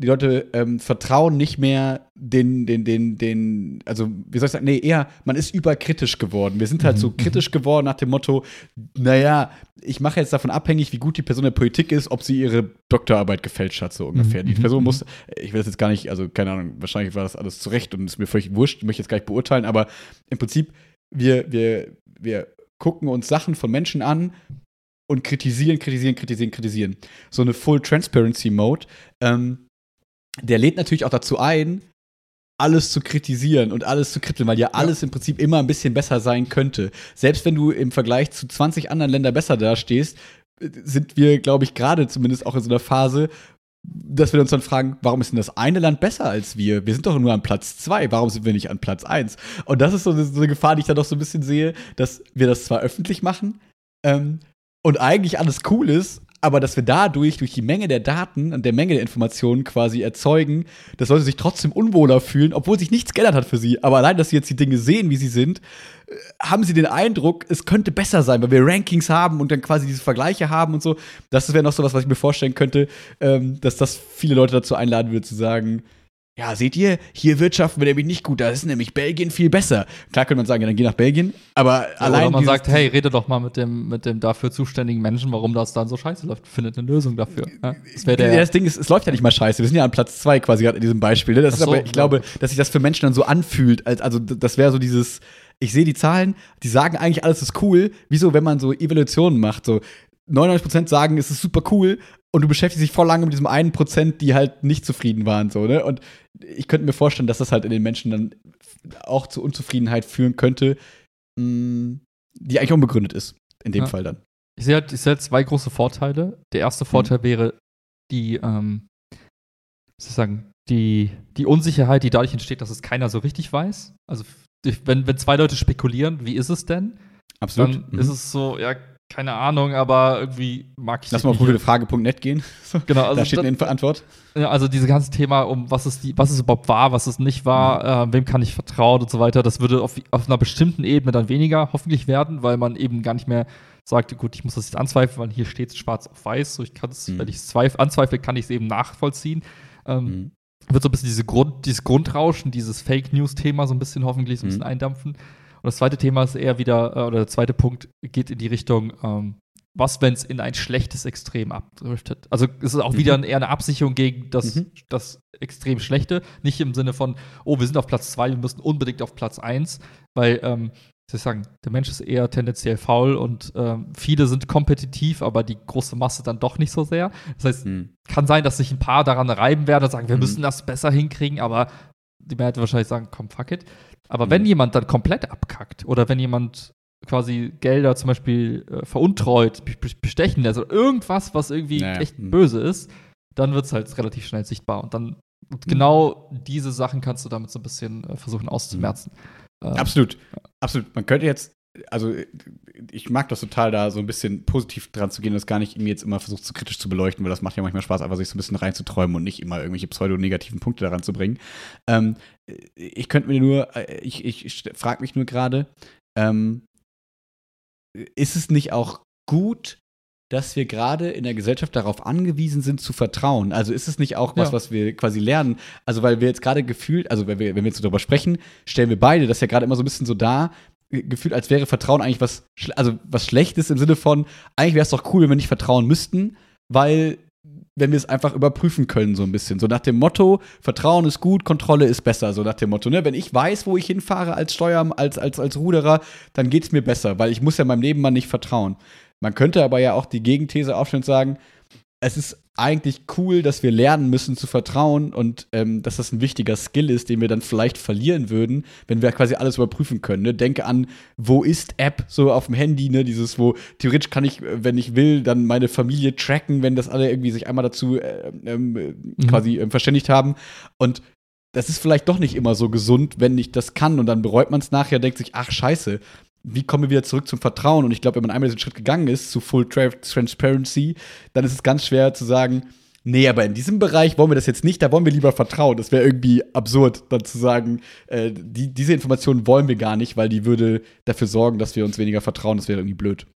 die Leute ähm, vertrauen nicht mehr den, den, den, den, also wie soll ich sagen, nee, eher, man ist überkritisch geworden. Wir sind halt so Mhm. kritisch geworden nach dem Motto, naja, ich mache jetzt davon abhängig, wie gut die Person in der Politik ist, ob sie ihre Doktorarbeit gefälscht hat, so ungefähr. Mhm, Die mhm, Person mhm. muss, ich will das jetzt gar nicht, also keine Ahnung, wahrscheinlich war das alles zurecht und ist mir völlig wurscht, möchte ich jetzt gar nicht beurteilen, aber im Prinzip, wir, wir, wir gucken uns Sachen von Menschen an und kritisieren, kritisieren, kritisieren, kritisieren. So eine Full Transparency Mode, ähm, der lädt natürlich auch dazu ein, alles zu kritisieren und alles zu kribbeln, weil ja alles im Prinzip immer ein bisschen besser sein könnte. Selbst wenn du im Vergleich zu 20 anderen Ländern besser dastehst, sind wir, glaube ich, gerade zumindest auch in so einer Phase, dass wir uns dann fragen, warum ist denn das eine Land besser als wir? Wir sind doch nur an Platz zwei, warum sind wir nicht an Platz eins? Und das ist so eine, so eine Gefahr, die ich da doch so ein bisschen sehe, dass wir das zwar öffentlich machen ähm, und eigentlich alles cool ist, aber dass wir dadurch, durch die Menge der Daten und der Menge der Informationen quasi erzeugen, dass Leute sich trotzdem unwohler fühlen, obwohl sich nichts geändert hat für sie. Aber allein, dass sie jetzt die Dinge sehen, wie sie sind, äh, haben sie den Eindruck, es könnte besser sein, weil wir Rankings haben und dann quasi diese Vergleiche haben und so. Das wäre noch so was, was ich mir vorstellen könnte, ähm, dass das viele Leute dazu einladen würde, zu sagen, ja, seht ihr, hier wirtschaften wir nämlich nicht gut, da ist nämlich Belgien viel besser. Klar könnte man sagen, ja, dann geh nach Belgien, aber Ja, allein. Oder man sagt, hey, rede doch mal mit dem, mit dem dafür zuständigen Menschen, warum das dann so scheiße läuft. Findet eine Lösung dafür. Ja, das das Ding ist, es läuft ja nicht mal scheiße. Wir sind ja an Platz zwei quasi gerade in diesem Beispiel. Ne? Das Ach ist so, aber, ich glaube, dass sich das für Menschen dann so anfühlt. Als, also, das wäre so dieses, ich sehe die Zahlen, die sagen eigentlich, alles ist cool. Wieso, wenn man so Evaluationen macht, so 99% sagen, es ist super cool und du beschäftigst dich voll lange mit diesem einen Prozent, die halt nicht zufrieden waren, so, ne? Und ich könnte mir vorstellen, dass das halt in den Menschen dann auch zu Unzufriedenheit führen könnte, mh, die eigentlich unbegründet ist. In dem Ja. Fall dann. Ich sehe halt, ich sehe halt zwei große Vorteile. Der erste Vorteil wäre die, ähm, was soll ich sagen, die, die Unsicherheit, die dadurch entsteht, dass es keiner so richtig weiß. Also wenn, wenn zwei Leute spekulieren, wie ist es denn? Absolut. Dann Mhm. ist es so, ja, keine Ahnung, aber irgendwie mag ich Lass mal auf nicht. Frage.net gehen. Genau, also da steht eine Antwort. Also dieses ganze Thema um was ist die, was ist überhaupt wahr, was ist nicht wahr, Mhm. äh, wem kann ich vertrauen und so weiter, das würde auf, auf einer bestimmten Ebene dann weniger hoffentlich werden, weil man eben gar nicht mehr sagt, gut, ich muss das jetzt anzweifeln, weil hier steht es schwarz auf weiß, so ich kann es, Mhm. wenn ich es zweif- anzweifle, kann ich es eben nachvollziehen. Ähm, Mhm. Wird so ein bisschen diese Grund, dieses Grundrauschen, dieses Fake News-Thema so ein bisschen hoffentlich so ein Mhm. bisschen eindampfen. Und das zweite Thema ist eher wieder, äh, oder der zweite Punkt geht in die Richtung, ähm, was, wenn es in ein schlechtes Extrem abdriftet? Also es ist auch Mhm. wieder eher eine Absicherung gegen das, Mhm. das extrem Schlechte. Nicht im Sinne von, oh, wir sind auf Platz zwei, wir müssen unbedingt auf Platz eins, weil, ähm, soll ich sagen, der Mensch ist eher tendenziell faul und ähm, viele sind kompetitiv, aber die große Masse dann doch nicht so sehr. Das heißt, Mhm. kann sein, dass sich ein paar daran reiben werden und sagen, wir Mhm. müssen das besser hinkriegen, aber die Mehrheit wahrscheinlich sagen, komm, fuck it. Aber Mhm. wenn jemand dann komplett abkackt oder wenn jemand quasi Gelder zum Beispiel äh, veruntreut, be- be- bestechen lässt oder irgendwas, was irgendwie Naja, echt mhm. böse ist, dann wird es halt relativ schnell sichtbar. Und dann und genau diese Sachen kannst du damit so ein bisschen äh, versuchen auszumerzen. Ähm, Absolut. Absolut. Man könnte jetzt, also ich mag das total, da so ein bisschen positiv dran zu gehen und das gar nicht irgendwie jetzt immer versucht, zu kritisch zu beleuchten, weil das macht ja manchmal Spaß, einfach sich so ein bisschen reinzuträumen und nicht immer irgendwelche pseudo-negativen Punkte daran zu bringen. Ähm, ich könnte mir nur, äh, ich, ich frage mich nur gerade, ähm, ist es nicht auch gut, dass wir gerade in der Gesellschaft darauf angewiesen sind, zu vertrauen. Also ist es nicht auch was, Ja. was wir quasi lernen? Also, weil wir jetzt gerade gefühlt, also wenn wir, wenn wir jetzt so darüber sprechen, stellen wir beide das ja gerade immer so ein bisschen so dar, äh, gefühlt, als wäre Vertrauen eigentlich was, also was Schlechtes im Sinne von, eigentlich wäre es doch cool, wenn wir nicht vertrauen müssten, weil wenn wir es einfach überprüfen können, so ein bisschen. So nach dem Motto, Vertrauen ist gut, Kontrolle ist besser, so nach dem Motto. Ne? Wenn ich weiß, wo ich hinfahre als Steuer, als, als, als Ruderer, dann geht es mir besser, weil ich muss ja meinem Nebenmann nicht vertrauen. Man könnte aber ja auch die Gegenthese aufstellen und sagen, es ist eigentlich cool, dass wir lernen müssen zu vertrauen und ähm, dass das ein wichtiger Skill ist, den wir dann vielleicht verlieren würden, wenn wir quasi alles überprüfen können. Ne? Denke an, wo ist App so auf dem Handy, ne? Dieses, wo theoretisch kann ich, äh, wenn ich will, dann meine Familie tracken, wenn das alle irgendwie sich einmal dazu äh, äh, Mhm. quasi ähm, verständigt haben. Und das ist vielleicht doch nicht immer so gesund, wenn ich das kann und dann bereut man es nachher, denkt sich, ach scheiße, wie kommen wir wieder zurück zum Vertrauen? Und ich glaube, wenn man einmal diesen Schritt gegangen ist zu Full Tra Transparency, dann ist es ganz schwer zu sagen, nee, aber in diesem Bereich wollen wir das jetzt nicht, da wollen wir lieber vertrauen. Das wäre irgendwie absurd, dann zu sagen, äh, die, diese Information wollen wir gar nicht, weil die würde dafür sorgen, dass wir uns weniger vertrauen. Das wäre irgendwie blöd.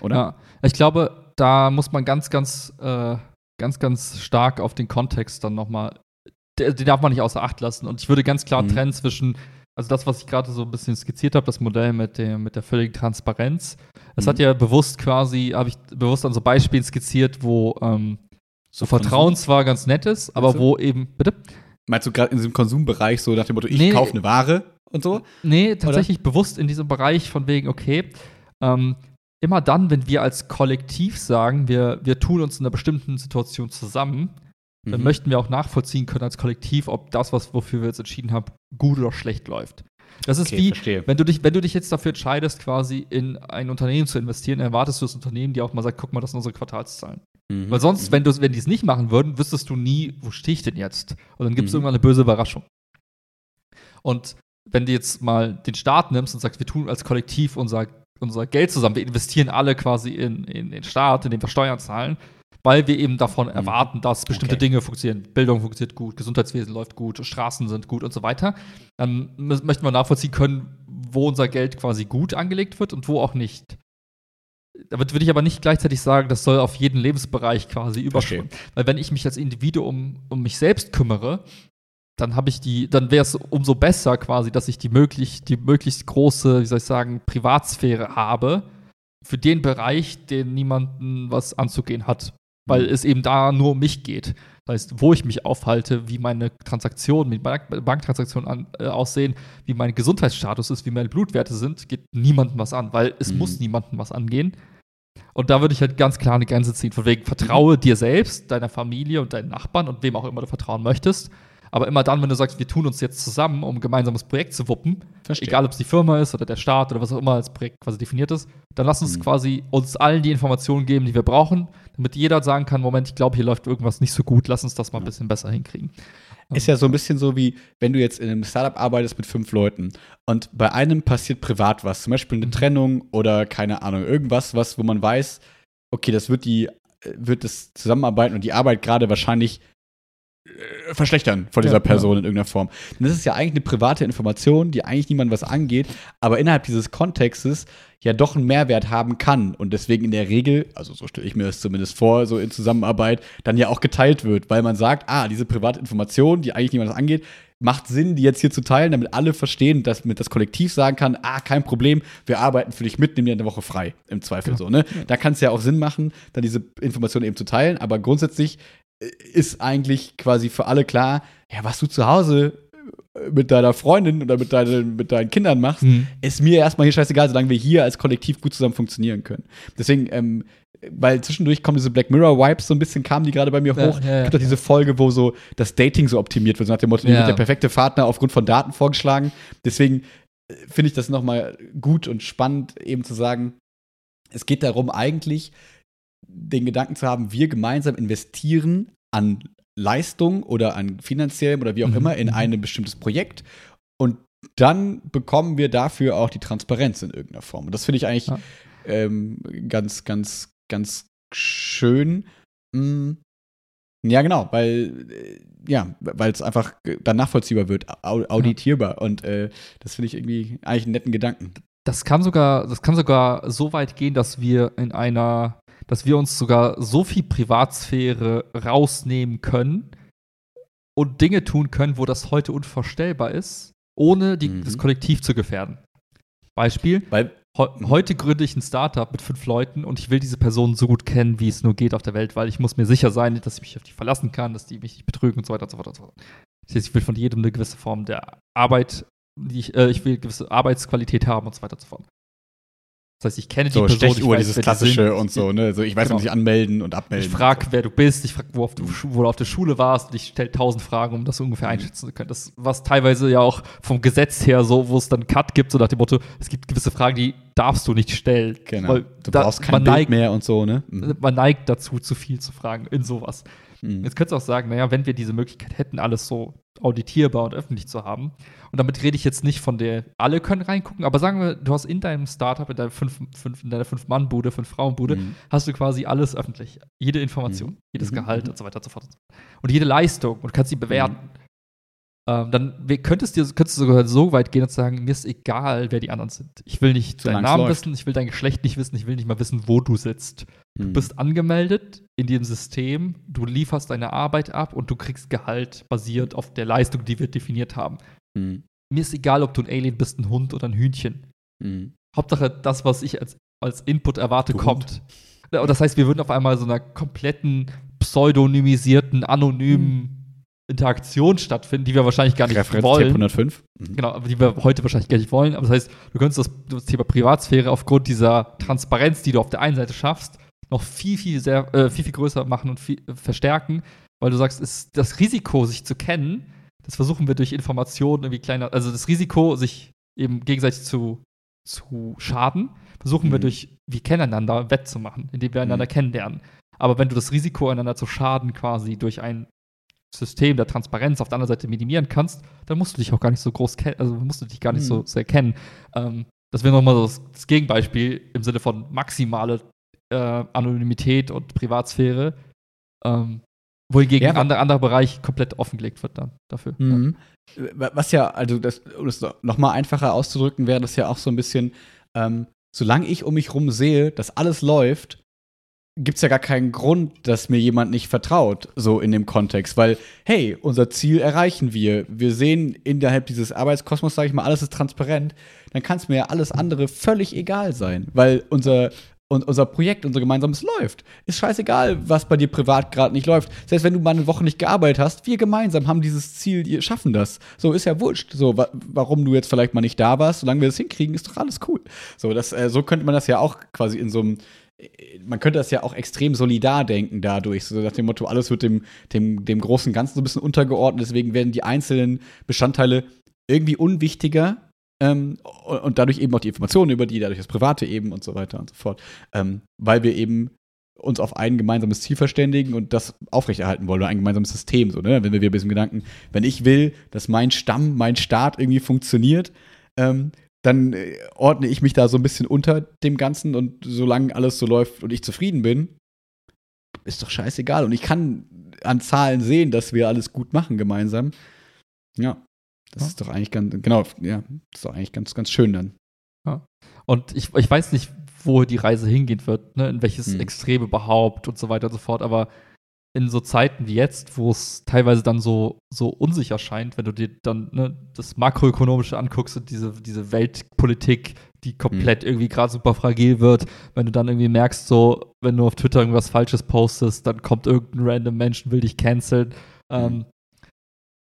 Oder? Ja, ich glaube, da muss man ganz, ganz, äh, ganz, ganz stark auf den Kontext dann nochmal, den darf man nicht außer Acht lassen. Und ich würde ganz klar Mhm. trennen zwischen, also das, was ich gerade so ein bisschen skizziert habe, das Modell mit, dem, mit der völligen Transparenz. Es Mhm. hat ja bewusst quasi, habe ich bewusst an so Beispielen skizziert, wo ähm, so Vertrauen zwar ganz nett ist, aber wo eben, bitte? Meinst du gerade in diesem Konsumbereich so nach dem Motto, ich Nee. kaufe eine Ware und so? Nee, tatsächlich bewusst in diesem Bereich von wegen, okay, ähm, immer dann, wenn wir als Kollektiv sagen, wir, wir tun uns in einer bestimmten Situation zusammen, dann Mhm. möchten wir auch nachvollziehen können als Kollektiv, ob das, was, wofür wir jetzt entschieden haben, gut oder schlecht läuft. Das ist Okay, wie, verstehe. wenn du, dich, wenn du dich jetzt dafür entscheidest, quasi in ein Unternehmen zu investieren, erwartest du das Unternehmen, die auch mal sagt, guck mal, das sind unsere Quartalszahlen. Mhm. Weil sonst, wenn, du, wenn die es nicht machen würden, wüsstest du nie, wo stehe ich denn jetzt? Und dann gibt es Mhm. irgendwann eine böse Überraschung. Und wenn du jetzt mal den Staat nimmst und sagst, wir tun als Kollektiv unser, unser Geld zusammen, wir investieren alle quasi in, in den Staat, indem wir Steuern zahlen, weil wir eben davon erwarten, dass bestimmte Okay. Dinge funktionieren. Bildung funktioniert gut, Gesundheitswesen läuft gut, Straßen sind gut und so weiter. Dann möchten wir nachvollziehen können, wo unser Geld quasi gut angelegt wird und wo auch nicht. Damit würde ich aber nicht gleichzeitig sagen, das soll auf jeden Lebensbereich quasi überschwimmen. Weil wenn ich mich als Individuum um mich selbst kümmere, dann habe ich die, dann wäre es umso besser quasi, dass ich die möglich, die möglichst große, wie soll ich sagen, Privatsphäre habe für den Bereich, den niemanden was anzugehen hat. Weil es eben da nur um mich geht. Das heißt, wo ich mich aufhalte, wie meine Transaktionen, wie Bank Banktransaktionen an, äh, aussehen, wie mein Gesundheitsstatus ist, wie meine Blutwerte sind, geht niemandem was an, weil es Mhm. muss niemandem was angehen. Und da würde ich halt ganz klar eine Grenze ziehen. Von wegen, vertraue dir selbst, deiner Familie und deinen Nachbarn und wem auch immer du vertrauen möchtest. Aber immer dann, wenn du sagst, wir tun uns jetzt zusammen, um ein gemeinsames Projekt zu wuppen, Verstehe. egal ob es die Firma ist oder der Staat oder was auch immer als Projekt quasi definiert ist, dann lass uns Mhm. quasi uns allen die Informationen geben, die wir brauchen, damit jeder sagen kann, Moment, ich glaube, hier läuft irgendwas nicht so gut, lass uns das mal ein bisschen besser hinkriegen. Ist ja so ein bisschen so wie, wenn du jetzt in einem Startup arbeitest mit fünf Leuten und bei einem passiert privat was, zum Beispiel eine Mhm. Trennung oder keine Ahnung, irgendwas, was, wo man weiß, okay, das wird die, äh, wird das Zusammenarbeiten und die Arbeit gerade wahrscheinlich verschlechtern von dieser Ja, Person in irgendeiner Form. Und das ist ja eigentlich eine private Information, die eigentlich niemandem was angeht, aber innerhalb dieses Kontextes ja doch einen Mehrwert haben kann und deswegen in der Regel, also so stelle ich mir das zumindest vor, so in Zusammenarbeit, dann ja auch geteilt wird, weil man sagt, ah, diese private Information, die eigentlich niemandem was angeht, macht Sinn, die jetzt hier zu teilen, damit alle verstehen, dass mit das Kollektiv sagen kann, ah, kein Problem, wir arbeiten für dich mit, nimm dir eine Woche frei, im Zweifel Genau. so, ne? Da kann es ja auch Sinn machen, dann diese Information eben zu teilen, aber grundsätzlich äh, ist eigentlich quasi für alle klar, ja, was du zu Hause äh, mit deiner Freundin oder mit deinen, mit deinen Kindern machst, Mhm. ist mir erstmal hier scheißegal, solange wir hier als Kollektiv gut zusammen funktionieren können. Deswegen, ähm, weil zwischendurch kommen diese Black Mirror-Vibes, so ein bisschen kamen die gerade bei mir Ja, hoch. ja, ja. Es gibt doch diese Folge, wo so das Dating so optimiert wird, so nach dem Motto, Ja. der perfekte Partner aufgrund von Daten vorgeschlagen. Deswegen äh, finde ich das nochmal gut und spannend, eben zu sagen, es geht darum, eigentlich den Gedanken zu haben, wir gemeinsam investieren an Leistung oder an finanziellem oder wie auch Mhm, immer in mhm. ein bestimmtes Projekt und dann bekommen wir dafür auch die Transparenz in irgendeiner Form. Und das finde ich eigentlich Ja. ähm, ganz, ganz, ganz schön. Mm, Ja, genau, weil äh, ja, weil es einfach dann nachvollziehbar wird, au auditierbar. Und äh, das finde ich irgendwie eigentlich einen netten Gedanken. Das kann sogar, das kann sogar so weit gehen, dass wir in einer, dass wir uns sogar so viel Privatsphäre rausnehmen können und Dinge tun können, wo das heute unvorstellbar ist, ohne die, Mhm. das Kollektiv zu gefährden. Beispiel, Weil, Heu Mhm. heute gründe ich ein Startup mit fünf Leuten und ich will diese Personen so gut kennen, wie es nur geht auf der Welt, weil ich muss mir sicher sein, dass ich mich auf die verlassen kann, dass die mich nicht betrügen und so weiter und so fort und so fort. Das heißt, ich will von jedem eine gewisse Form der Arbeit, die ich, äh, ich will gewisse Arbeitsqualität haben und so weiter und so fort. Das heißt, ich kenne die so Person, ich Stechuhr, weiß, dieses klassische und so, ne? So, ich weiß, Genau. man sich anmelden und abmelden. Ich frage, wer du bist, ich frage, wo, du, wo du auf der Schule warst und ich stelle tausend Fragen, um das ungefähr Mhm. einschätzen zu können. Das was teilweise ja auch vom Gesetz her so, wo es dann einen Cut gibt, so nach dem Motto, es gibt gewisse Fragen, die darfst du nicht stellen. Genau. Weil du da- brauchst kein man Bild neigt, mehr und so, ne? Mhm. Man neigt dazu, zu viel zu fragen in sowas. Mhm. Jetzt könntest du auch sagen, naja, wenn wir diese Möglichkeit hätten, alles so auditierbar und öffentlich zu haben, und damit rede ich jetzt nicht von der, alle können reingucken, aber sagen wir, du hast in deinem Startup, in deiner fünf, fünf, in deiner Fünf-Mann-Bude, Fünf-Frauen-Bude, Mhm. hast du quasi alles öffentlich. Jede Information, Mhm. jedes Mhm, Gehalt mhm. und so weiter und so fort. Und jede Leistung und kannst sie bewerten. Ähm, dann könntest, dir, könntest du sogar so weit gehen und sagen, mir ist egal, wer die anderen sind. Ich will nicht deinen Solang's Namen wissen, ich will dein Geschlecht nicht wissen, ich will nicht mal wissen, wo du sitzt. Mhm. Du bist angemeldet in dem System, du lieferst deine Arbeit ab und du kriegst Gehalt basiert auf der Leistung, die wir definiert haben. Mhm. Mir ist egal, ob du ein Alien bist, ein Hund oder ein Hühnchen. Mhm. Hauptsache, das, was ich als, als Input erwarte, Du kommt. Und das heißt, wir würden auf einmal so einer kompletten, pseudonymisierten, anonymen Interaktion stattfinden, die wir wahrscheinlich gar nicht Referenz wollen. Tape 105. Mhm. Genau, aber die wir heute wahrscheinlich gar nicht wollen. Aber das heißt, du könntest das, das Thema Privatsphäre aufgrund dieser Transparenz, die du auf der einen Seite schaffst, noch viel, viel, sehr, äh, viel, viel größer machen und viel, äh, verstärken, weil du sagst, ist das Risiko, sich zu kennen, das versuchen wir durch Informationen irgendwie kleiner, also das Risiko, sich eben gegenseitig zu, zu schaden, versuchen wir Mhm. durch, wir kennen einander, wettzumachen, indem wir einander Mhm. kennenlernen. Aber wenn du das Risiko, einander zu schaden, quasi durch ein System der Transparenz auf der anderen Seite minimieren kannst, dann musst du dich auch gar nicht so groß kennen, also musst du dich gar nicht Mhm. so sehr kennen. Ähm, das wäre nochmal so das, das Gegenbeispiel im Sinne von maximale äh, Anonymität und Privatsphäre Ähm, wohingegen Ja, ein anderer, Bereich komplett offengelegt wird dann dafür. Mhm. Was ja, also das, um das noch mal einfacher auszudrücken, wäre das ja auch so ein bisschen, ähm, solange ich um mich rum sehe, dass alles läuft, gibt es ja gar keinen Grund, dass mir jemand nicht vertraut, so in dem Kontext. Weil, hey, unser Ziel erreichen wir. Wir sehen innerhalb dieses Arbeitskosmos, sage ich mal, alles ist transparent. Dann kann es mir ja alles andere völlig egal sein. Weil unser, und unser Projekt, unser gemeinsames läuft. Ist scheißegal, was bei dir privat gerade nicht läuft. Selbst wenn du mal eine Woche nicht gearbeitet hast, wir gemeinsam haben dieses Ziel, wir schaffen das. So ist ja wurscht. So, wa warum du jetzt vielleicht mal nicht da warst, solange wir das hinkriegen, ist doch alles cool. So, das, äh, so könnte man das ja auch quasi in so einem äh, man könnte das ja auch extrem solidar denken dadurch, so nach dem Motto, alles wird dem, dem, dem großen Ganzen so ein bisschen untergeordnet, deswegen werden die einzelnen Bestandteile irgendwie unwichtiger ähm, und dadurch eben auch die Informationen über die, dadurch das Private eben und so weiter und so fort, ähm, weil wir eben uns auf ein gemeinsames Ziel verständigen und das aufrechterhalten wollen, ein gemeinsames System, so, ne? Wenn wir wieder bei diesem Gedanken, wenn ich will, dass mein Stamm, mein Staat irgendwie funktioniert, ähm, dann äh, ordne ich mich da so ein bisschen unter dem Ganzen und solange alles so läuft und ich zufrieden bin, ist doch scheißegal. Und ich kann an Zahlen sehen, dass wir alles gut machen gemeinsam. Ja, das Ja. ist doch eigentlich ganz, genau, ja, das ist doch eigentlich ganz, ganz schön dann. Und ich, ich weiß nicht, wo die Reise hingehen wird, ne? in welches Hm. Extrem überhaupt und so weiter und so fort. Aber in so Zeiten wie jetzt, wo es teilweise dann so, so unsicher scheint, wenn du dir dann ne, das Makroökonomische anguckst und diese, diese Weltpolitik, die komplett irgendwie gerade super fragil wird, wenn du dann irgendwie merkst, so, wenn du auf Twitter irgendwas Falsches postest, dann kommt irgendein random Mensch, will dich canceln. Ähm,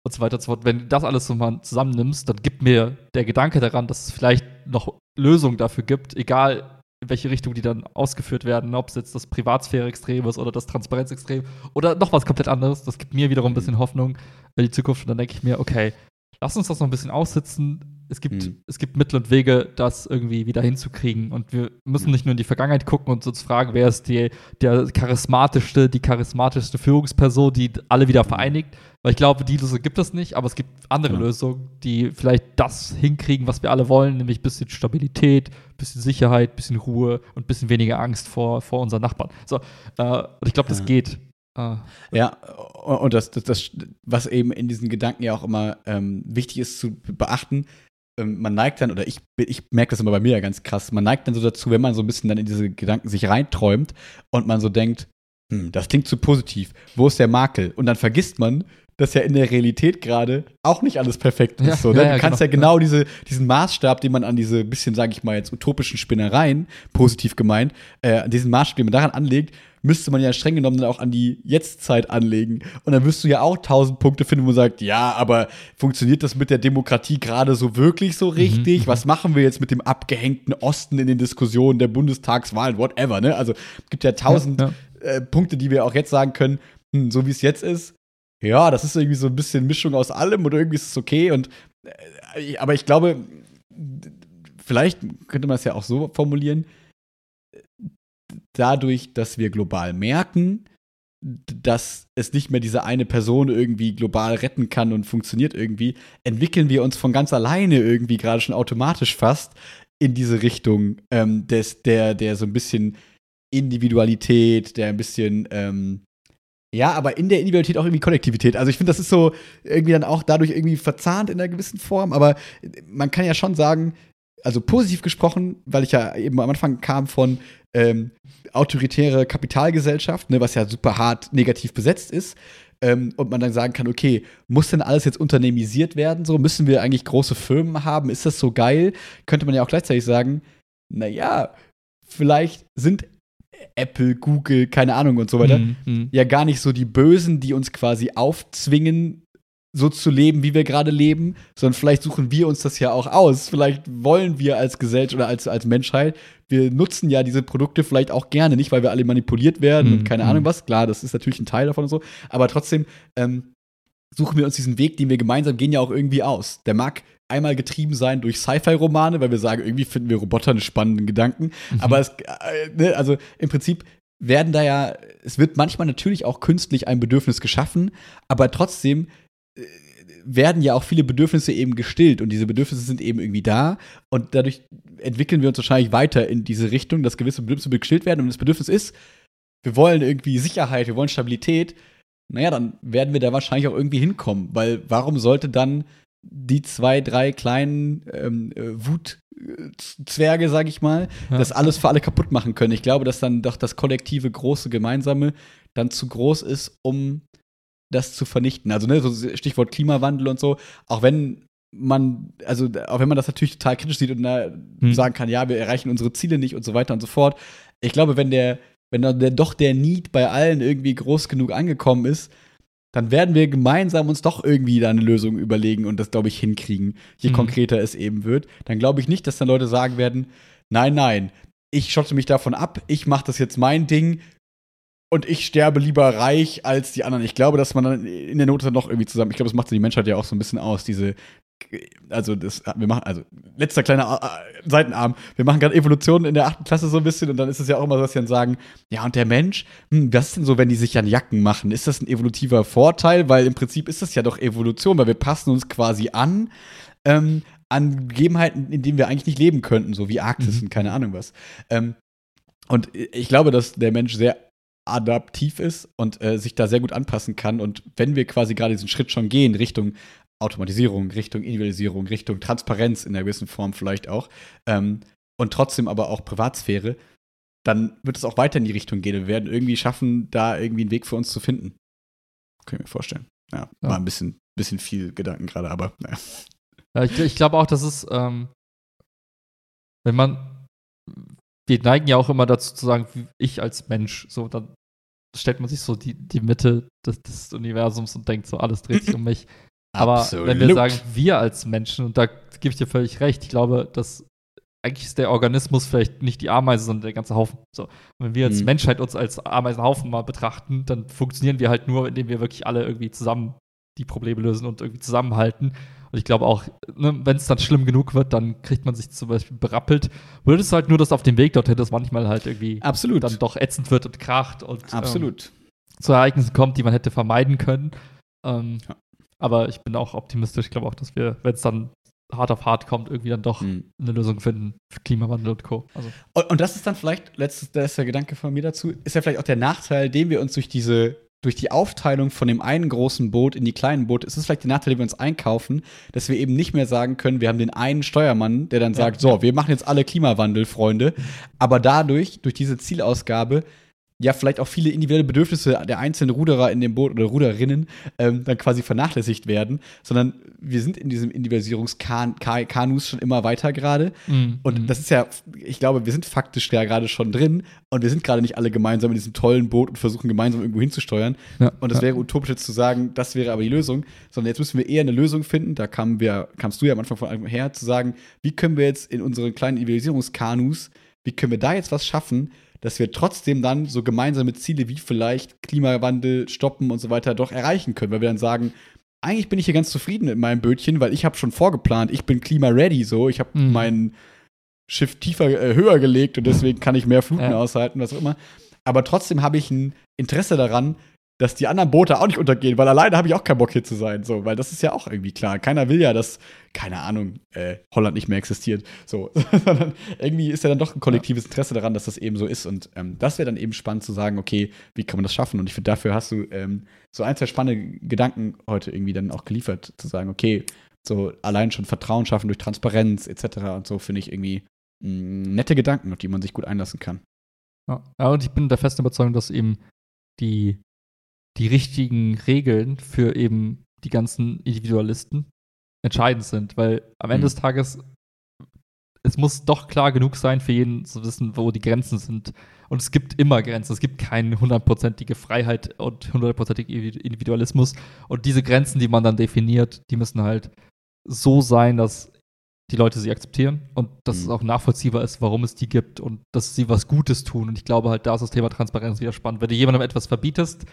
und so weiter und so fort. Wenn du das alles so mal zusammennimmst, dann gibt mir der Gedanke daran, dass es vielleicht noch Lösungen dafür gibt, egal in welche Richtung die dann ausgeführt werden, ob es jetzt das Privatsphäre-Extrem ist oder das Transparenzextrem oder noch was komplett anderes. Das gibt mir wiederum ein bisschen Hoffnung in die Zukunft und dann denke ich mir, okay, lass uns das noch ein bisschen aussitzen. Es gibt, Mhm. es gibt Mittel und Wege, das irgendwie wieder hinzukriegen. Und wir müssen nicht nur in die Vergangenheit gucken und uns fragen, wer ist die, der charismatischste, die charismatischste Führungsperson, die alle wieder vereinigt. Weil ich glaube, die Lösung gibt es nicht, aber es gibt andere Ja. Lösungen, die vielleicht das hinkriegen, was wir alle wollen, nämlich ein bisschen Stabilität, ein bisschen Sicherheit, ein bisschen Ruhe und ein bisschen weniger Angst vor, vor unseren Nachbarn. So, äh, und ich glaube, das Ja. geht. Äh, Ja, und das, das, das, was eben in diesen Gedanken ja auch immer ähm, wichtig ist zu beachten, man neigt dann, oder ich, ich merke das immer bei mir ja ganz krass, man neigt dann so dazu, wenn man so ein bisschen dann in diese Gedanken sich reinträumt und man so denkt, hm, das klingt zu positiv, wo ist der Makel? Und dann vergisst man, dass ja in der Realität gerade auch nicht alles perfekt ist. Ja, so, ne? ja, du ja, kannst genau. ja genau diese, diesen Maßstab, den man an diese bisschen, sage ich mal jetzt, utopischen Spinnereien, positiv gemeint, äh, diesen Maßstab, den man daran anlegt, müsste man ja streng genommen dann auch an die Jetztzeit anlegen. Und dann wirst du ja auch tausend Punkte finden, wo man sagt, ja, aber funktioniert das mit der Demokratie gerade so wirklich so richtig? mhm. Was machen wir jetzt mit dem abgehängten Osten in den Diskussionen der Bundestagswahlen, whatever, ne? Also gibt ja tausend Ja, Äh, Punkte, die wir auch jetzt sagen können, hm, so wie es jetzt ist, ja, das ist irgendwie so ein bisschen Mischung aus allem oder irgendwie ist es okay. Und äh, aber ich glaube, vielleicht könnte man es ja auch so formulieren, dadurch, dass wir global merken, dass es nicht mehr diese eine Person irgendwie global retten kann und funktioniert irgendwie, entwickeln wir uns von ganz alleine irgendwie gerade schon automatisch fast in diese Richtung ähm, des, der, der so ein bisschen Individualität, der ein bisschen, ähm, ja, aber in der Individualität auch irgendwie Kollektivität. Also ich finde, das ist so irgendwie dann auch dadurch irgendwie verzahnt in einer gewissen Form, aber man kann ja schon sagen, also positiv gesprochen, weil ich ja eben am Anfang kam von ähm, autoritäre Kapitalgesellschaft, ne, was ja super hart negativ besetzt ist. Ähm, und man dann sagen kann, okay, muss denn alles jetzt unternehmisiert werden? So, müssen wir eigentlich große Firmen haben? Ist das so geil? Könnte man ja auch gleichzeitig sagen, naja, vielleicht sind Apple, Google, keine Ahnung und so weiter, Mhm, mhm. ja gar nicht so die Bösen, die uns quasi aufzwingen, so zu leben, wie wir gerade leben, sondern vielleicht suchen wir uns das ja auch aus. Vielleicht wollen wir als Gesellschaft oder als, als Menschheit, wir nutzen ja diese Produkte vielleicht auch gerne, nicht weil wir alle manipuliert werden Mhm, und keine mhm. Ahnung was. Klar, das ist natürlich ein Teil davon und so, aber trotzdem ähm, suchen wir uns diesen Weg, den wir gemeinsam gehen, ja auch irgendwie aus. Der mag einmal getrieben sein durch Sci-Fi-Romane, weil wir sagen, irgendwie finden wir Roboter einen spannenden Gedanken. Mhm. Aber es, äh, ne, also im Prinzip werden da ja, es wird manchmal natürlich auch künstlich ein Bedürfnis geschaffen, aber trotzdem äh, werden ja auch viele Bedürfnisse eben gestillt und diese Bedürfnisse sind eben irgendwie da und dadurch entwickeln wir uns wahrscheinlich weiter in diese Richtung, dass gewisse Bedürfnisse gestillt werden und das Bedürfnis ist, wir wollen irgendwie Sicherheit, wir wollen Stabilität, naja, dann werden wir da wahrscheinlich auch irgendwie hinkommen. Weil warum sollte dann die zwei, drei kleinen ähm, äh, Wutzwerge, sag ich mal, ja. das alles für alle kaputt machen können? Ich glaube, dass dann doch das kollektive, große, gemeinsame dann zu groß ist, um das zu vernichten. Also, ne, so Stichwort Klimawandel und so, auch wenn man, also auch wenn man das natürlich total kritisch sieht und da hm. sagen kann, ja, wir erreichen unsere Ziele nicht und so weiter und so fort. Ich glaube, wenn der, wenn dann der, doch der Need bei allen irgendwie groß genug angekommen ist, dann werden wir gemeinsam uns doch irgendwie da eine Lösung überlegen und das, glaube ich, hinkriegen, je mhm. konkreter es eben wird. Dann glaube ich nicht, dass dann Leute sagen werden, nein, nein, ich schotte mich davon ab, ich mache das jetzt mein Ding, und ich sterbe lieber reich als die anderen. Ich glaube, dass man dann in der Not dann noch irgendwie zusammen, ich glaube, das macht die Menschheit ja auch so ein bisschen aus, diese also das, wir machen, also letzter kleiner äh, Seitenarm, wir machen gerade Evolution in der achten Klasse so ein bisschen und dann ist es ja auch immer so, dass sie dann sagen, ja und der Mensch, hm, was ist denn so, wenn die sich an Jacken machen? Ist das ein evolutiver Vorteil? Weil im Prinzip ist das ja doch Evolution, weil wir passen uns quasi an, ähm, an Gegebenheiten, in denen wir eigentlich nicht leben könnten, so wie Arktis mhm. und keine Ahnung was. Ähm, und ich glaube, dass der Mensch sehr adaptiv ist und äh, sich da sehr gut anpassen kann. Und wenn wir quasi gerade diesen Schritt schon gehen Richtung Automatisierung, Richtung Individualisierung, Richtung Transparenz in einer gewissen Form vielleicht auch ähm, und trotzdem aber auch Privatsphäre, dann wird es auch weiter in die Richtung gehen. Wir werden irgendwie schaffen, da irgendwie einen Weg für uns zu finden. Können wir mir vorstellen. Ja, ja. war ein bisschen, bisschen viel Gedanken gerade, aber naja. Ja, ich, ich glaube auch, dass es, ähm, wenn man, wir neigen ja auch immer dazu zu sagen, ich als Mensch, so, dann stellt man sich so die, die Mitte des, des Universums und denkt so, alles dreht sich um mich. Aber Absolut. wenn wir sagen, wir als Menschen, und da gebe ich dir völlig recht, ich glaube, dass eigentlich ist der Organismus vielleicht nicht die Ameise, sondern der ganze Haufen. So. wenn wir als mhm. Menschheit uns als Ameisenhaufen mal betrachten, dann funktionieren wir halt nur, indem wir wirklich alle irgendwie zusammen die Probleme lösen und irgendwie zusammenhalten. Und ich glaube auch, ne, wenn es dann schlimm genug wird, dann kriegt man sich zum Beispiel berappelt. Würde es halt nur, dass auf dem Weg dorthin das manchmal halt irgendwie Absolut. dann doch ätzend wird und kracht und Absolut. Ähm, zu Ereignissen kommt, die man hätte vermeiden können. Ähm, ja. Aber ich bin auch optimistisch. Ich glaube auch, dass wir, wenn es dann hart auf hart kommt, irgendwie dann doch mhm. eine Lösung finden für Klimawandel und Co. Also. Und, und, das ist dann vielleicht, letztes, das ist der Gedanke von mir dazu, ist ja vielleicht auch der Nachteil, den wir uns durch diese, durch die Aufteilung von dem einen großen Boot in die kleinen Boote, ist es vielleicht der Nachteil, den wir uns einkaufen, dass wir eben nicht mehr sagen können, wir haben den einen Steuermann, der dann ja, sagt, so, wir machen jetzt alle Klimawandel, Freunde. Aber dadurch, durch diese Zielausgabe, ja vielleicht auch viele individuelle Bedürfnisse der einzelnen Ruderer in dem Boot oder Ruderinnen ähm, dann quasi vernachlässigt werden, sondern wir sind in diesem Individualisierungskanus schon immer weiter gerade. Mm, und das ist ja, ich glaube, wir sind faktisch ja gerade schon drin und wir sind gerade nicht alle gemeinsam in diesem tollen Boot und versuchen gemeinsam irgendwo hinzusteuern. Ja, und es ja. wäre utopisch jetzt zu sagen, das wäre aber die Lösung, sondern jetzt müssen wir eher eine Lösung finden. Da kam wir, kamst du ja am Anfang von einem her, zu sagen, wie können wir jetzt in unseren kleinen Individualisierungskanus, wie können wir da jetzt was schaffen, dass wir trotzdem dann so gemeinsame Ziele wie vielleicht Klimawandel stoppen und so weiter doch erreichen können, weil wir dann sagen, eigentlich bin ich hier ganz zufrieden mit meinem Bötchen, weil ich habe schon vorgeplant, ich bin klima-ready so, ich habe mhm. mein Schiff tiefer, äh, höher gelegt und deswegen kann ich mehr Fluten ja. aushalten, was auch immer. Aber trotzdem habe ich ein Interesse daran, dass die anderen Boote auch nicht untergehen, weil alleine habe ich auch keinen Bock hier zu sein, so, weil das ist ja auch irgendwie klar. Keiner will ja, dass, keine Ahnung, äh, Holland nicht mehr existiert, so, sondern irgendwie ist ja dann doch ein kollektives Interesse daran, dass das eben so ist und ähm, das wäre dann eben spannend zu sagen, okay, wie kann man das schaffen? Und ich finde, dafür hast du ähm, so ein, zwei spannende Gedanken heute irgendwie dann auch geliefert, zu sagen, okay, so allein schon Vertrauen schaffen durch Transparenz etc. und so finde ich irgendwie mh, mm, nette Gedanken, auf die man sich gut einlassen kann. Ja, und ich bin der festen Überzeugung, dass eben die die richtigen Regeln für eben die ganzen Individualisten entscheidend sind, weil am Ende mhm. des Tages es muss doch klar genug sein für jeden zu wissen, wo die Grenzen sind. Und es gibt immer Grenzen. Es gibt keine hundertprozentige Freiheit und hundertprozentige Individualismus. Und diese Grenzen, die man dann definiert, die müssen halt so sein, dass die Leute sie akzeptieren und dass mhm. es auch nachvollziehbar ist, warum es die gibt und dass sie was Gutes tun. Und ich glaube halt, da ist das Thema Transparenz wieder spannend. Wenn du jemandem etwas verbietest,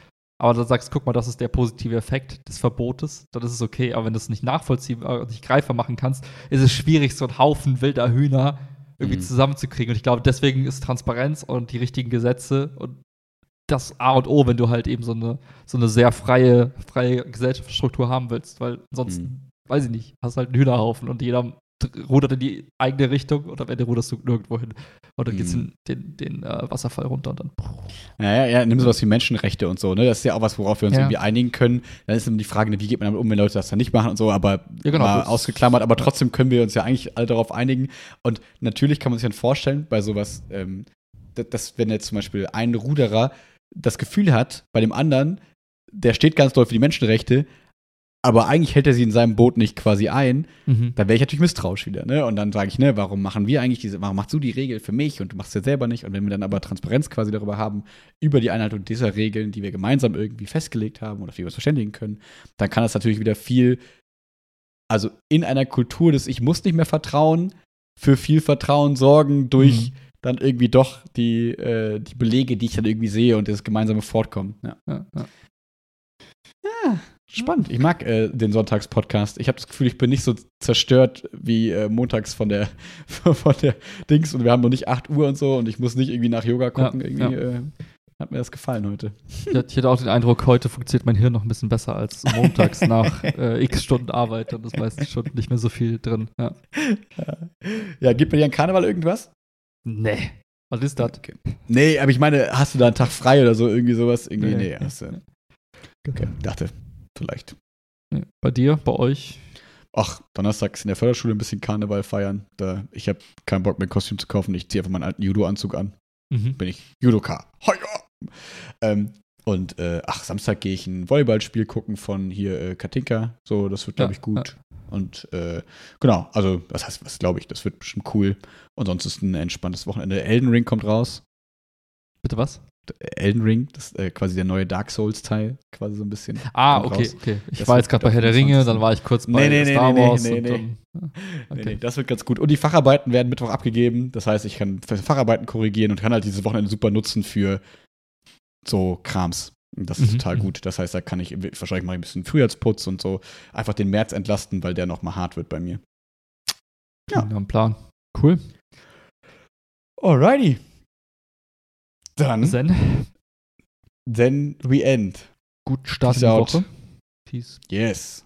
aber dann sagst, guck mal, das ist der positive Effekt des Verbotes, dann ist es okay. Aber wenn du es nicht nachvollziehbar und nicht greifbar machen kannst, ist es schwierig, so einen Haufen wilder Hühner irgendwie mhm. zusammenzukriegen. Und ich glaube, deswegen ist Transparenz und die richtigen Gesetze und das A und O, wenn du halt eben so eine, so eine sehr freie, freie Gesellschaftsstruktur haben willst, weil sonst, mhm. weiß ich nicht, hast halt einen Hühnerhaufen und jeder rudert in die eigene Richtung und am Ende ruderst du nirgendwo hin. Und dann geht's Mhm. den, den, äh, Wasserfall runter und dann. Naja, ja, nimm sowas wie Menschenrechte und so, ne? Das ist ja auch was, worauf wir uns Ja. irgendwie einigen können. Dann ist immer die Frage, ne, wie geht man damit um, wenn Leute das dann nicht machen und so, aber Ja, genau, ausgeklammert, aber trotzdem können wir uns ja eigentlich alle darauf einigen. Und natürlich kann man sich dann vorstellen, bei sowas, ähm, dass, dass wenn jetzt zum Beispiel ein Ruderer das Gefühl hat, bei dem anderen, der steht ganz doll für die Menschenrechte, aber eigentlich hält er sie in seinem Boot nicht quasi ein, Mhm. dann wäre ich natürlich misstrauisch wieder, ne? Und dann sage ich, ne, warum machen wir eigentlich diese, warum machst du die Regel für mich und du machst es ja selber nicht? Und wenn wir dann aber Transparenz quasi darüber haben, über die Einhaltung dieser Regeln, die wir gemeinsam irgendwie festgelegt haben oder auf die wir uns verständigen können, dann kann das natürlich wieder viel, also in einer Kultur des Ich muss nicht mehr vertrauen, für viel Vertrauen sorgen durch Mhm. dann irgendwie doch die, äh, die Belege, die ich dann irgendwie sehe und das gemeinsame Fortkommen. Ja. Ja, ja. Spannend. Ich mag äh, den Sonntagspodcast. Ich habe das Gefühl, ich bin nicht so zerstört wie äh, montags von der, von der Dings und wir haben noch nicht 8 Uhr und so und ich muss nicht irgendwie nach Yoga gucken. Ja, irgendwie ja. Äh, hat mir das gefallen heute. Ich hatte- auch den Eindruck, heute funktioniert mein Hirn noch ein bisschen besser als montags nach äh, x Stunden Arbeit. Dann ist meistens schon nicht mehr so viel drin. Ja. Ja, gibt bei dir an Karneval irgendwas? Nee. Was ist das? Okay. Nee, aber ich meine, hast du da einen Tag frei oder so, irgendwie sowas? Irgendwie, nee, Nee. hast du. Okay, dachte, vielleicht. Bei dir, bei euch? Ach, donnerstags in der Förderschule ein bisschen Karneval feiern. Da, ich habe keinen Bock mehr, ein Kostüm zu kaufen. Ich ziehe einfach meinen alten Judo-Anzug an. Mhm. bin ich Judoka. Ähm, und äh, ach, Samstag gehe ich ein Volleyballspiel gucken von hier äh, Katinka. So, das wird, glaube Ja, ich, gut. Und äh, genau, also, das heißt, was glaube ich, das wird bestimmt cool. Und sonst ist ein entspanntes Wochenende. Elden Ring kommt raus. Bitte was? Elden Ring, das ist äh, quasi der neue Dark Souls-Teil, quasi so ein bisschen. Ah, okay, raus. okay. Ich Das war jetzt gerade bei Herr der Ringe, 25.. dann war ich kurz Nee, bei nee, nee, Star nee, nee, Wars nee, und nee. dann. Nee, Okay. nee, das wird ganz gut. Und die Facharbeiten werden Mittwoch abgegeben. Das heißt, ich kann Facharbeiten korrigieren und kann halt dieses Wochenende super nutzen für so Krams. Das ist Mhm, total mhm. gut. Das heißt, da kann ich wahrscheinlich mal ein bisschen Frühjahrsputz und so einfach den März entlasten, weil der noch mal hart wird bei mir. Ja. Ja. Ein Plan. Cool. Alrighty. Dann, Zen. then we end. Guten Start Peace in die out. Woche. Peace. Yes.